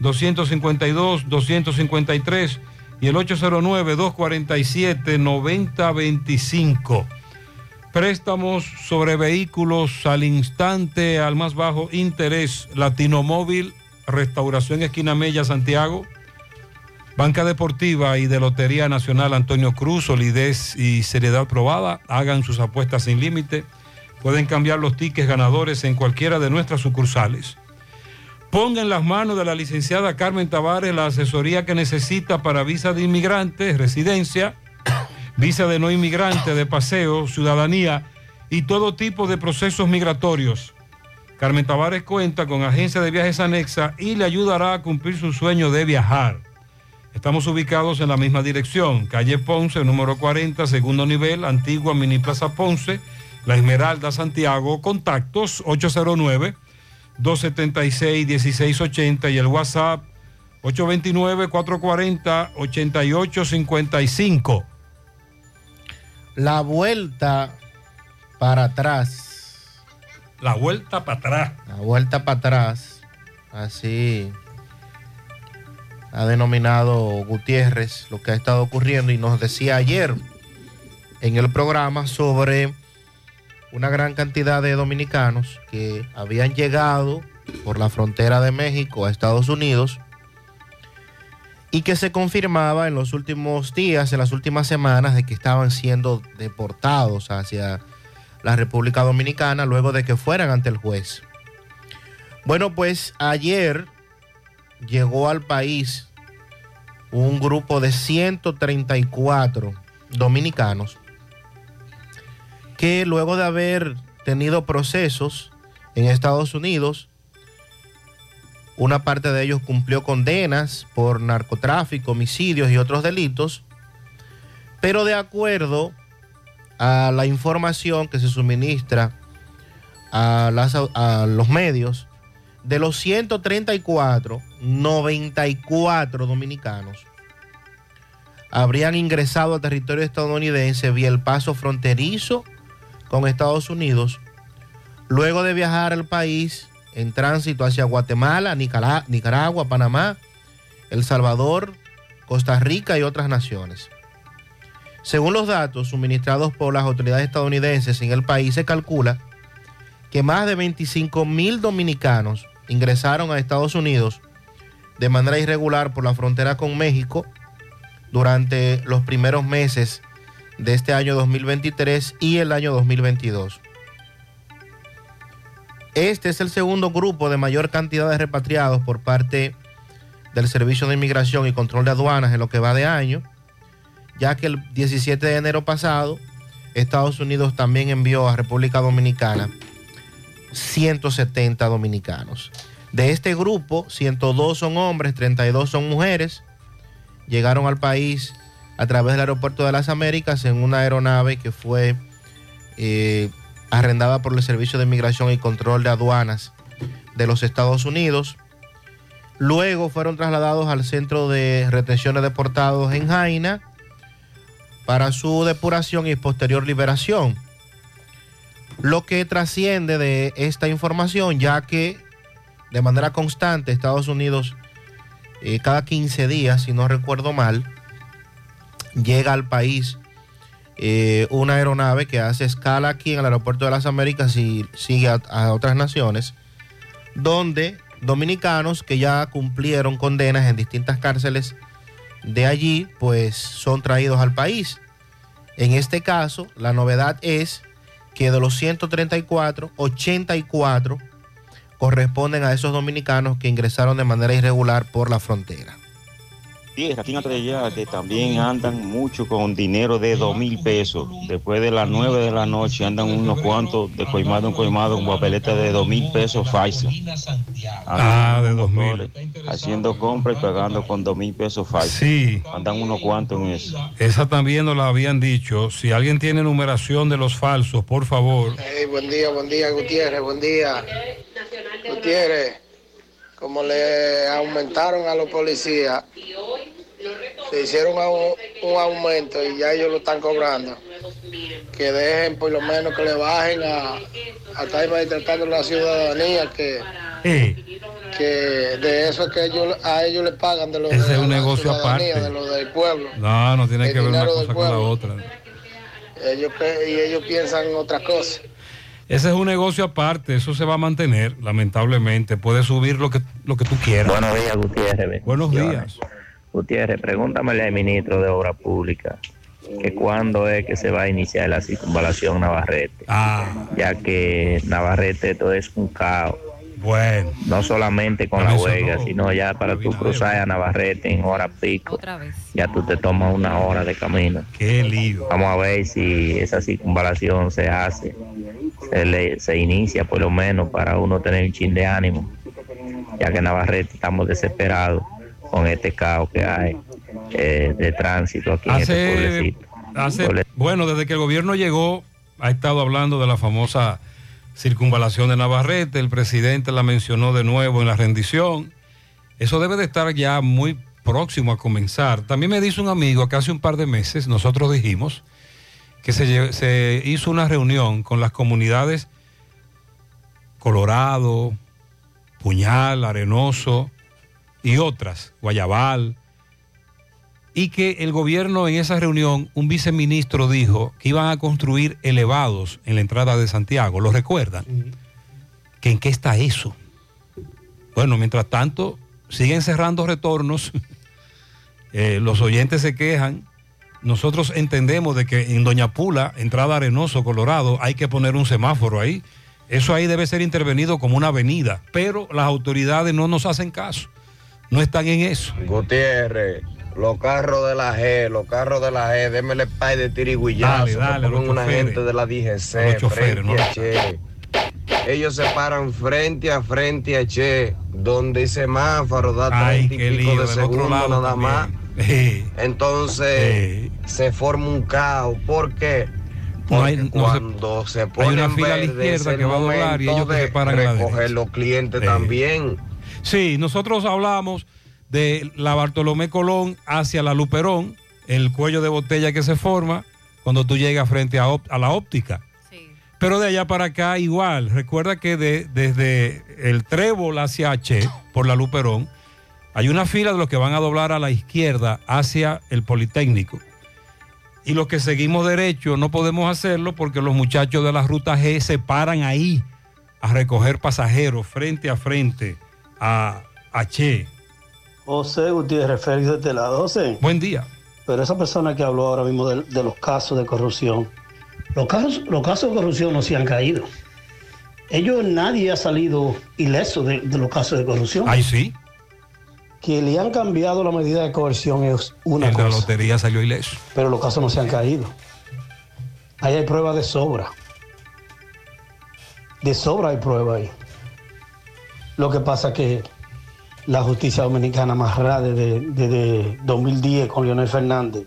252, 253 y el 809-247-9025. Préstamos sobre vehículos al instante, al más bajo interés. Latinomóvil, Restauración Esquina Mella, Santiago. Banca Deportiva y de Lotería Nacional Antonio Cruz, solidez y seriedad probada. Hagan sus apuestas sin límite. Pueden cambiar los tickets ganadores en cualquiera de nuestras sucursales. Ponga en las manos de la licenciada Carmen Tavares la asesoría que necesita para visa de inmigrantes, residencia, (coughs) visa de no inmigrante, de paseo, ciudadanía y todo tipo de procesos migratorios. Carmen Tavares cuenta con agencia de viajes anexa y le ayudará a cumplir su sueño de viajar. Estamos ubicados en la misma dirección, calle Ponce, número 40, segundo nivel, antigua Mini Plaza Ponce, La Esmeralda, Santiago. Contactos 809-276-1680 y el WhatsApp 829-440-8855. La vuelta para atrás. La vuelta para atrás. La vuelta para atrás. Así. ha denominado Gutiérrez lo que ha estado ocurriendo y nos decía ayer en el programa sobre una gran cantidad de dominicanos que habían llegado por la frontera de México a Estados Unidos y que se confirmaba en los últimos días, en las últimas semanas, de que estaban siendo deportados hacia la República Dominicana luego de que fueran ante el juez. Bueno, pues ayer llegó al país un grupo de 134 dominicanos que luego de haber tenido procesos en Estados Unidos, una parte de ellos cumplió condenas por narcotráfico, homicidios y otros delitos, pero de acuerdo a la información que se suministra a, los medios, de los 134, 94 dominicanos habrían ingresado al territorio estadounidense vía el paso fronterizo con Estados Unidos, luego de viajar al país en tránsito hacia Guatemala, Nicaragua, Panamá, El Salvador, Costa Rica y otras naciones. Según los datos suministrados por las autoridades estadounidenses en el país, se calcula que más de 25 mil dominicanos ingresaron a Estados Unidos de manera irregular por la frontera con México durante los primeros meses de este año 2023 y el año 2022. Este es el segundo grupo de mayor cantidad de repatriados por parte del Servicio de Inmigración y Control de Aduanas en lo que va de año, ya que el 17 de enero pasado Estados Unidos también envió a República Dominicana 170 dominicanos. De este grupo, 102 son hombres, 32 son mujeres. Llegaron al país a través del aeropuerto de las Américas en una aeronave que fue eh, arrendada por el Servicio de Inmigración y Control de Aduanas de los Estados Unidos. Luego fueron trasladados al centro de retención de deportados en Jaina para su depuración y posterior liberación. Lo que trasciende de esta información, ya que de manera constante Estados Unidos, eh, cada 15 días, si no recuerdo mal, llega al país eh, una aeronave que hace escala aquí en el aeropuerto de las Américas y sigue a, a otras naciones, donde dominicanos que ya cumplieron condenas en distintas cárceles de allí, pues son traídos al país. En este caso, la novedad es que de los 134, 84 corresponden a esos dominicanos que ingresaron de manera irregular por la frontera. Tierra, aquí en Atrellá, que también andan mucho con dinero de dos mil pesos. Después de las nueve de la noche andan unos cuantos de coimado en coimado con papeleta de dos mil pesos falsos. Ah, de dos mil. Haciendo compras y pagando con dos mil pesos falsos. Sí. Andan unos cuantos en eso. Esa también nos la habían dicho. Si alguien tiene numeración de los falsos, por favor. Hey, buen día, buen día, Gutiérrez, buen día. Gutiérrez, como le aumentaron a los policías, se hicieron un, un aumento y ya ellos lo están cobrando. Que dejen por lo menos que le bajen a, a estar maltratando la ciudadanía, que, que de eso es que ellos, a ellos le pagan de los Ese es de un la negocio aparte. de lo del pueblo. No, no tiene que ver una cosa con la otra. Ellos, y ellos piensan en otras cosas. Ese es un negocio aparte, eso se va a mantener, lamentablemente. Puede subir lo que, lo que tú quieras. Buenos días, Gutiérrez. Buenos días. Gutiérrez, pregúntamele al ministro de Obra Pública que cuándo es que se va a iniciar la circunvalación Navarrete. Ah. Ya que Navarrete todo es un caos. Bueno. No solamente con la huelga, sino ya para tú cruzar a Navarrete en hora pico. Ya tú te tomas una hora de camino. Qué lío. Vamos a ver si esa circunvalación se hace, se, le- se inicia por lo menos para uno tener un chin de ánimo, ya que Navarrete estamos desesperados con este caos que hay eh, de tránsito aquí en este Hace, pueblecito. hace- bueno, desde que el gobierno llegó, ha estado hablando de la famosa circunvalación de Navarrete, el presidente la mencionó de nuevo en la rendición. Eso debe de estar ya muy próximo a comenzar. También me dice un amigo que hace un par de meses nosotros dijimos que se hizo una reunión con las comunidades Colorado, Puñal, Arenoso y otras, Guayabal, y que el gobierno en esa reunión, un viceministro dijo que iban a construir elevados en la entrada de Santiago, ¿lo recuerdan? ¿Que ¿En qué está eso? Bueno, mientras tanto, siguen cerrando retornos, (laughs) Eh, los oyentes se quejan, nosotros entendemos de que en Doña Pula, entrada Arenoso, Colorado, hay que poner un semáforo ahí. Eso ahí debe ser intervenido como una avenida, pero las autoridades no nos hacen caso, no están en eso. Gutiérrez, los carros de la G, los carros de la G, démele pay de tirigüillazo. Dale, los una choferes. gente de la A los DGC, choferes, frente ¿no? Che. Ellos se paran frente a frente a Che, donde semáforo da Ay, 30 y pico lío, de lado nada más. (laughs) también. Eh, Entonces se forma un caos. ¿Por qué? No hay- Porque no se- cuando se, hay pone una en fila a la verde, izquierda que va a doblar y ellos que se paran a la recoger los clientes Eh. también. Sí, nosotros hablamos de la Bartolomé Colón hacia la Luperón, el cuello de botella que se forma cuando tú llegas frente a, la óptica. Pero de allá para acá igual. Recuerda que de- desde el Trébol hacia H, por la Luperón, hay una fila de los que van a doblar a la izquierda hacia el Politécnico. Y los que seguimos derecho no podemos hacerlo porque los muchachos de la ruta G se paran ahí a recoger pasajeros frente a frente a H. José Gutiérrez Félix de este lado. José. Buen día. Pero esa persona que habló ahora mismo de, de los casos de corrupción, los casos, los casos de corrupción no se han caído. Ellos, nadie ha salido ileso de, de los casos de corrupción. Ay, sí. Que le han cambiado la medida de coerción es una El de la cosa, lotería salió ileso. pero los casos no se han caído. Ahí hay pruebas de sobra. De sobra hay pruebas ahí. Lo que pasa que la justicia dominicana más rara desde, desde 2010 con Leonel Fernández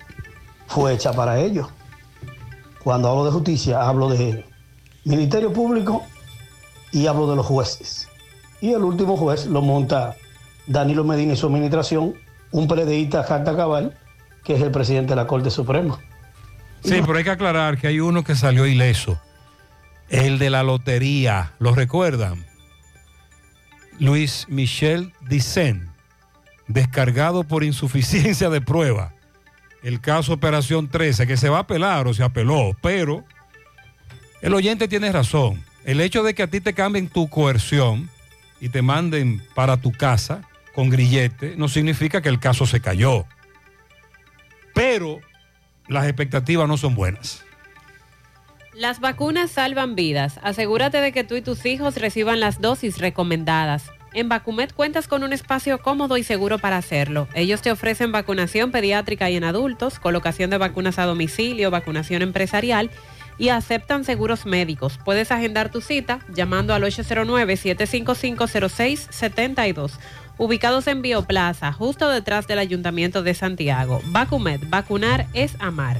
fue hecha para ellos. Cuando hablo de justicia, hablo de Ministerio Público y hablo de los jueces. Y el último juez lo monta Danilo Medina y su administración, un PLDista Jacta Cabal, que es el presidente de la Corte Suprema. Sí, pero hay que aclarar que hay uno que salió ileso. El de la lotería, ¿lo recuerdan? Luis Michel Dicen, descargado por insuficiencia de prueba. El caso Operación 13, que se va a apelar o se apeló, pero el oyente tiene razón. El hecho de que a ti te cambien tu coerción y te manden para tu casa con grillete no significa que el caso se cayó. Pero las expectativas no son buenas. Las vacunas salvan vidas. Asegúrate de que tú y tus hijos reciban las dosis recomendadas. En Vacumet cuentas con un espacio cómodo y seguro para hacerlo. Ellos te ofrecen vacunación pediátrica y en adultos, colocación de vacunas a domicilio, vacunación empresarial y aceptan seguros médicos. Puedes agendar tu cita llamando al 809-755-0672. Ubicados en Bioplaza, justo detrás del Ayuntamiento de Santiago. Vacumet, vacunar es amar.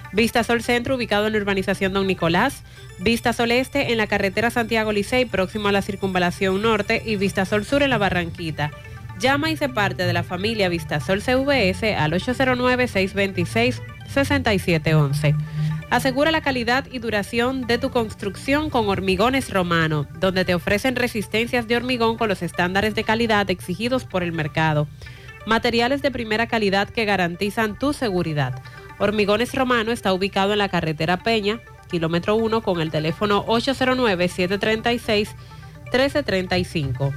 Vista Sol Centro, ubicado en la urbanización Don Nicolás. Vista Sol Este, en la carretera Santiago Licey, próximo a la circunvalación norte. Y Vista Sol Sur, en la Barranquita. Llama y se parte de la familia Vista Sol CVS al 809-626-6711. Asegura la calidad y duración de tu construcción con Hormigones Romano, donde te ofrecen resistencias de hormigón con los estándares de calidad exigidos por el mercado. Materiales de primera calidad que garantizan tu seguridad. Hormigones Romano está ubicado en la carretera Peña, kilómetro 1, con el teléfono 809-736-1335.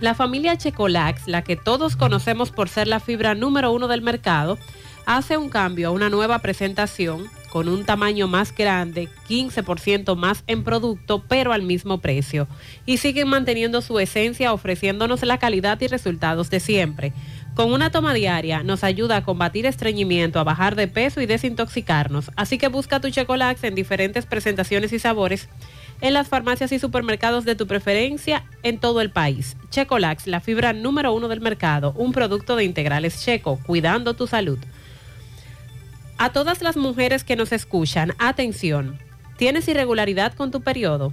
La familia Checolax, la que todos conocemos por ser la fibra número uno del mercado, hace un cambio a una nueva presentación con un tamaño más grande, 15% más en producto, pero al mismo precio. Y siguen manteniendo su esencia ofreciéndonos la calidad y resultados de siempre. Con una toma diaria nos ayuda a combatir estreñimiento, a bajar de peso y desintoxicarnos. Así que busca tu Checolax en diferentes presentaciones y sabores en las farmacias y supermercados de tu preferencia en todo el país. Checolax, la fibra número uno del mercado, un producto de integrales checo, cuidando tu salud. A todas las mujeres que nos escuchan, atención. ¿Tienes irregularidad con tu periodo?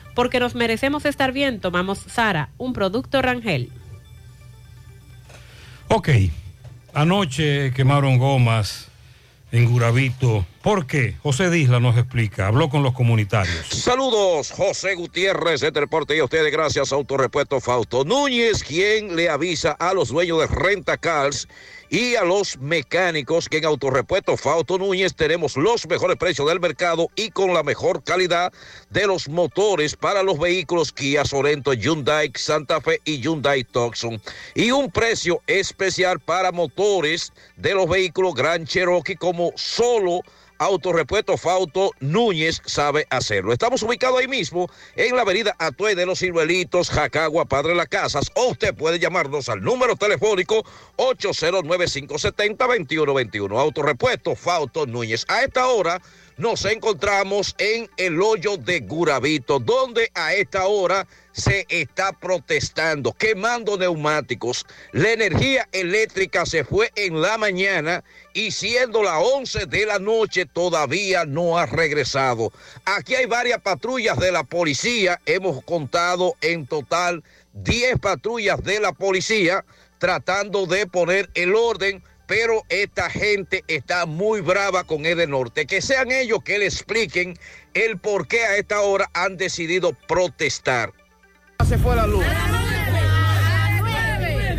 Porque nos merecemos estar bien, tomamos Sara, un producto Rangel. Ok, anoche quemaron gomas en Guravito. ¿Por qué? José Disla nos explica, habló con los comunitarios. Saludos, José Gutiérrez de Deporte y a ustedes gracias a Autorepuesto Fausto Núñez, quien le avisa a los dueños de Renta Cars y a los mecánicos que en Autorepuesto Fausto Núñez tenemos los mejores precios del mercado y con la mejor calidad de los motores para los vehículos Kia Sorento, Hyundai, Santa Fe y Hyundai Tucson. Y un precio especial para motores de los vehículos Gran Cherokee como solo Autorepuesto Fauto Núñez sabe hacerlo. Estamos ubicados ahí mismo en la avenida Atue de los Ciruelitos, Jacagua, Padre Las Casas. O usted puede llamarnos al número telefónico 809-570-2121. Autorepuesto Fauto Núñez. A esta hora nos encontramos en el hoyo de Guravito, donde a esta hora se está protestando, quemando neumáticos. La energía eléctrica se fue en la mañana y siendo las 11 de la noche todavía no ha regresado. Aquí hay varias patrullas de la policía, hemos contado en total 10 patrullas de la policía tratando de poner el orden pero esta gente está muy brava con Edenorte. Que sean ellos que le expliquen el por qué a esta hora han decidido protestar. Se fue la luz.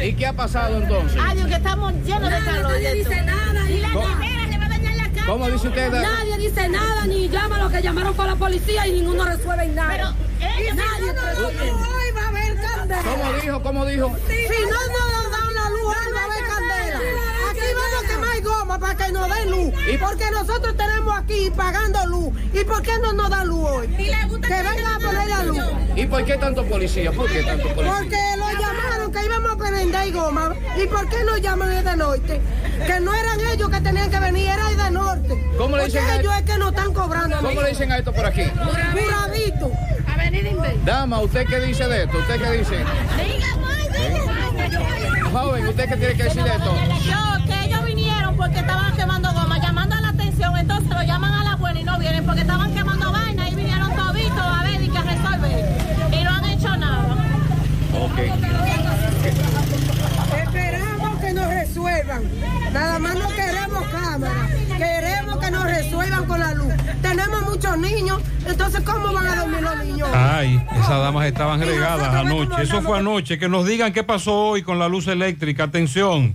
¿Y qué ha pasado entonces? Adiós, que estamos llenos de calor. Nadie dice nada. Y la ¿Cómo? nevera se va a dañar la casa. ¿Cómo dice usted? Nadie dice nada, ni llama a los que llamaron para la policía y ninguno resuelve nada. Pero nadie resuelve. Hoy va a haber candela. ¿Cómo dijo? ¿Cómo dijo? Si no nos dan la luz, hoy va a haber candela. Goma para que nos den luz. Porque nosotros tenemos aquí pagando luz. ¿Y por qué no nos da luz hoy? Que vengan a poner la luz. ¿Y por qué tanto policía? ¿Por qué tanto policía? Porque lo llamaron que íbamos a prender goma. ¿Y por qué nos llaman de norte? Que no eran ellos que tenían que venir, era de norte. ¿Cómo le dicen Porque a- ellos es que nos están cobrando. ¿Cómo le dicen a esto por aquí? Curadito. Avenida Inver. Dama, ¿usted qué dice de esto? ¿Usted qué dice? Joven, ¿usted qué tiene que decir de esto? Yo, porque estaban quemando goma, llamando la atención, entonces lo llaman a la buena y no vienen porque estaban quemando vaina y vinieron toditos a ver y que resolver. Y no han hecho nada. Esperamos que nos resuelvan. Nada más no queremos cámara. Queremos que nos resuelvan con la luz. Tenemos muchos niños, entonces ¿cómo van a dormir los niños? Ay, esas damas estaban regadas anoche. Eso fue anoche. Que nos digan qué pasó hoy con la luz eléctrica. Atención.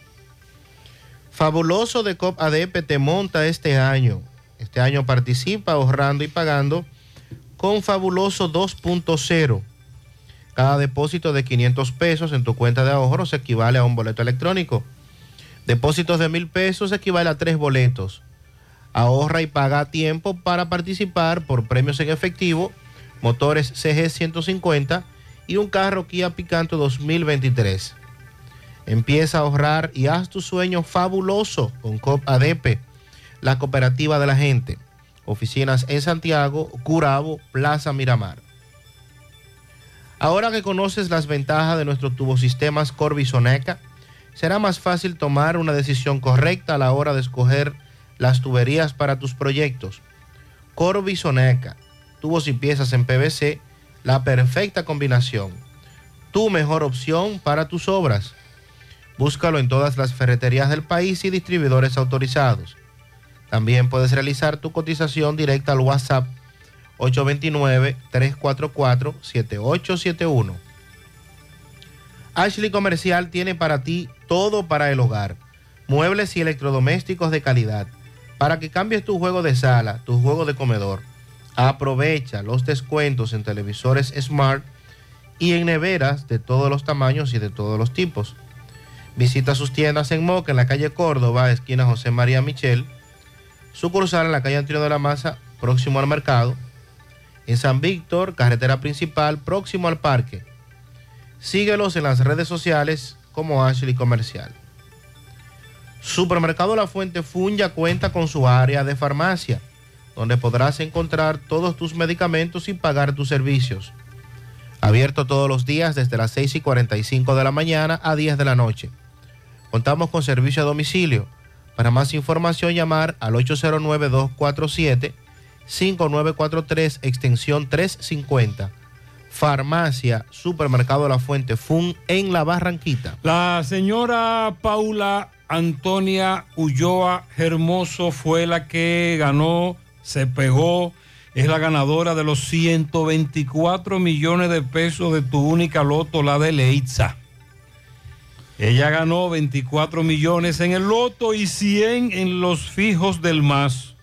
Fabuloso de COP ADP te monta este año. Este año participa ahorrando y pagando con Fabuloso 2.0. Cada depósito de 500 pesos en tu cuenta de ahorros equivale a un boleto electrónico. Depósitos de mil pesos equivale a tres boletos. Ahorra y paga a tiempo para participar por premios en efectivo, motores CG 150 y un carro Kia Picanto 2023. Empieza a ahorrar y haz tu sueño fabuloso con COP ADP, la cooperativa de la gente. Oficinas en Santiago, Curabo, Plaza Miramar. Ahora que conoces las ventajas de nuestros tubosistemas Corbisoneca, será más fácil tomar una decisión correcta a la hora de escoger las tuberías para tus proyectos. Corbisoneca, tubos y piezas en PVC, la perfecta combinación. Tu mejor opción para tus obras. Búscalo en todas las ferreterías del país y distribuidores autorizados. También puedes realizar tu cotización directa al WhatsApp 829-344-7871. Ashley Comercial tiene para ti todo para el hogar. Muebles y electrodomésticos de calidad. Para que cambies tu juego de sala, tu juego de comedor. Aprovecha los descuentos en televisores Smart y en neveras de todos los tamaños y de todos los tipos. Visita sus tiendas en Moca, en la calle Córdoba, esquina José María Michel. Sucursal en la calle Antonio de la Maza, próximo al mercado. En San Víctor, carretera principal, próximo al parque. Síguelos en las redes sociales como Ashley Comercial. Supermercado La Fuente Fun ya cuenta con su área de farmacia, donde podrás encontrar todos tus medicamentos y pagar tus servicios. Abierto todos los días desde las 6 y 45 de la mañana a 10 de la noche. Contamos con servicio a domicilio. Para más información llamar al 809-247-5943 extensión 350. Farmacia Supermercado La Fuente Fun en La Barranquita. La señora Paula Antonia Ulloa Hermoso fue la que ganó, se pegó, es la ganadora de los 124 millones de pesos de tu única loto, la de Leitza. Ella ganó 24 millones en el loto y 100 en los fijos del MAS.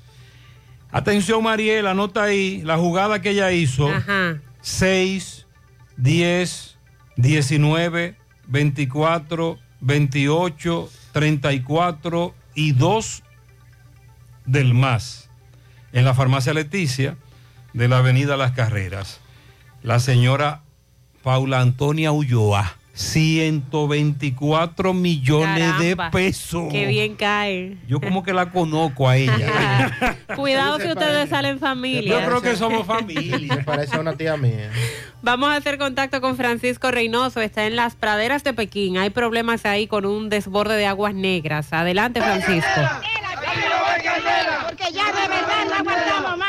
Atención Mariela, anota ahí la jugada que ella hizo. 6, 10, 19, 24, 28, 34 y 2 del MAS. En la farmacia Leticia de la avenida Las Carreras. La señora Paula Antonia Ulloa. 124 millones de pesos. Qué bien cae. Yo como que la conozco a ella. (laughs) Cuidado si ustedes salen familia. Yo creo que somos (laughs) familia. Me parece a una tía mía. Vamos a hacer contacto con Francisco Reynoso. Está en las praderas de Pekín. Hay problemas ahí con un desborde de aguas negras. Adelante, Francisco. Porque ya de verdad no aguantamos más.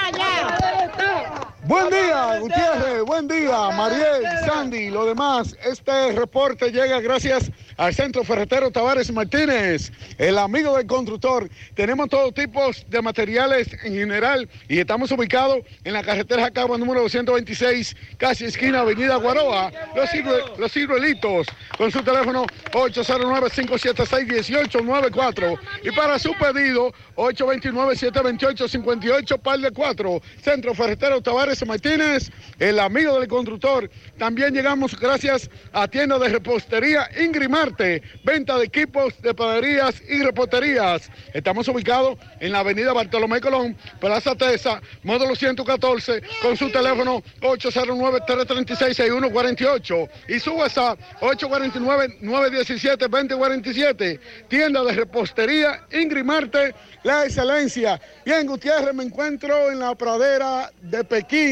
Buen día, Gutiérrez, buen día, Mariel, Sandy, lo demás. Este reporte llega gracias al Centro Ferretero Tavares Martínez, el amigo del constructor. Tenemos todo tipo de materiales en general y estamos ubicados en la carretera Jacagua número 226, casi esquina Avenida Guaroa, Los, los Ciruelitos, con su teléfono 809-576-1894 y para su pedido 829-728-58, par de 4, Centro Ferretero Tavares Martínez, el amigo del constructor. También llegamos gracias a tienda de repostería Ingrimarte, venta de equipos de panaderías y reposterías. Estamos ubicados en la avenida Bartolomé Colón, Plaza Tesa, módulo 114, con su teléfono 809-336-6148 y su WhatsApp 849-917-2047. Tienda de repostería Ingrimarte, la excelencia. Bien, Gutiérrez, me encuentro en la pradera de Pekín.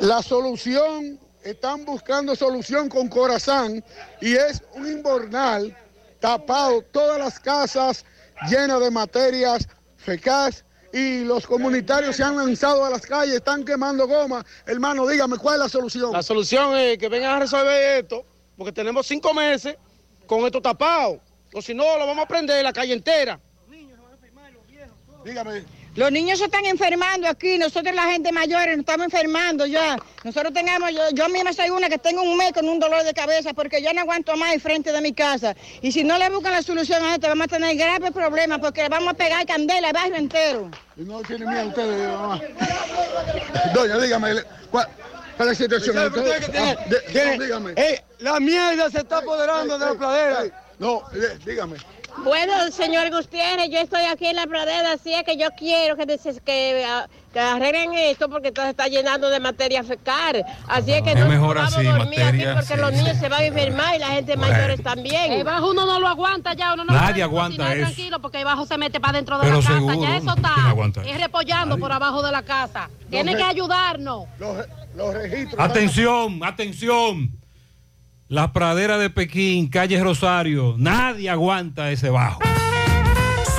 La solución, están buscando solución con corazón y es un invernal tapado, todas las casas llenas de materias fecas y los comunitarios se han lanzado a las calles, están quemando goma. Hermano, dígame, ¿cuál es la solución? La solución es que vengan a resolver esto, porque tenemos cinco meses con esto tapado. O si no, lo vamos a prender la calle entera. Dígame. Los niños se están enfermando aquí, nosotros la gente mayor nos estamos enfermando ya. Nosotros tengamos, yo, yo misma soy una que tengo un mes con un dolor de cabeza porque yo no aguanto más frente de mi casa. Y si no le buscan la solución a esto, vamos a tener graves problemas porque le vamos a pegar candela al barrio entero. Y no tienen miedo ustedes, mamá. Doña, dígame, ¿cuál, cuál es la situación? Usted que tiene- Ah, de- tiene- dígame. eh, la mierda se está apoderando de la pradera. No, eh, dígame. Bueno, señor Gutiérrez, yo estoy aquí en la pradera, así es que yo quiero que, des- que, ah, que arreglen esto porque esto se está llenando de materia fecal. Así es que Es no mejor vamos así, a dormir materia, aquí porque sí, los sí. niños se van a enfermar y la gente Bueno. mayores también. El bajo uno no lo aguanta ya, uno no Nadie puede aguanta eso. tranquilo porque el bajo se mete para dentro de Pero la casa. seguro, ya eso ¿quién está. aguanta Es repollando por abajo de la casa. Tiene que ayudarnos. Los registros. Atención, atención. La pradera de Pekín, calle Rosario. Nadie aguanta ese bajo.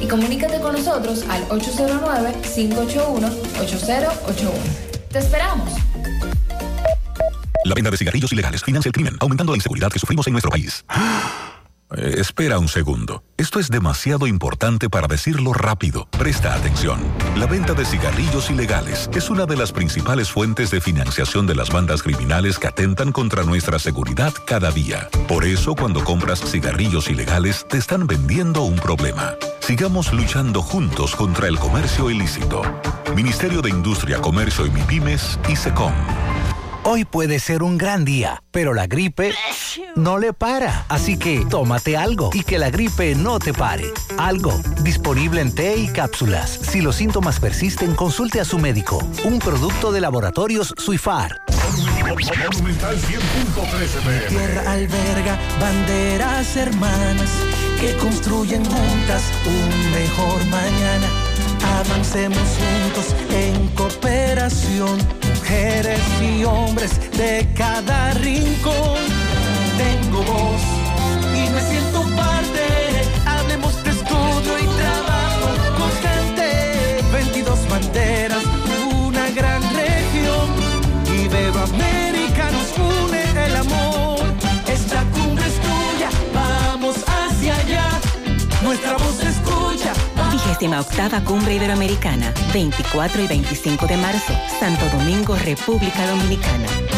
y comunícate con nosotros al 809-581-8081. ¡Te esperamos! La venta de cigarrillos ilegales financia el crimen, aumentando la inseguridad que sufrimos en nuestro país. (gasps) Eh, espera un segundo. Esto es demasiado importante para decirlo rápido. Presta atención. La venta de cigarrillos ilegales es una de las principales fuentes de financiación de las bandas criminales que atentan contra nuestra seguridad cada día. Por eso, cuando compras cigarrillos ilegales, te están vendiendo un problema. Sigamos luchando juntos contra el comercio ilícito. Ministerio de Industria, Comercio y MIPIMES y SECOM. Hoy puede ser un gran día, pero la gripe no le para. Así que tómate algo y que la gripe no te pare. Algo, disponible en té y cápsulas. Si los síntomas persisten, consulte a su médico. Un producto de laboratorios Suifar. Monumental 100.13 Tierra alberga banderas hermanas que construyen juntas un mejor mañana. Avancemos juntos en cooperación, mujeres y hombres de cada rincón. Tengo voz y me siento parte. 38 Cumbre Iberoamericana, 24 y 25 de marzo, Santo Domingo, República Dominicana.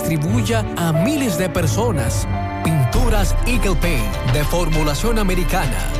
distribuya a miles de personas. Pinturas Eagle Paint de formulación americana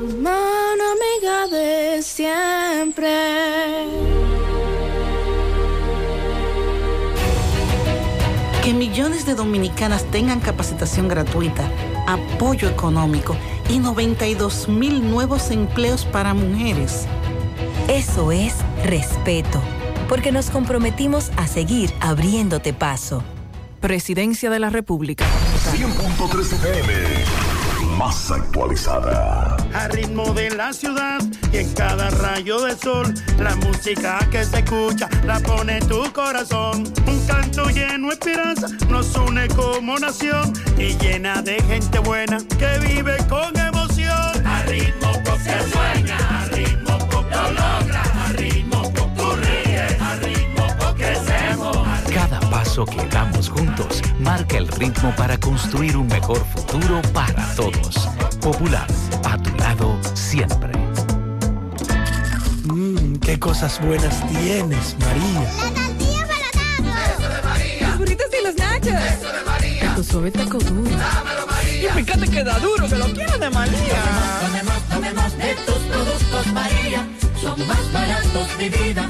Mano amiga de siempre. Que millones de dominicanas tengan capacitación gratuita, apoyo económico y 92 mil nuevos empleos para mujeres. Eso es respeto, porque nos comprometimos a seguir abriéndote paso. Presidencia de la República. 100.3 FM. Más actualizada. Ritmo de la ciudad y en cada rayo de sol, la música que se escucha la pone tu corazón. Un canto lleno de esperanza nos une como nación y llena de gente buena que vive con emoción. A ritmo que sueña, paso que damos juntos marca el ritmo para construir un mejor futuro para todos. Popular, a tu lado siempre. Mmm, qué cosas buenas tienes, María. La tortilla para Eso de María. Los burritos y los nachos. Eso de María. Tu suave taco duro. Dámelo, María. Y fíjate que da duro, que lo quiero de María. Tomemos, tomemos de tus productos, María. Son más baratos de vida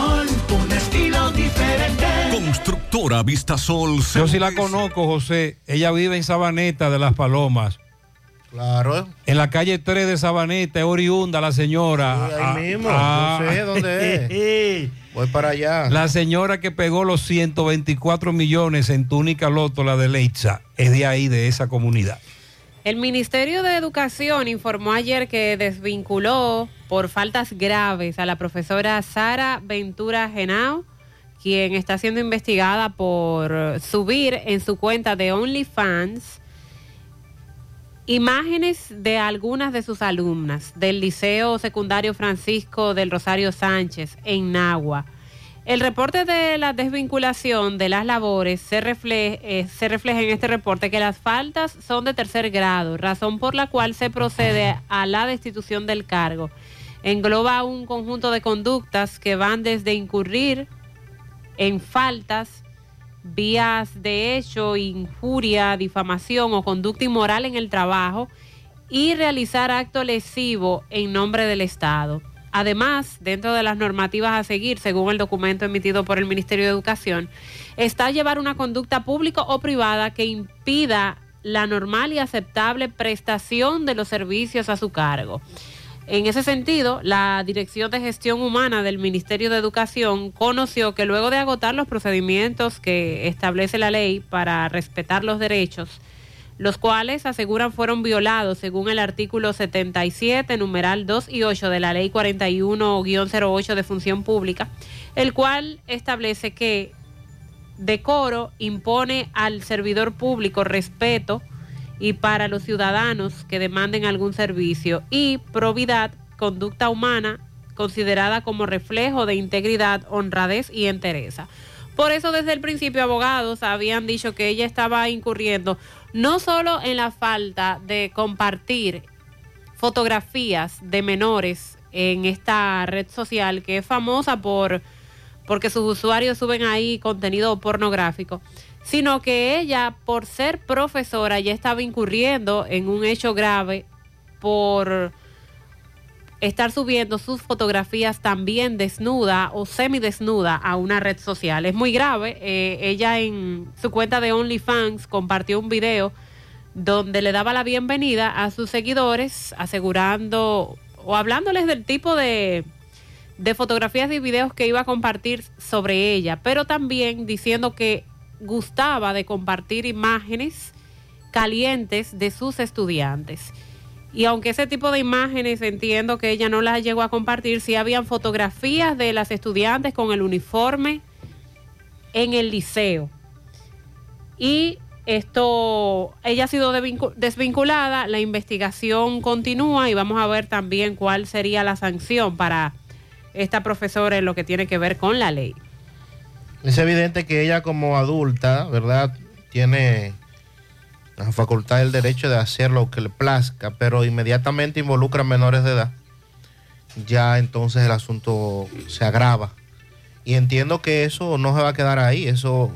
Un estilo diferente. Constructora Vista Sol. Yo sí la conozco, José. Ella vive en Sabaneta de las Palomas. Claro. En la calle 3 de Sabaneta, es oriunda la señora. Sí, ahí Ah, mismo. ah. Yo sé dónde es. (laughs) Voy para allá. La señora que pegó los 124 millones en túnica loto, la de Leitza, es de ahí, de esa comunidad. El Ministerio de Educación informó ayer que desvinculó por faltas graves a la profesora Sara Ventura Genao, quien está siendo investigada por subir en su cuenta de OnlyFans imágenes de algunas de sus alumnas del Liceo Secundario Francisco del Rosario Sánchez en Nagua. El reporte de la desvinculación de las labores se, refle- eh, se refleja en este reporte que las faltas son de tercer grado, razón por la cual se procede a la destitución del cargo. Engloba un conjunto de conductas que van desde incurrir en faltas, vías de hecho, injuria, difamación o conducta inmoral en el trabajo y realizar acto lesivo en nombre del Estado. Además, dentro de las normativas a seguir, según el documento emitido por el Ministerio de Educación, está llevar una conducta pública o privada que impida la normal y aceptable prestación de los servicios a su cargo. En ese sentido, la Dirección de Gestión Humana del Ministerio de Educación conoció que luego de agotar los procedimientos que establece la ley para respetar los derechos, los cuales aseguran fueron violados según el artículo 77, numeral 2 y 8 de la ley 41-08 de función pública, el cual establece que decoro impone al servidor público respeto y para los ciudadanos que demanden algún servicio y probidad, conducta humana considerada como reflejo de integridad, honradez y entereza. Por eso desde el principio abogados habían dicho que ella estaba incurriendo no solo en la falta de compartir fotografías de menores en esta red social que es famosa por porque sus usuarios suben ahí contenido pornográfico, sino que ella por ser profesora ya estaba incurriendo en un hecho grave por estar subiendo sus fotografías también desnuda o semidesnuda a una red social. Es muy grave. Eh, ella en su cuenta de OnlyFans compartió un video donde le daba la bienvenida a sus seguidores, asegurando o hablándoles del tipo de, de fotografías y videos que iba a compartir sobre ella, pero también diciendo que gustaba de compartir imágenes calientes de sus estudiantes. Y aunque ese tipo de imágenes entiendo que ella no las llegó a compartir, sí habían fotografías de las estudiantes con el uniforme en el liceo. Y esto, ella ha sido desvinculada, la investigación continúa y vamos a ver también cuál sería la sanción para esta profesora en lo que tiene que ver con la ley. Es evidente que ella como adulta, ¿verdad? Tiene la facultad del derecho de hacer lo que le plazca, pero inmediatamente involucra a menores de edad, ya entonces el asunto se agrava. Y entiendo que eso no se va a quedar ahí, eso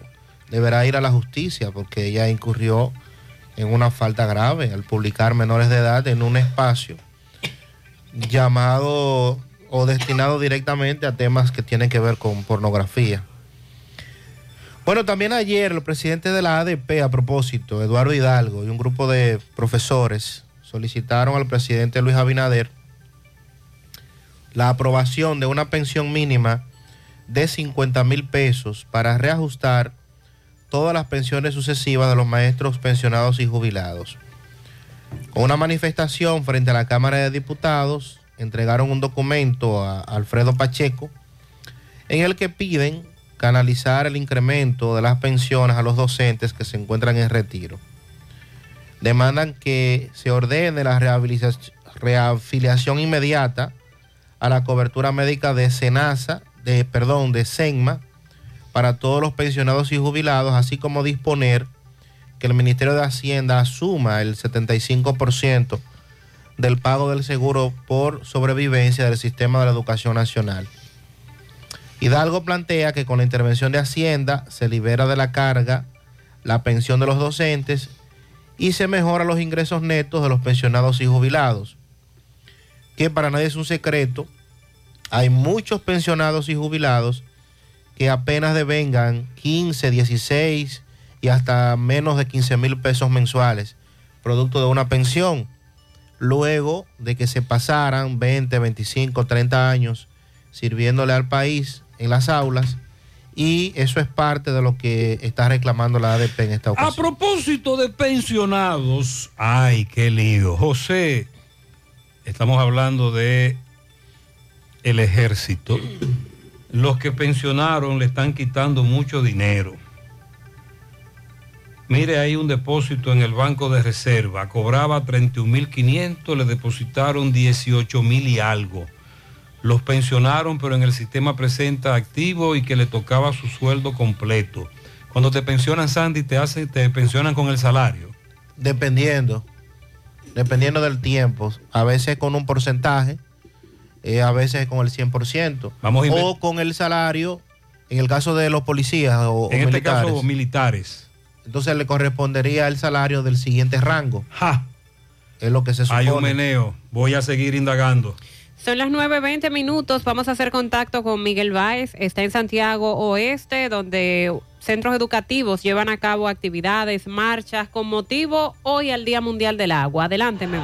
deberá ir a la justicia, porque ella incurrió en una falta grave al publicar menores de edad en un espacio llamado o destinado directamente a temas que tienen que ver con pornografía. Bueno, también ayer el presidente de la ADP, a propósito, Eduardo Hidalgo, y un grupo de profesores solicitaron al presidente Luis Abinader la aprobación de una pensión mínima de 50 mil pesos para reajustar todas las pensiones sucesivas de los maestros pensionados y jubilados. Con una manifestación frente a la Cámara de Diputados, entregaron un documento a Alfredo Pacheco en el que piden canalizar el incremento de las pensiones a los docentes que se encuentran en retiro. Demandan que se ordene la reafiliación inmediata a la cobertura médica de Senasa, de perdón, de Senma para todos los pensionados y jubilados, así como disponer que el Ministerio de Hacienda asuma el 75% del pago del seguro por sobrevivencia del sistema de la educación nacional. Hidalgo plantea que con la intervención de Hacienda se libera de la carga la pensión de los docentes y se mejora los ingresos netos de los pensionados y jubilados. Que para nadie es un secreto, hay muchos pensionados y jubilados que apenas devengan 15, 16 y hasta menos de 15 mil pesos mensuales, producto de una pensión, luego de que se pasaran 20, 25, 30 años sirviéndole al país en las aulas y eso es parte de lo que está reclamando la ADP en esta ocasión. A propósito de pensionados, ay, qué lío. José, estamos hablando de el ejército. Los que pensionaron le están quitando mucho dinero. Mire, hay un depósito en el Banco de Reserva. Cobraba 31.500, le depositaron 18.000 y algo los pensionaron, pero en el sistema presenta activo y que le tocaba su sueldo completo. Cuando te pensionan, Sandy, te, hace, te pensionan con el salario. Dependiendo, dependiendo del tiempo. A veces con un porcentaje, eh, a veces con el 100%. Vamos o con el salario, en el caso de los policías o, en este caso, militares. Entonces le correspondería el salario del siguiente rango. Ja. Es lo que se supone. Hay un meneo. Voy a seguir indagando. Son las 9.20 minutos. Vamos a hacer contacto con Miguel Báez. Está en Santiago Oeste, donde centros educativos llevan a cabo actividades, marchas con motivo hoy al Día Mundial del Agua. Adelante, me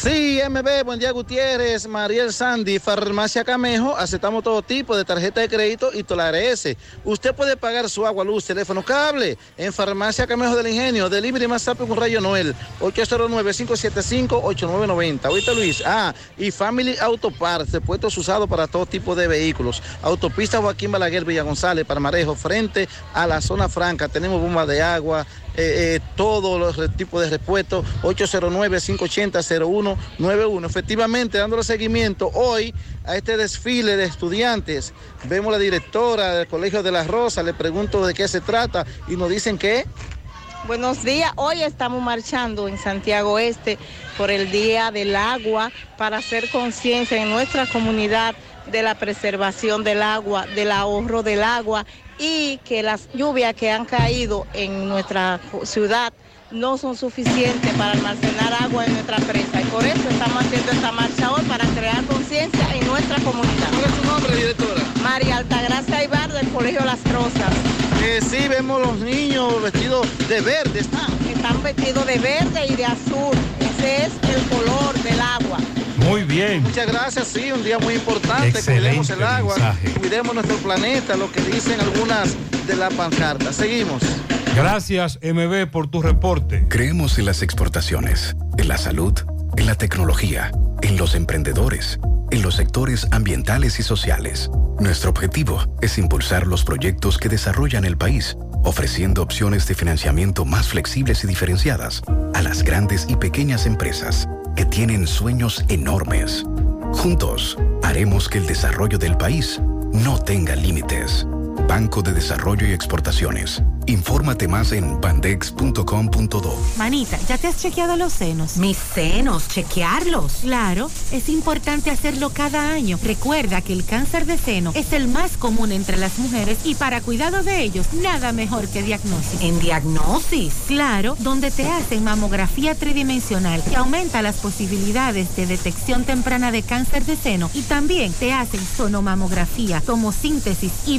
Sí, MB, buen día Gutiérrez, Mariel Sandy, Farmacia Camejo, aceptamos todo tipo de tarjeta de crédito y S. Usted puede pagar su agua, luz, teléfono, cable en Farmacia Camejo del Ingenio, delivery más rápido con Rayo Noel, 809-575-8990. Ahorita Luis, ah, y Family Auto Parts, puestos usados para todo tipo de vehículos. Autopista Joaquín Balaguer, Villa González, Parmarejo, frente a la zona franca, tenemos bomba de agua, eh, eh, todos los tipos de repuestos, 809-580-0191. Efectivamente, dándole seguimiento hoy a este desfile de estudiantes, vemos la directora del Colegio de las Rosas, le pregunto de qué se trata y nos dicen que... Buenos días, hoy estamos marchando en Santiago Este por el Día del Agua para hacer conciencia en nuestra comunidad de la preservación del agua, del ahorro del agua y que las lluvias que han caído en nuestra ciudad no son suficientes para almacenar agua en nuestra presa. Y por eso estamos haciendo esta marcha hoy para crear conciencia en nuestra comunidad. ¿Cuál es su nombre, directora? María Altagracia Ibar del Colegio Las Rosas. Eh, sí, vemos los niños vestidos de verde, ¿están? Están vestidos de verde y de azul. Ese es el color del agua. Muy bien. Muchas gracias, sí, un día muy importante. Excelente cuidemos el agua, mensaje. cuidemos nuestro planeta, lo que dicen algunas de la pancarta. Seguimos. Gracias, MB, por tu reporte. Creemos en las exportaciones, en la salud, en la tecnología, en los emprendedores, en los sectores ambientales y sociales. Nuestro objetivo es impulsar los proyectos que desarrollan el país, ofreciendo opciones de financiamiento más flexibles y diferenciadas a las grandes y pequeñas empresas que tienen sueños enormes. Juntos, haremos que el desarrollo del país no tenga límites. Banco de Desarrollo y Exportaciones. Infórmate más en bandex.com.do. Manita, ¿ya te has chequeado los senos? Mis senos, chequearlos. Claro, es importante hacerlo cada año. Recuerda que el cáncer de seno es el más común entre las mujeres y para cuidado de ellos, nada mejor que diagnosis. ¿En diagnosis? Claro, donde te hacen mamografía tridimensional que aumenta las posibilidades de detección temprana de cáncer de seno y también te hacen sonomamografía, tomosíntesis y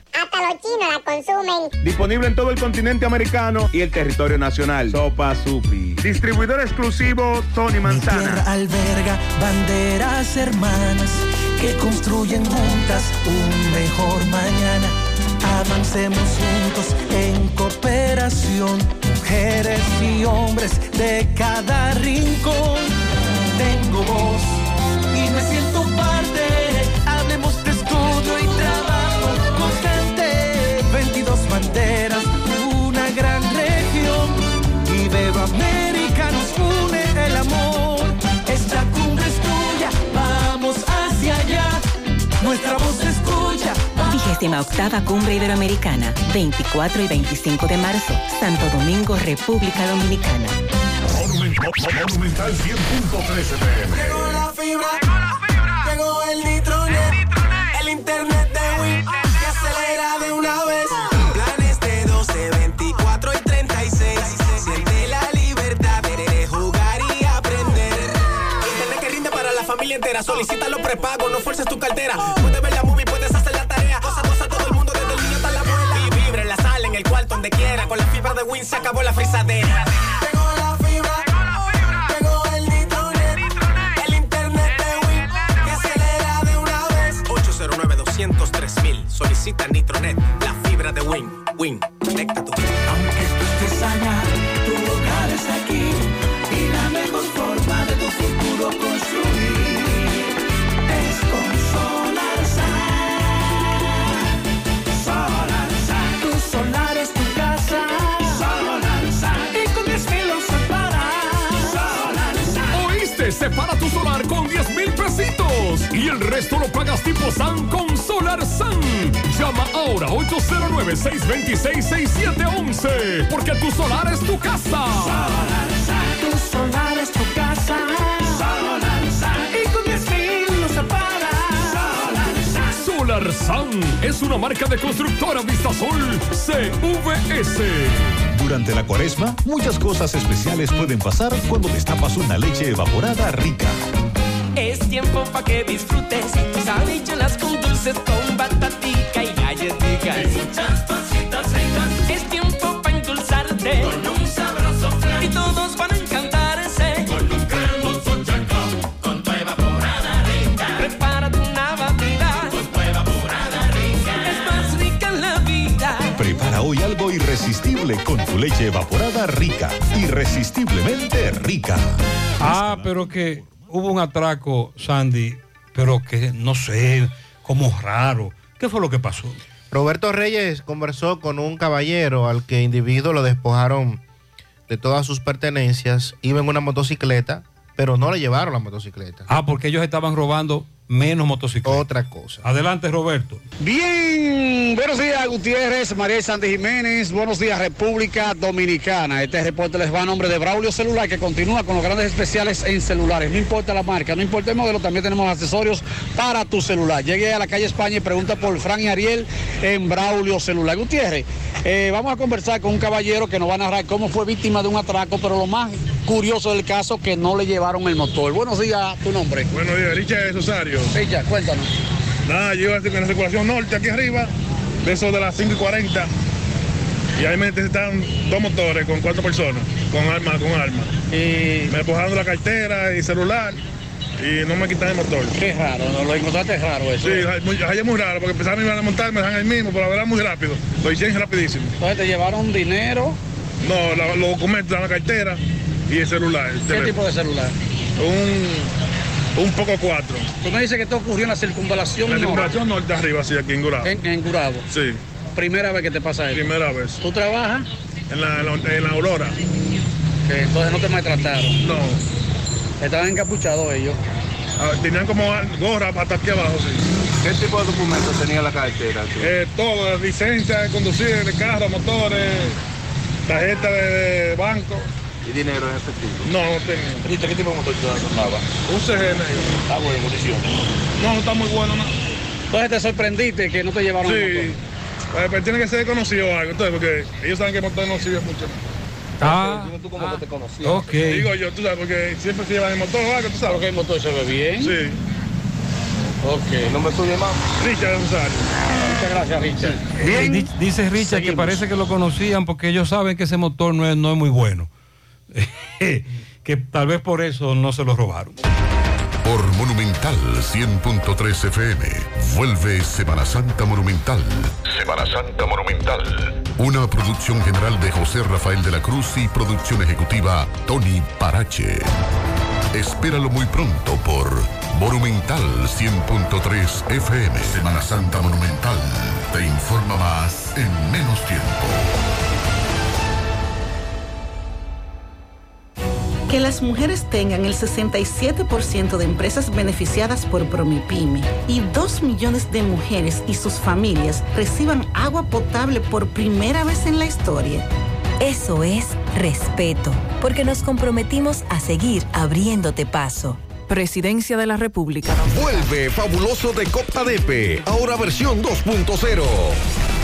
Hasta los chinos la consumen. Disponible en todo el continente americano y el territorio nacional. Sopa Supi. Distribuidor exclusivo Tony Manzana. Tierra alberga banderas hermanas que construyen juntas un mejor mañana. Avancemos juntos en cooperación, mujeres y hombres de cada rincón. Tengo voz 38 Cumbre Iberoamericana, 24 y 25 de marzo, Santo Domingo, República Dominicana. Monumental 100.13 Llegó la fibra, llegó la fibra, llegó el nitronet, el, internet de Wii, que acelera de una vez. Uh. Planes de 12, 24 y 36, siente la libertad de jugar y aprender. Internet que rinde para la familia entera, solicítalo prepago, no fuerces tu cartera. Se acabó la frisadera. Tipo SAN con Solar SAN. Llama ahora 809-626-6711. Porque tu solar es tu casa. Tu solar es tu casa. Y con 10 mil no se para. Solar Sun es una marca de constructora Vistasol CVS. Durante la cuaresma, muchas cosas especiales pueden pasar cuando destapas una leche evaporada rica. Tiempo para que disfrutes tus habichuelas con dulces, con batatica y galletica. Y muchas pasitas ricas. Es tiempo para endulzarte con un sabroso flan. Y todos van a encantarse con un cremoso chacón, con tu evaporada rica. Prepárate una batida con tu evaporada rica. Es más rica en la vida. Prepara hoy algo irresistible con tu leche evaporada rica. Irresistiblemente rica. Ah, pero que hubo un atraco, Sandy, pero que no sé, como raro. ¿Qué fue lo que pasó? Roberto Reyes conversó con un caballero al que individuo lo despojaron de todas sus pertenencias. Iba en una motocicleta, pero no le llevaron la motocicleta. Ah, porque ellos estaban robando menos motocicletas. Otra cosa. Adelante, Roberto. Bien, buenos días Gutiérrez, María Sandy Jiménez, buenos días República Dominicana. Este reporte les va a nombre de Braulio Celular que continúa con los grandes especiales en celulares. No importa la marca, no importa el modelo, también tenemos accesorios para tu celular. Llegue a la calle España y pregunta por Fran y Ariel en Braulio Celular. Gutiérrez, eh, vamos a conversar con un caballero que nos va a narrar cómo fue víctima de un atraco, pero lo más curioso del caso que no le llevaron el motor. Buenos días, tu nombre. Buenos días, Richard Rosario. Richard, cuéntanos. Nada, yo iba en la circulación norte aquí arriba, de eso de las 5 y 40. Y ahí me necesitan dos motores con cuatro personas, con armas, con armas. Y me empujaron la cartera y celular y no me quitan el motor. Qué raro, ¿no? lo encontraste raro eso. Sí, ahí es muy raro, porque que me iban a montar, me dejan ahí mismo, pero la verdad muy rápido. Lo hicieron rapidísimo. Entonces te llevaron dinero. No, la- los documentos, la cartera y el celular. el ¿Qué tipo de celular? Un, un poco cuatro. Tú me dices que esto ocurrió en la circunvalación La norte. circulación norte arriba, sí, aquí en Gurabo. En, en Gurabo. Sí. Primera vez que te pasa eso. Primera vez. ¿Tú trabajas? En la, en la, en la Aurora. Que entonces no te maltrataron. No. Estaban encapuchados ellos. Ah, tenían como gorra hasta aquí abajo, sí. ¿Qué tipo de documentos tenía la cartera? tú? Eh, todo, licencia de conducir, de carro, motores, tarjeta de, de banco. ¿Y dinero en efectivo? No, no tenía. ¿Qué tipo de motor tú andabas? Un CGN. Está bueno, en condiciones. No, no está muy bueno, no. Entonces te sorprendiste que no te llevaron el Sí. Eh, pero tiene que ser conocido algo, entonces, porque ellos saben que el motor no sirve mucho. Ah, tú cómo que te conocías. ok. Digo yo, tú sabes, porque siempre se llevan el motor o algo, tú sabes. Porque el motor se ve bien. Sí. Ok. ¿No me tuyo más? Richard Rosario. Muchas gracias, Richard. Di- Dice Richard que Seguimos. parece que lo conocían porque ellos saben que ese motor no es, no es muy bueno. (laughs) que tal vez por eso no se lo robaron. Por Monumental 100.3 FM. Vuelve Semana Santa Monumental. Semana Santa Monumental. Una producción general de José Rafael de la Cruz y producción ejecutiva Tony Parache. Espéralo muy pronto por Monumental 100.3 FM. Semana Santa Monumental. Te informa más en menos tiempo. Que las mujeres tengan el 67% de empresas beneficiadas por Promipyme y 2 millones de mujeres y sus familias reciban agua potable por primera vez en la historia. Eso es respeto, porque nos comprometimos a seguir abriéndote paso. Presidencia de la República. Vuelve fabuloso de Copa Depe, ahora versión 2.0.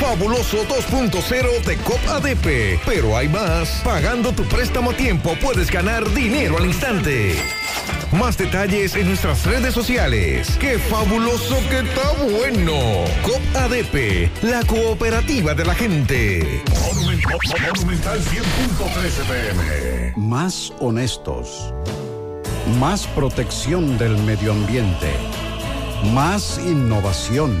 Fabuloso 2.0 de COP ADP. Pero hay más. Pagando tu préstamo a tiempo puedes ganar dinero al instante. Más detalles en nuestras redes sociales. ¡Qué fabuloso que está bueno! COP ADP, la cooperativa de la gente. Monumental 100.13 pm. Más honestos. Más protección del medio ambiente. Más innovación.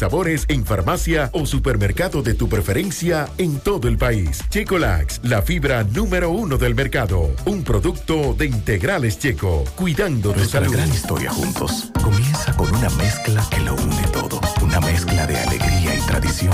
sabores en farmacia o supermercado de tu preferencia en todo el país. Checolax, la fibra número uno del mercado. Un producto de integrales checo, cuidando de Nuestra salud. gran historia juntos comienza con una mezcla que lo une todo. Una mezcla de alegría y tradición,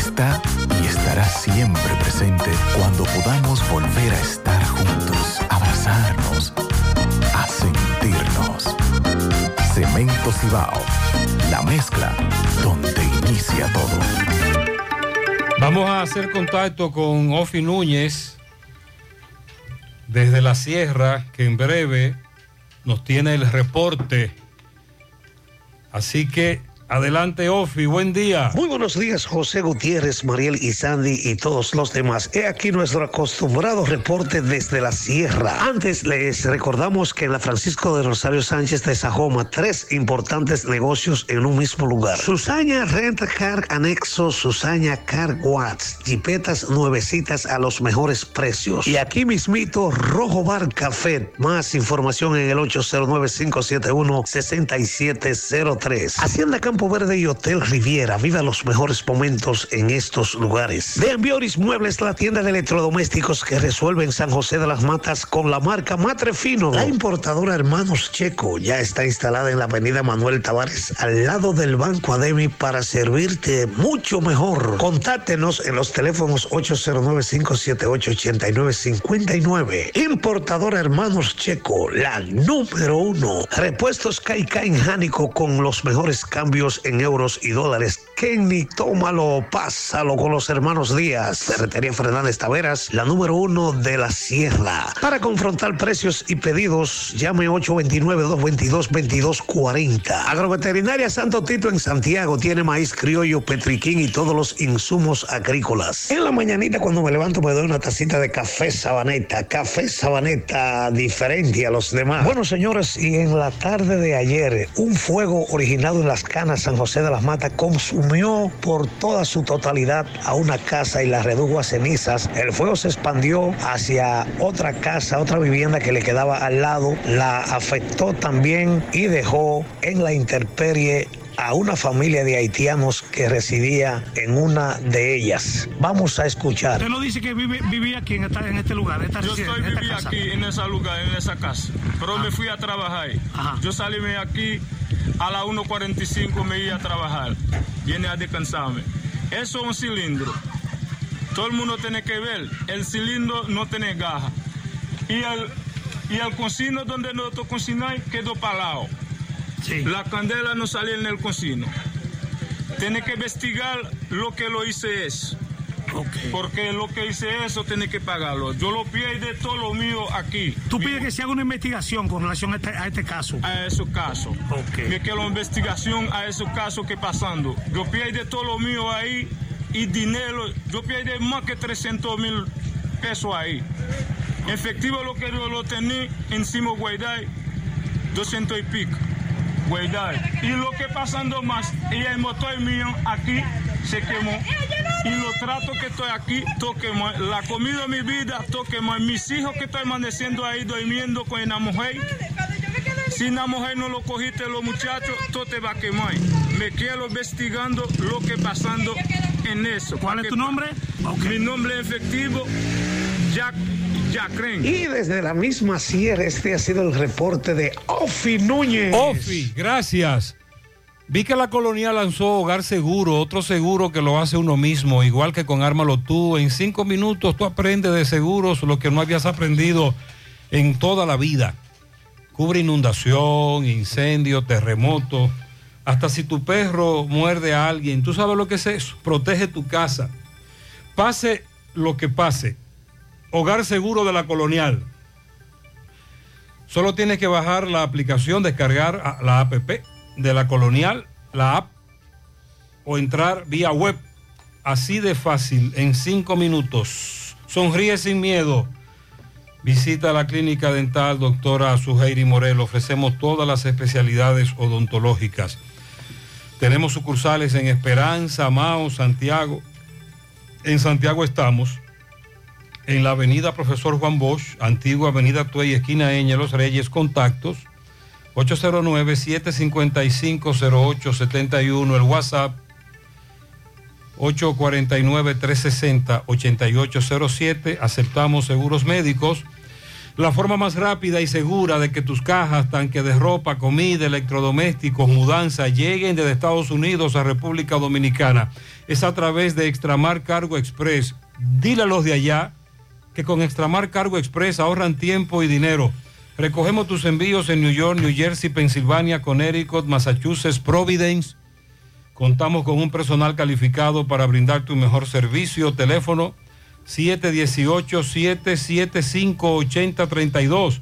está y estará siempre presente cuando podamos volver a estar juntos, abrazarnos, a sentirnos. Cemento Cibao, la mezcla donde inicia todo. Vamos a hacer contacto con Ofi Núñez desde la sierra, que en breve nos tiene el reporte. Así que adelante, Ofi, buen día. Muy buenos días, José Gutiérrez, Mariel y Sandy y todos los demás. He aquí nuestro acostumbrado reporte desde la sierra. Antes les recordamos que en la Francisco de Rosario Sánchez de Sajoma, tres importantes negocios en un mismo lugar. Susaña Rent Car Anexo, Susaña Car Watts, jipetas nuevecitas a los mejores precios. Y aquí mismito, Rojo Bar Café. Más información en el 809-571-6703. Hacienda Campo Verde y Hotel Riviera. Viva los mejores momentos en estos lugares. De Ambioris Muebles, la tienda de electrodomésticos que resuelve en San José de las Matas con la marca Matre Fino. La importadora Hermanos Checo ya está instalada en la avenida Manuel Tavares, al lado del Banco Ademi, para servirte mucho mejor. Contáctenos en los teléfonos 809-578-8959. Importadora Hermanos Checo, la número uno. Repuestos Caica en Jánico con los mejores cambios en euros y dólares. Kenny, tómalo, pásalo con los hermanos Díaz. Ferretería Fernández Taveras, la número uno de la sierra. Para confrontar precios y pedidos, llame 829-222-2240. Agroveterinaria Santo Tito en Santiago tiene maíz criollo, petriquín y todos los insumos agrícolas. En la mañanita cuando me levanto me doy una tacita de café sabaneta. Café sabaneta diferente a los demás. Bueno, señores, y en la tarde de ayer, un fuego originado en las canas San José de las Matas consumió por toda su totalidad a una casa y la redujo a cenizas. El fuego se expandió hacia otra casa, otra vivienda que le quedaba al lado. La afectó también y dejó en la intemperie a una familia de haitianos que residía en una de ellas. Vamos a escuchar. Usted no dice que vive, vivía aquí en, esta- en este lugar. Esta, Yo estoy en esta viví casa. aquí en ese lugar, en esa casa. Pero me fui a trabajar. Yo salí de aquí a las 1.45 me iba a trabajar. Viene a descansarme. Eso es un cilindro. Todo el mundo tiene que ver. El cilindro no tiene gaja. Y el, y el cocino donde nosotros cocinamos quedó La candela no salió en el cocino. Tiene que investigar lo que lo hice eso. Porque lo que hice eso tiene que pagarlo. Yo lo de todo lo mío aquí. Tú pides que se haga una investigación con relación a este, a este caso. A esos casos. Me quiero investigación a esos casos que pasando. Yo de todo lo mío ahí y dinero. Yo de más que 300 mil pesos ahí. Efectivo lo que yo lo tenía encima guardar 200 y pico. Y lo que pasando más, y el motor mío aquí se quemó. Y los tratos que estoy aquí, todo quemó. La comida de mi vida, todo quemó. Mis hijos que estoy amaneciendo ahí durmiendo con la mujer. Si la mujer no lo cogiste los muchachos, todo te va a quemar. Me quiero investigando lo que pasando en eso. ¿Cuál es tu nombre? Mi nombre efectivo, Jack Jacren. Y desde la misma sierra, este ha sido el reporte de Ofi Núñez. Ofi, gracias. Vi que la colonia lanzó Hogar Seguro, otro seguro que lo hace uno mismo, igual que con Ármalo tú. En cinco minutos tú aprendes de seguros lo que no habías aprendido en toda la vida. Cubre inundación, incendio, terremoto. Hasta si tu perro muerde a alguien, tú sabes lo que es eso. Protege tu casa. Pase lo que pase. Hogar Seguro de la Colonial. Solo tienes que bajar la aplicación, descargar la app de la Colonial, la app, o entrar vía web. Así de fácil, en cinco minutos. Sonríe sin miedo. Visita la clínica dental doctora Suheiri Morel. Ofrecemos todas las especialidades odontológicas. Tenemos sucursales en Esperanza, Mao, Santiago. En Santiago estamos en la avenida Profesor Juan Bosch, antigua avenida Tuey, esquina Eña, Los Reyes, contactos 809-755-0871, el WhatsApp 849-360-8807, aceptamos seguros médicos. La forma más rápida y segura de que tus cajas, tanque de ropa, comida, electrodomésticos, mudanza lleguen desde Estados Unidos a República Dominicana es a través de Extramar Cargo Express. Dile de allá que con Extramar Cargo Express ahorran tiempo y dinero. Recogemos tus envíos en New York, New Jersey, Pensilvania, Connecticut, Massachusetts, Providence. Contamos con un personal calificado para brindarte un mejor servicio. Teléfono 718-775-8032.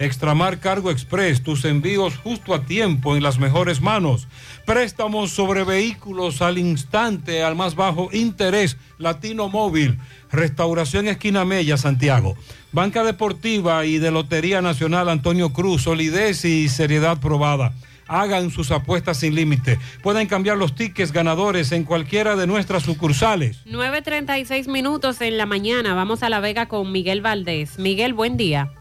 Extramar Cargo Express, tus envíos justo a tiempo en las mejores manos. Préstamos sobre vehículos al instante, al más bajo interés. Latino Móvil, Restauración Esquina Mella, Santiago. Banca Deportiva y de Lotería Nacional Antonio Cruz, solidez y seriedad probada. Hagan sus apuestas sin límite. Pueden cambiar los tickets ganadores en cualquiera de nuestras sucursales. 9.36 minutos en la mañana. Vamos a La Vega con Miguel Valdés. Miguel, buen día.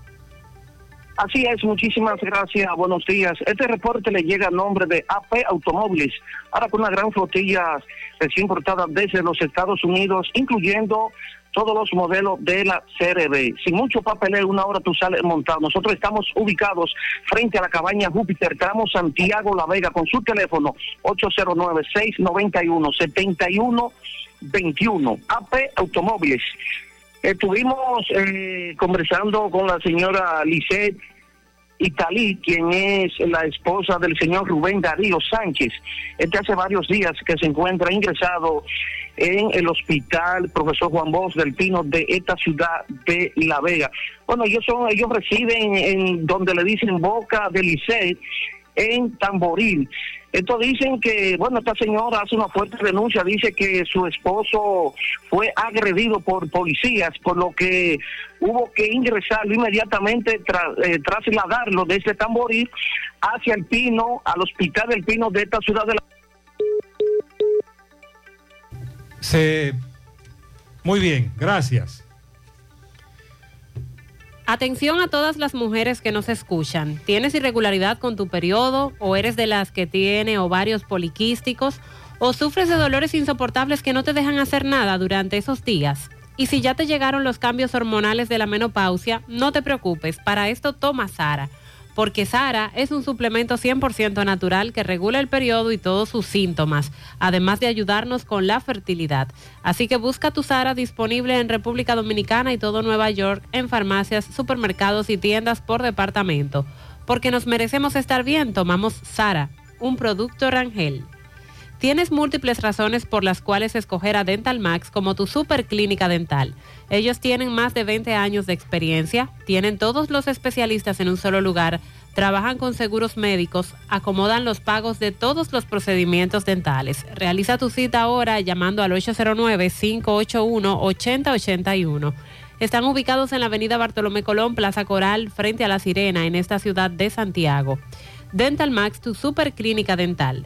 Así es, muchísimas gracias, buenos días. Este reporte le llega a nombre de AP Automóviles, ahora con una gran flotilla recién importada desde los Estados Unidos, incluyendo todos los modelos de la CRB. Sin mucho papeleo, una hora tú sales montado. Nosotros estamos ubicados frente a la cabaña Júpiter, tramo Santiago La Vega, con su teléfono 809-691-7121. AP Automóviles. Estuvimos eh, conversando con la señora Lisette Italí, quien es la esposa del señor Rubén Darío Sánchez. Este hace varios días que se encuentra ingresado en el hospital profesor Juan Bosch del Pino de esta ciudad de La Vega. Bueno, ellos son, ellos residen en donde le dicen Boca de Licey, en Tamboril. Esto dicen que, bueno, esta señora hace una fuerte denuncia, dice que su esposo fue agredido por policías, por lo que hubo que ingresarlo inmediatamente, eh, trasladarlo desde Tamboril hacia el Pino, al Hospital del Pino de esta ciudad de la... Se... Muy bien, gracias. Atención a todas las mujeres que nos escuchan. ¿Tienes irregularidad con tu periodo o eres de las que tiene ovarios poliquísticos o sufres de dolores insoportables que no te dejan hacer nada durante esos días? Y si ya te llegaron los cambios hormonales de la menopausia, no te preocupes, para esto toma Sara porque Sara es un suplemento 100% natural que regula el periodo y todos sus síntomas, además de ayudarnos con la fertilidad. Así que busca tu Sara disponible en República Dominicana y todo Nueva York en farmacias, supermercados y tiendas por departamento. Porque nos merecemos estar bien, tomamos Sara, un producto Rangel. Tienes múltiples razones por las cuales escoger a Dental Max como tu super clínica dental. Ellos tienen más de 20 años de experiencia, tienen todos los especialistas en un solo lugar, trabajan con seguros médicos, acomodan los pagos de todos los procedimientos dentales. Realiza tu cita ahora llamando al 809-581-8081. Están ubicados en la avenida Bartolomé Colón, Plaza Coral, frente a La Sirena, en esta ciudad de Santiago. Dental Max, tu super clínica dental.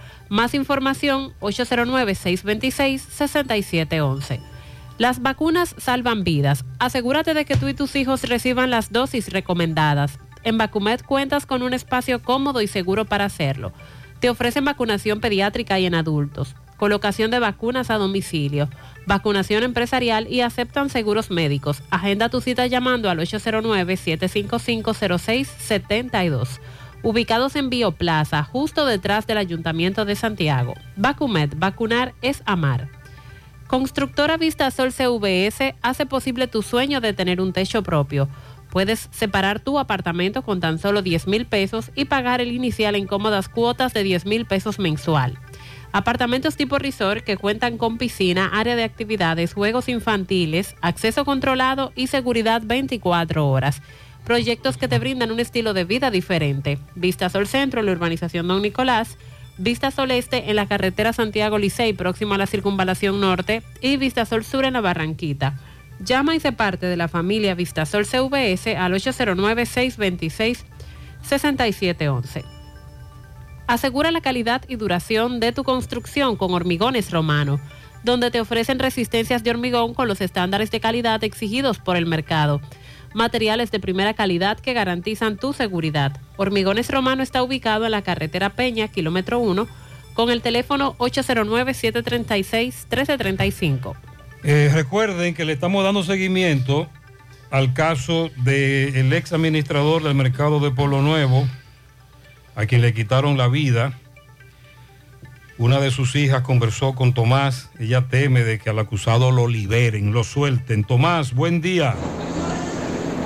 Más información 809-626-6711. Las vacunas salvan vidas. Asegúrate de que tú y tus hijos reciban las dosis recomendadas. En Vacumet cuentas con un espacio cómodo y seguro para hacerlo. Te ofrecen vacunación pediátrica y en adultos, colocación de vacunas a domicilio, vacunación empresarial y aceptan seguros médicos. Agenda tu cita llamando al 809-755-0672. Ubicados en Bioplaza, justo detrás del Ayuntamiento de Santiago. Vacumet, vacunar es amar. Constructora Vistasol CVS hace posible tu sueño de tener un techo propio. Puedes separar tu apartamento con tan solo 10 mil pesos y pagar el inicial en cómodas cuotas de 10 mil pesos mensual. Apartamentos tipo resort que cuentan con piscina, área de actividades, juegos infantiles, acceso controlado y seguridad 24 horas. Proyectos que te brindan un estilo de vida diferente. Vista Sol Centro, en la urbanización Don Nicolás. Vista Sol Este en la carretera Santiago Licey, próximo a la circunvalación norte. Y Vista Sol Sur en la Barranquita. Llama y se parte de la familia Vistasol CVS al 809-626-6711. Asegura la calidad y duración de tu construcción con Hormigones Romano, donde te ofrecen resistencias de hormigón con los estándares de calidad exigidos por el mercado. Materiales de primera calidad que garantizan tu seguridad. Hormigones Romano está ubicado en la carretera Peña, kilómetro 1, con el teléfono 809-736-1335. Eh, recuerden que le estamos dando seguimiento al caso del ex administrador del mercado de Polo Nuevo, a quien le quitaron la vida. Una de sus hijas conversó con Tomás. Ella teme de que al acusado lo liberen, lo suelten. Tomás, buen día.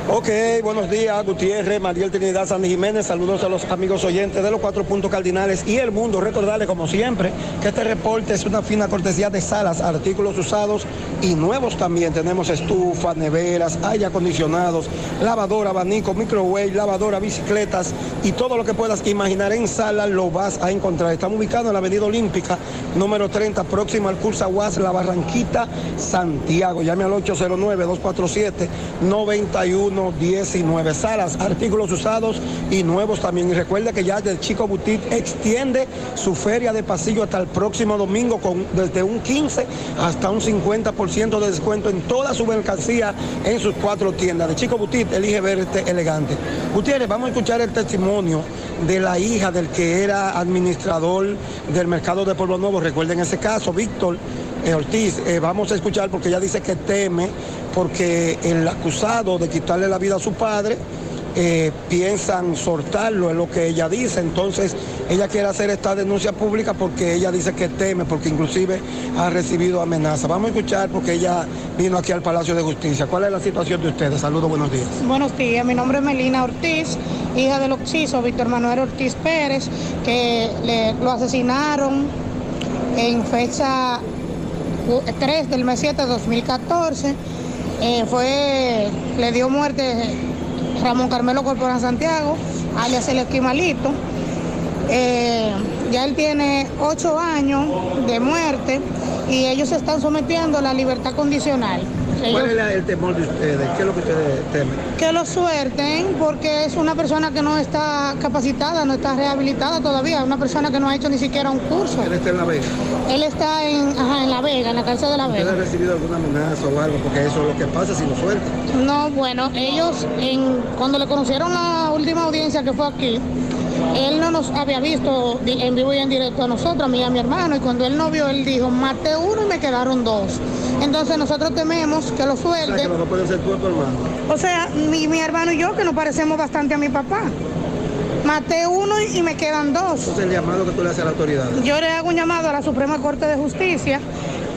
Ok, buenos días, Gutiérrez, Mariel Trinidad, Sandy Jiménez, saludos a los amigos oyentes de los cuatro puntos cardinales y el mundo. Recordarles, como siempre, que este reporte es una fina cortesía de salas, artículos usados y nuevos también. Tenemos estufas, neveras, aire acondicionados, lavadora, abanico, microwave, lavadora, bicicletas y todo lo que puedas imaginar en sala lo vas a encontrar. Estamos ubicados en la Avenida Olímpica, número 30, próximo al curso Aguas, La Barranquita, Santiago. Llame al 809-247-9119. Salas, artículos usados y nuevos también. Y recuerde que ya el Chico Boutique extiende su feria de pasillo hasta el próximo domingo con desde un 15 hasta un 50% de descuento en toda su mercancía en sus cuatro tiendas. De Chico Boutique, elige verte elegante. Gutiérrez, vamos a escuchar el testimonio de la hija del que era administrador del mercado de Pueblo Nuevo. Recuerden ese caso, Víctor eh, Ortiz. Eh, vamos a escuchar porque ella dice que teme porque el acusado de quitarle la vida a su padre eh, piensan soltarlo, es lo que ella dice. Entonces, ella quiere hacer esta denuncia pública porque ella dice que teme, porque inclusive ha recibido amenazas. Vamos a escuchar porque ella vino aquí al Palacio de Justicia. ¿Cuál es la situación de ustedes? Saludos, buenos días. Buenos días, mi nombre es Melina Ortiz, hija del occiso Víctor Manuel Ortiz Pérez, que lo asesinaron en fecha 3 del mes 7 de 2014. Eh, fue, le dio muerte Ramón Carmelo Corporán Santiago, alias el Esquimalito. Eh, ya él tiene ocho años de muerte y ellos se están sometiendo a la libertad condicional. ¿Cuál Ellos- es la- el temor de ustedes? ¿Qué es lo que ustedes temen? que lo suelten porque es una persona que no está capacitada, no está rehabilitada todavía, una persona que no ha hecho ni siquiera un curso. ¿Él está en La Vega? Él está en, ajá, en La Vega, en la cárcel de La ¿Ustedes han Vega. recibido alguna amenaza o algo? Porque eso es lo que pasa si lo sueltan. No, bueno, ellos en, cuando le conocieron la última audiencia que fue aquí, él no nos había visto en vivo y en directo a nosotros, a mí y a mi hermano, y cuando él no vio, él dijo, maté uno y me quedaron dos. Entonces nosotros tememos que lo O sea, que suelten. no puede ser tú o tu hermano. O sea, mi, mi hermano y yo que nos parecemos bastante a mi papá. Maté uno y, me quedan dos. Ese es el llamado que tú le haces a la autoridad. Yo le hago un llamado a la Suprema Corte de Justicia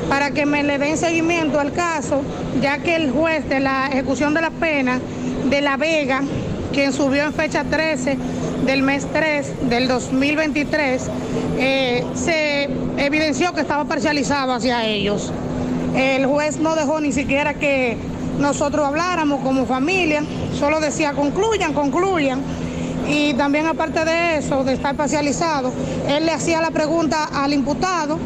para que me le den seguimiento al caso, ya que el juez de la ejecución de la pena de La Vega, quien subió en fecha 13 del mes 3 del 2023, eh, se evidenció que estaba parcializado hacia ellos. El juez no dejó ni siquiera que nosotros habláramos como familia, solo decía concluyan, concluyan. Y también aparte de eso, de estar parcializado, él le hacía la pregunta al imputado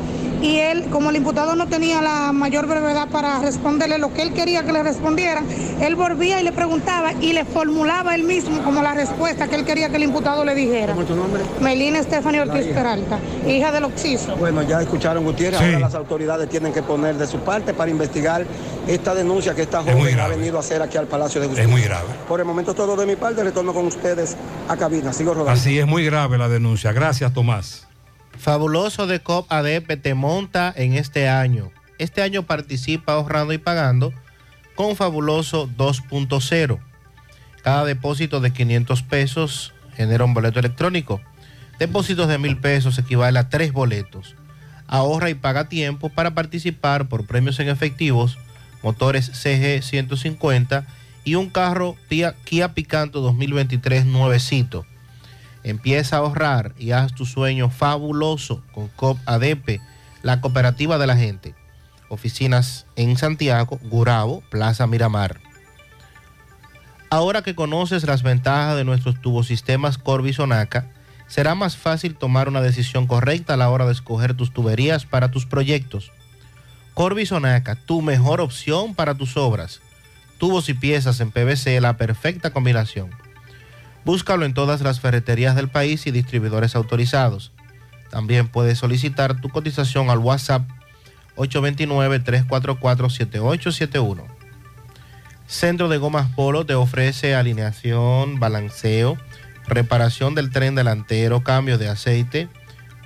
y él, como el imputado no tenía la mayor brevedad para responderle lo que él quería que le respondieran, él volvía y le preguntaba y le formulaba él mismo como la respuesta que él quería que el imputado le dijera. ¿Cómo es tu nombre? Melina Stephanie Ortiz hija. Peralta, hija del Oxiso. Bueno, ya escucharon Gutiérrez, Sí. ahora las autoridades tienen que poner de su parte para investigar esta denuncia que esta joven ha venido a hacer aquí al Palacio de Justicia. Es muy grave. Por el momento todo de mi parte, retorno con ustedes a cabina. Sigo rodando. Así es muy grave la denuncia. Gracias, Tomás. Fabuloso de COP ADP te monta en este año. Este año participa ahorrando y pagando con Fabuloso 2.0. Cada depósito de 500 pesos genera un boleto electrónico. Depósitos de 1000 pesos equivale a tres boletos. Ahorra y paga tiempo para participar por premios en efectivos, motores CG 150 y un carro Kia Picanto 2023 nuevecito. Empieza a ahorrar y haz tu sueño fabuloso con COP ADP, la cooperativa de la gente. Oficinas en Santiago, Gurabo, Plaza Miramar. Ahora que conoces las ventajas de nuestros tubosistemas Corby Sonaca, será más fácil tomar una decisión correcta a la hora de escoger tus tuberías para tus proyectos. Corby Sonaca, tu mejor opción para tus obras. Tubos y piezas en PVC, la perfecta combinación. Búscalo en todas las ferreterías del país y distribuidores autorizados. También puedes solicitar tu cotización al WhatsApp 829-344-7871. Centro de Gomas Polo te ofrece alineación, balanceo, reparación del tren delantero, cambio de aceite,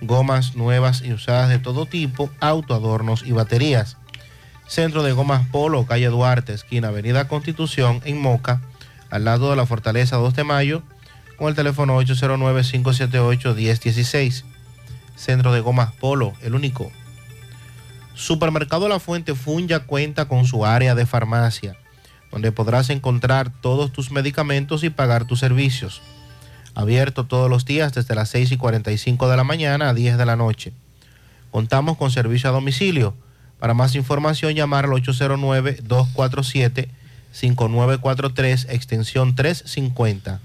gomas nuevas y usadas de todo tipo, autoadornos y baterías. Centro de Gomas Polo, calle Duarte, esquina Avenida Constitución, en Moca, al lado de la Fortaleza 2 de Mayo, con el teléfono 809-578-1016. Centro de Gomas Polo, el único. Supermercado La Fuente Fun ya cuenta con su área de farmacia, donde podrás encontrar todos tus medicamentos y pagar tus servicios. Abierto todos los días desde las 6 y 45 de la mañana a 10 de la noche. Contamos con servicio a domicilio. Para más información, llamar al 809-247-5943, extensión 350.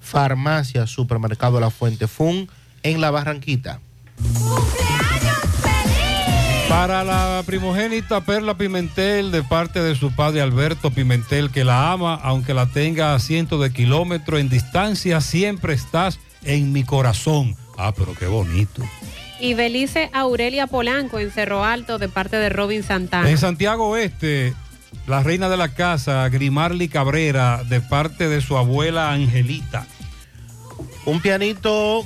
Farmacia Supermercado La Fuente Fun en La Barranquita. Para la primogénita Perla Pimentel, de parte de su padre Alberto Pimentel, que la ama, aunque la tenga a cientos de kilómetros en distancia, siempre estás en mi corazón. Ah, pero qué bonito. Y Belice Aurelia Polanco en Cerro Alto de parte de Robin Santana. En Santiago Oeste, la reina de la casa, Grimarly Cabrera, de parte de su abuela Angelita. Un pianito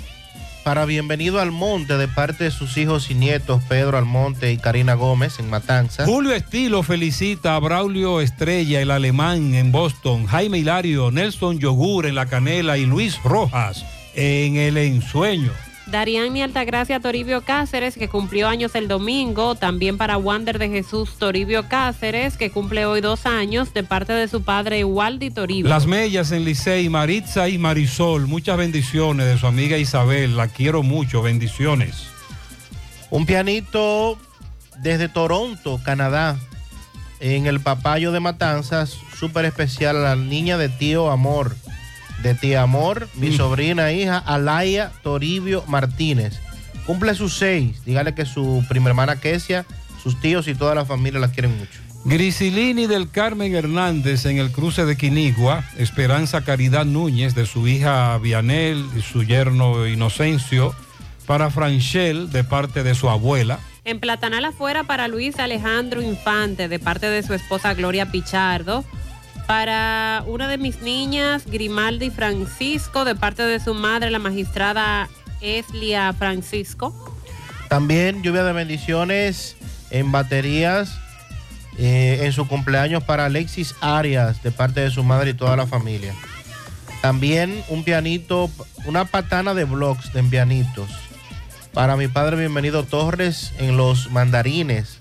para Bienvenido al Monte de parte de sus hijos y nietos Pedro Almonte y Karina Gómez en Matanzas. Julio Estilo felicita a Braulio Estrella, el alemán en Boston, Jaime Hilario, Nelson Yogur en La Canela y Luis Rojas en El Ensueño. Dariani Altagracia Toribio Cáceres, que cumplió años el domingo. También para Wander de Jesús Toribio Cáceres, que cumple hoy dos años, de parte de su padre Waldi Toribio. Las Mellas en Licey, Maritza y Marisol, muchas bendiciones de su amiga Isabel, la quiero mucho, bendiciones. Un pianito desde Toronto, Canadá, en el papayo de Matanzas, súper especial a la niña de tío Amor. De tía Amor, mi Mm. sobrina hija Alaya Toribio Martínez. Cumple sus seis. Dígale que su prima hermana Kesia, sus tíos y toda la familia la quieren mucho. Grisilini del Carmen Hernández en el cruce de Quinigua, Esperanza Caridad Núñez de su hija Vianel y su yerno Inocencio, para Franchel de parte de su abuela. En Platanal afuera para Luis Alejandro Infante, de parte de su esposa Gloria Pichardo. Para una de mis niñas, Grimaldi Francisco, de parte de su madre, la magistrada Eslia Francisco. También lluvia de bendiciones en baterías eh, en su cumpleaños para Alexis Arias de parte de su madre y toda la familia. También un pianito, una patana de blogs de pianitos. Para mi padre Bienvenido Torres en los mandarines.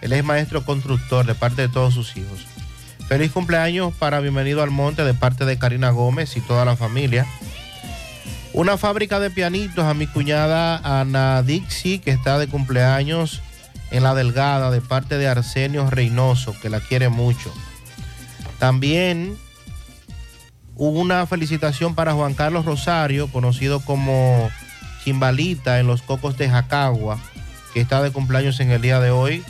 Él es maestro constructor de parte de todos sus hijos. Feliz cumpleaños para Bienvenido al Monte de parte de Karina Gómez y toda la familia. Una fábrica de pianitos a mi cuñada Ana Dixie, que está de cumpleaños en La Delgada, de parte de Arsenio Reynoso, que la quiere mucho. También Una felicitación para Juan Carlos Rosario, conocido como Chimbalita en los Cocos de Jacagua, que está de cumpleaños en el día de hoy.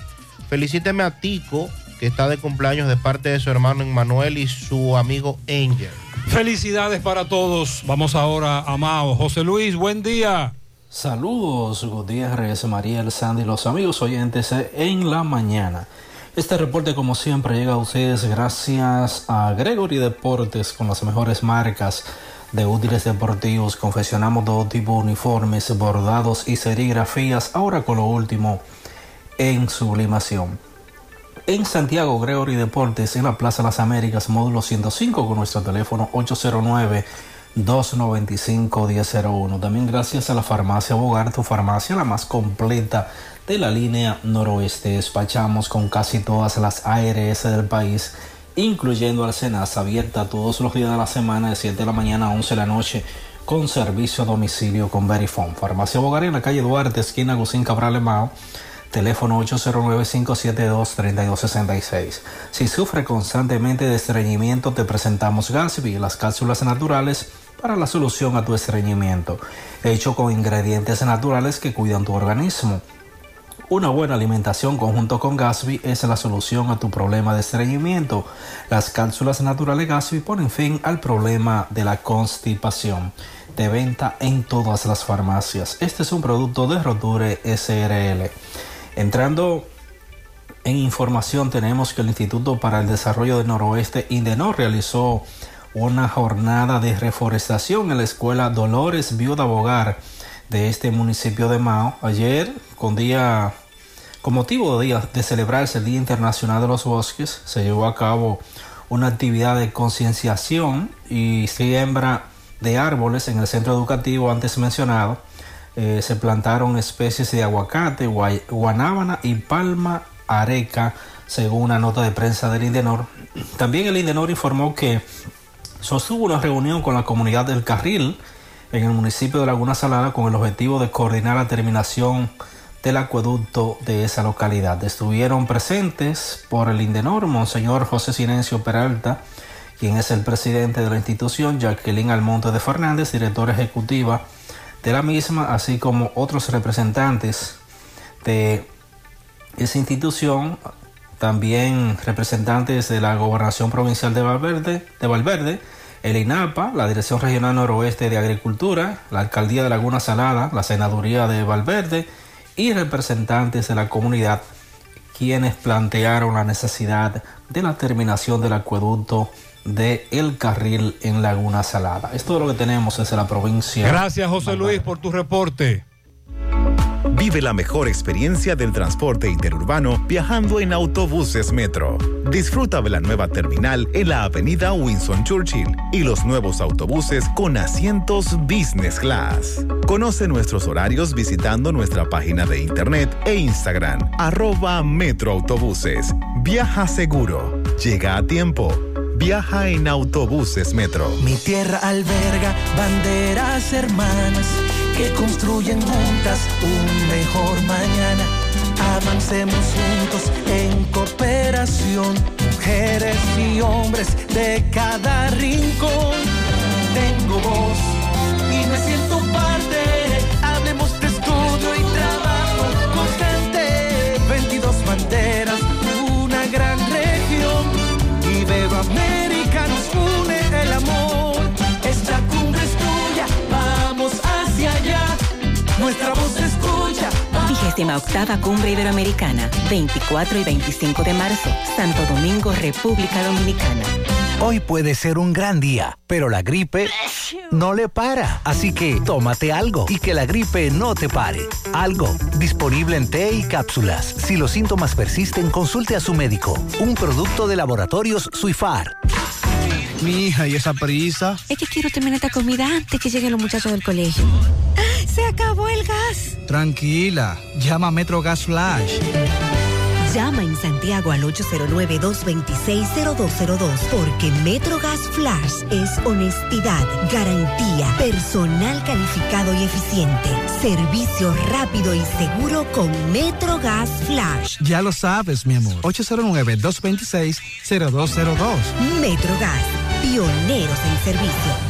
Felicíteme a Tico, que está de cumpleaños de parte de su hermano Emmanuel y su amigo Angel. Felicidades para todos. Vamos ahora a Mao. José Luis, buen día. Saludos, Gutiérrez, Mariel, Sandy, los amigos oyentes en la mañana. Este reporte, como siempre, llega a ustedes gracias a Gregory Deportes con las mejores marcas de útiles deportivos. Confeccionamos todo tipo de uniformes, bordados y serigrafías. Ahora con lo último en sublimación. En Santiago, Gregory Deportes, en la Plaza Las Américas, módulo 105, con nuestro teléfono 809 295-1001. También gracias a la farmacia Bogar, tu farmacia la más completa de la línea noroeste. Despachamos con casi todas las ARS del país, incluyendo Alcenas, abierta todos los días de la semana de 7 de la mañana a 11 de la noche con servicio a domicilio con Verifone. Farmacia Bogar en la calle Duarte, esquina Gusín Cabral Emao teléfono 809-572-3266. Si sufre constantemente de estreñimiento, te presentamos Gatsby, las cápsulas naturales para la solución a tu estreñimiento, hecho con ingredientes naturales que cuidan tu organismo. Una buena alimentación conjunto con Gatsby es la solución a tu problema de estreñimiento. Las cápsulas naturales Gatsby ponen fin al problema de la constipación. De venta en todas las farmacias. Este es un producto de Roture SRL. Entrando en información, tenemos que el Instituto para el Desarrollo del Noroeste, INDENOR, realizó una jornada de reforestación en la escuela Dolores Viuda Bogar de este municipio de Mao. Ayer, con día, con motivo de, día, de celebrarse el Día Internacional de los Bosques, se llevó a cabo una actividad de concienciación y siembra de árboles en el centro educativo antes mencionado eh, se plantaron especies de aguacate, guanábana y palma areca, según una nota de prensa del Indenor. También el Indenor informó que sostuvo una reunión con la comunidad del Carril en el municipio de Laguna Salada con el objetivo de coordinar la terminación del acueducto de esa localidad. Estuvieron presentes por el Indenor, Monseñor José Silencio Peralta, quien es el presidente de la institución, Jacqueline Almonte de Fernández, directora ejecutiva de la misma, así como otros representantes de esa institución, también representantes de la Gobernación Provincial de Valverde, de Valverde, el INAPA, la Dirección Regional Noroeste de Agricultura, la Alcaldía de Laguna Salada, la Senaduría de Valverde y representantes de la comunidad quienes plantearon la necesidad de la terminación del acueducto de El Carril en Laguna Salada. Esto es lo que tenemos desde la provincia. Gracias José Luis por tu reporte. Vive la mejor experiencia del transporte interurbano viajando en autobuses Metro. Disfruta de la nueva terminal en la avenida Winston Churchill y los nuevos autobuses con asientos Business Class. Conoce nuestros horarios visitando nuestra página de internet e Instagram, arroba Metroautobuses. Viaja seguro. Llega a tiempo Viaja en autobuses Metro. Mi tierra alberga banderas hermanas que construyen juntas un mejor mañana. Avancemos juntos en cooperación, mujeres y hombres de cada rincón. Tengo voz y me siento parte. Vigésima octava Cumbre Iberoamericana, 24 y 25 de marzo, Santo Domingo, República Dominicana. Hoy puede ser un gran día, pero la gripe no le para. Así que tómate algo y que la gripe no te pare. Algo, disponible en té y cápsulas. Si los síntomas persisten, consulte a su médico. Un producto de laboratorios Suifar. Mi hija, ¿y esa prisa? Es que quiero terminar esta comida antes que lleguen los muchachos del colegio. (gasps) ¡Se acabó el gas! Tranquila, llama a Metro Gas Flash. Llama en Santiago al 809-226-0202 porque MetroGas Flash es honestidad, garantía, personal calificado y eficiente, servicio rápido y seguro con MetroGas Flash. Ya lo sabes, mi amor. 809-226-0202. MetroGas, pioneros en servicio.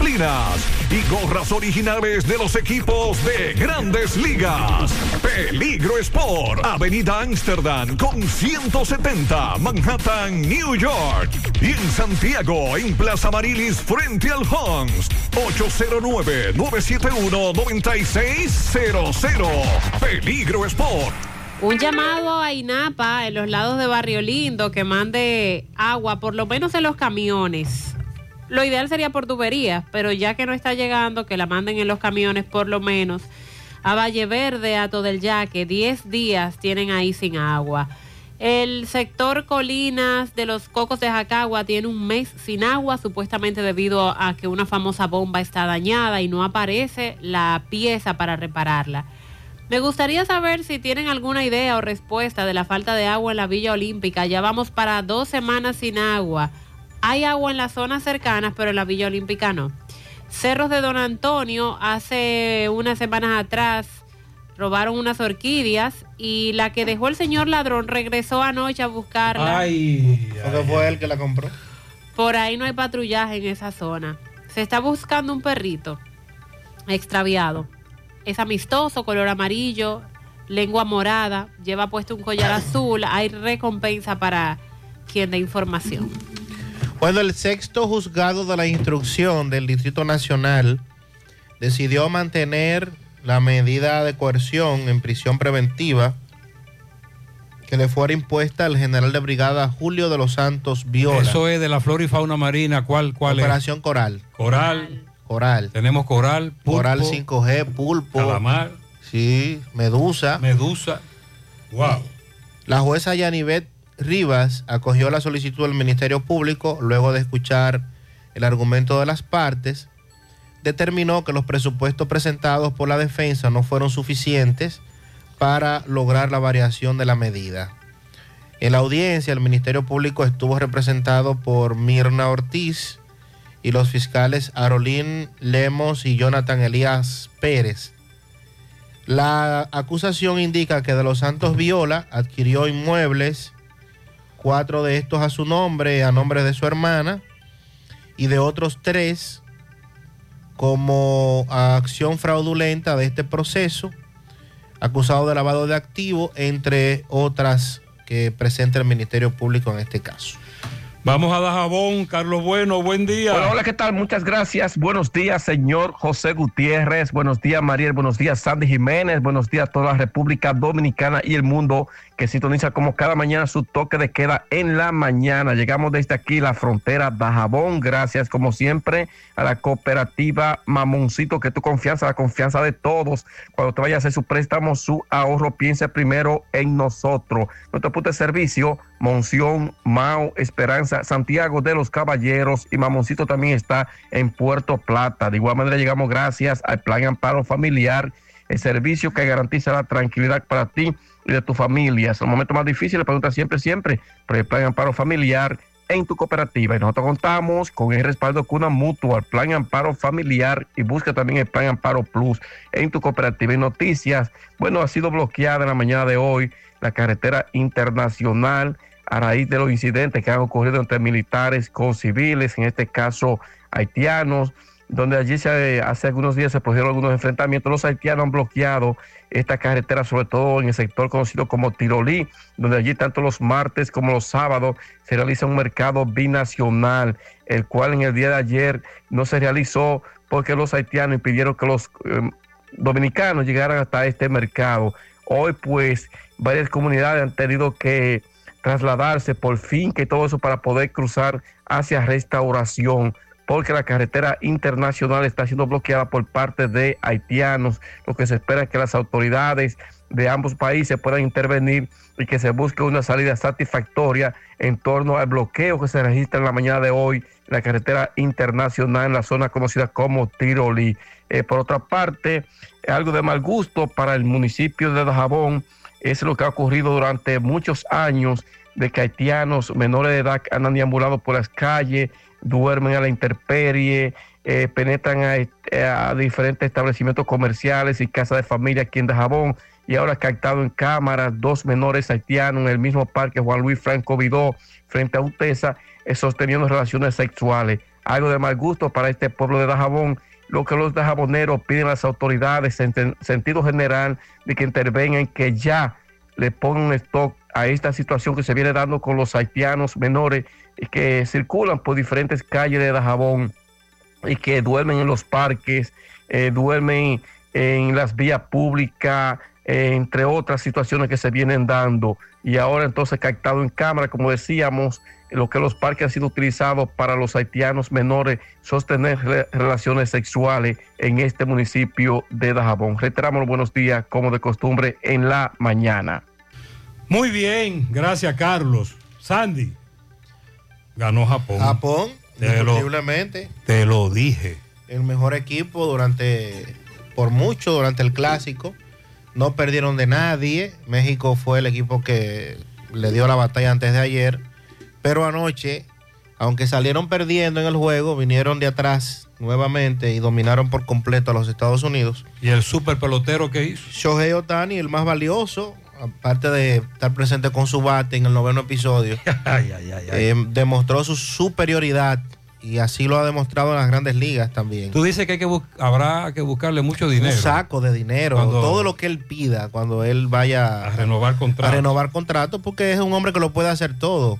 y gorras originales de los equipos de grandes ligas. Peligro Sport, Avenida Amsterdam con 170, Manhattan, New York. Y en Santiago, en Plaza Marilis, frente al Hans, 809-971-9600. Peligro Sport. Un llamado a INAPA en los lados de Barrio Lindo que mande agua, por lo menos en los camiones. Lo ideal sería por tubería, pero ya que no está llegando, que la manden en los camiones por lo menos. A Valle Verde, a todo el Yaque, 10 días tienen ahí sin agua. El sector Colinas de los Cocos de Jacagua tiene un mes sin agua, supuestamente debido a que una famosa bomba está dañada y no aparece la pieza para repararla. Me gustaría saber si tienen alguna idea o respuesta de la falta de agua en la Villa Olímpica. Ya vamos para dos semanas sin agua. Hay agua en las zonas cercanas, pero en la Villa Olímpica no. Cerros de Don Antonio, hace unas semanas atrás robaron unas orquídeas y la que dejó el señor ladrón regresó anoche a buscarla. Ay, ¿Fue, fue él que la compró? Por ahí no hay patrullaje en esa zona. Se está buscando un perrito extraviado. Es amistoso, color amarillo, lengua morada, lleva puesto un collar azul. Hay recompensa para quien dé información. Bueno, el sexto juzgado de la instrucción del Distrito Nacional decidió mantener la medida de coerción en prisión preventiva que le fuera impuesta al general de brigada Julio de los Santos Viola. Eso es de la flora y fauna marina. ¿Cuál, cuál Operación Coral. Coral. Coral. Tenemos coral, pulpo, Coral 5G, pulpo. Calamar. Sí, medusa. Medusa. Wow. La jueza Yanivet Rivas acogió la solicitud del Ministerio Público luego de escuchar el argumento de las partes. Determinó que los presupuestos presentados por la defensa no fueron suficientes para lograr la variación de la medida. En la audiencia, el Ministerio Público estuvo representado por Mirna Ortiz y los fiscales Arolín Lemos y Jonathan Elías Pérez. La acusación indica que De los Santos Viola adquirió inmuebles cuatro de estos a su nombre, a nombre de su hermana, y de otros tres como acción fraudulenta de este proceso, acusado de lavado de activos, entre otras que presenta el Ministerio Público en este caso. Vamos a Dajabón, Carlos Bueno, buen día. Hola, hola, ¿qué tal? Muchas gracias. Buenos días, señor José Gutiérrez. Buenos días, Mariel. Buenos días, Sandy Jiménez. Buenos días a toda la República Dominicana y el mundo que sintoniza como cada mañana su toque de queda en la mañana. Llegamos desde aquí, la frontera Dajabón. Gracias, como siempre, a la cooperativa Mamoncito, que tu confianza, la confianza de todos. Cuando te vaya a hacer su préstamo, su ahorro, piense primero en nosotros. Nuestro punto de servicio, Monción, Mao, Esperanza, Santiago de los Caballeros y Mamoncito también está en Puerto Plata. De igual manera llegamos gracias al Plan Amparo Familiar, el servicio que garantiza la tranquilidad para ti y de tu familia. Es momento más difícil, pregunta siempre, siempre, por el Plan Amparo Familiar en tu cooperativa. Y nosotros contamos con el respaldo Cuna Mutua, el Plan Amparo Familiar y busca también el Plan Amparo Plus en tu cooperativa. Y noticias, bueno, ha sido bloqueada en la mañana de hoy la carretera internacional a raíz de los incidentes que han ocurrido entre militares con civiles, en este caso haitianos, donde allí se, hace algunos días se produjeron algunos enfrentamientos. Los haitianos han bloqueado esta carretera, sobre todo en el sector conocido como Tirolí, donde allí tanto los martes como los sábados se realiza un mercado binacional, el cual en el día de ayer no se realizó porque los haitianos impidieron que los eh, dominicanos llegaran hasta este mercado. Hoy pues varias comunidades han tenido que trasladarse por fin, que todo eso para poder cruzar hacia restauración porque la carretera internacional está siendo bloqueada por parte de haitianos. Lo que se espera es que las autoridades de ambos países puedan intervenir y que se busque una salida satisfactoria en torno al bloqueo que se registra en la mañana de hoy en la carretera internacional en la zona conocida como Tiroli. Eh, por otra parte, algo de mal gusto para el municipio de Dajabón es lo que ha ocurrido durante muchos años de que haitianos menores de edad andan deambulando por las calles, duermen a la intemperie, eh, penetran a, diferentes establecimientos comerciales y casas de familia aquí en Dajabón y ahora captado en cámaras dos menores haitianos en el mismo parque Juan Luis Franco Vidó frente a Utesa eh, sosteniendo relaciones sexuales. Algo de mal gusto para este pueblo de Dajabón, lo que los dajaboneros piden a las autoridades en sentido general de que intervengan, que ya le pongan un stop a esta situación que se viene dando con los haitianos menores que circulan por diferentes calles de Dajabón y que duermen en los parques, eh, duermen en las vías públicas, eh, entre otras situaciones que se vienen dando. Y ahora entonces captado en cámara, como decíamos, lo que los parques han sido utilizados para los haitianos menores sostener re- relaciones sexuales en este municipio de Dajabón. Reiteramos los buenos días, como de costumbre, en la mañana. Muy bien, gracias Carlos. Sandy, ganó Japón. Japón, indiscutiblemente, te lo dije. el mejor equipo durante, por mucho, durante el clásico. No perdieron de nadie. México fue el equipo que le dio la batalla antes de ayer. Pero anoche, aunque salieron perdiendo en el juego, vinieron de atrás nuevamente y dominaron por completo a los Estados Unidos. ¿Y el super pelotero que hizo? Shohei Otani, el más valioso, aparte de estar presente con su bate en el noveno episodio, (laughs) eh, demostró su superioridad y así lo ha demostrado en las grandes ligas también. Tú dices que, hay que bus- habrá que buscarle mucho dinero. Un saco de dinero, Cuando- todo lo que él pida cuando él vaya A renovar contrato. a renovar contrato, porque es un hombre que lo puede hacer todo,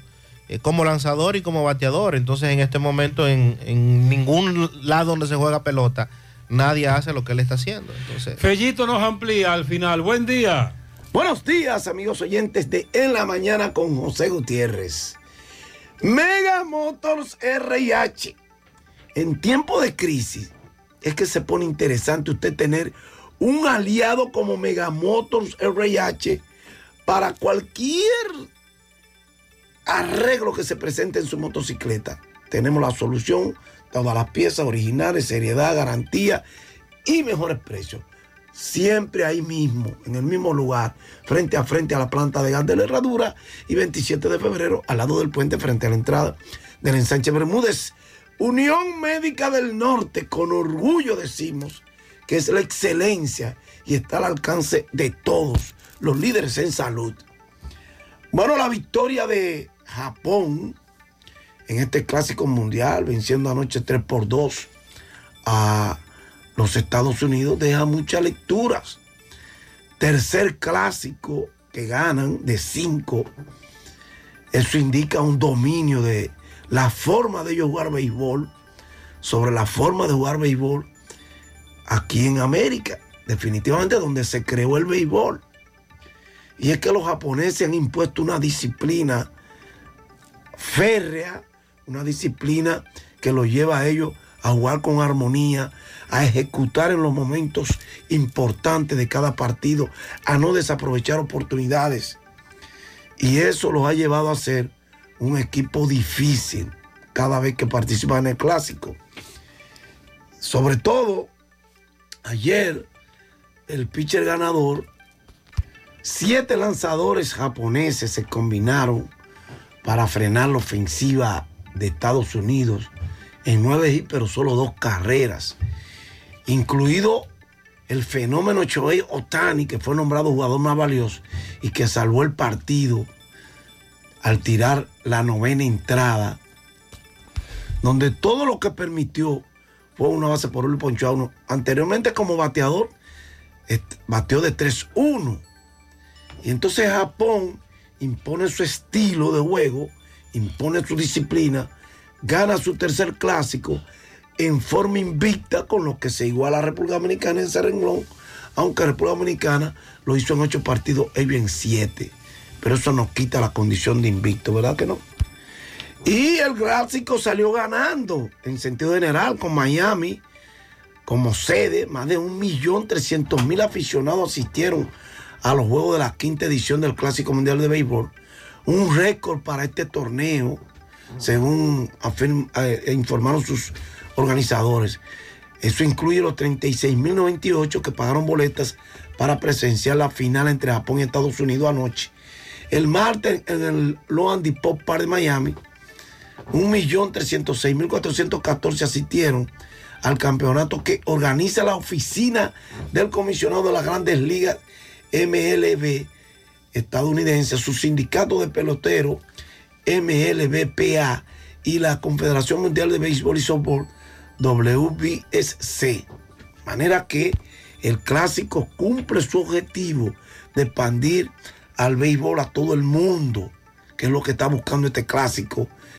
eh, como lanzador y como bateador. Entonces, en este momento, en, en ningún lado donde se juega pelota, nadie hace lo que él está haciendo. Entonces, Fellito nos amplía al final. Buen día. Buenos días, amigos oyentes de En la Mañana con José Gutiérrez. Mega Motors RH. En tiempo de crisis es que se pone interesante usted tener un aliado como Mega Motors RH para cualquier arreglo que se presente en su motocicleta. Tenemos la solución, todas las piezas originales, seriedad, garantía y mejores precios. Siempre ahí mismo, en el mismo lugar, frente a frente a la planta de gas de la Herradura y 27 de febrero, al lado del puente, frente a la entrada del ensanche Bermúdez. Unión Médica del Norte, con orgullo decimos que es la excelencia y está al alcance de todos los líderes en salud. Bueno, la victoria de Japón en este clásico mundial, venciendo anoche 3 por 2 a los Estados Unidos, deja muchas lecturas. Tercer clásico que ganan de 5. Eso indica un dominio de la forma de ellos jugar béisbol sobre la forma de jugar béisbol aquí en América, definitivamente donde se creó el béisbol. Y es que los japoneses han impuesto una disciplina férrea, una disciplina que los lleva a ellos a jugar con armonía, a ejecutar en los momentos importantes de cada partido, a no desaprovechar oportunidades. Y eso los ha llevado a ser un equipo difícil cada vez que participan en el clásico. Sobre todo, ayer el pitcher ganador, siete lanzadores japoneses se combinaron para frenar la ofensiva de Estados Unidos en nueve hits, pero solo dos carreras, incluido el fenómeno Shohei Otani, que fue nombrado jugador más valioso y que salvó el partido al tirar la novena entrada, donde todo lo que permitió fue una base por a uno. Anteriormente como bateador, bateó de 3-1. Y entonces Japón impone su estilo de juego, impone su disciplina, gana su tercer clásico en forma invicta con lo que se iguala a República Dominicana en ese renglón, aunque República Dominicana lo hizo en ocho partidos, ellos en siete. Pero eso nos quita la condición de invicto, ¿verdad que no? Y el clásico salió ganando en sentido general con Miami como sede. Más de 1.300.000 aficionados asistieron a los juegos de la quinta edición del Clásico Mundial de Béisbol. Un récord para este torneo, según eh, informaron sus organizadores. Eso incluye los 36.098 que pagaron boletas para presenciar la final entre Japón y Estados Unidos anoche. El martes en el Loan Depot Park de Miami, 1.306.414 asistieron al campeonato que organiza la oficina del comisionado de las grandes ligas MLB estadounidense, su sindicato de peloteros MLBPA y la Confederación Mundial de Béisbol y Softball WBSC. Manera que el clásico cumple su objetivo de expandir al béisbol a todo el mundo, que es lo que está buscando este clásico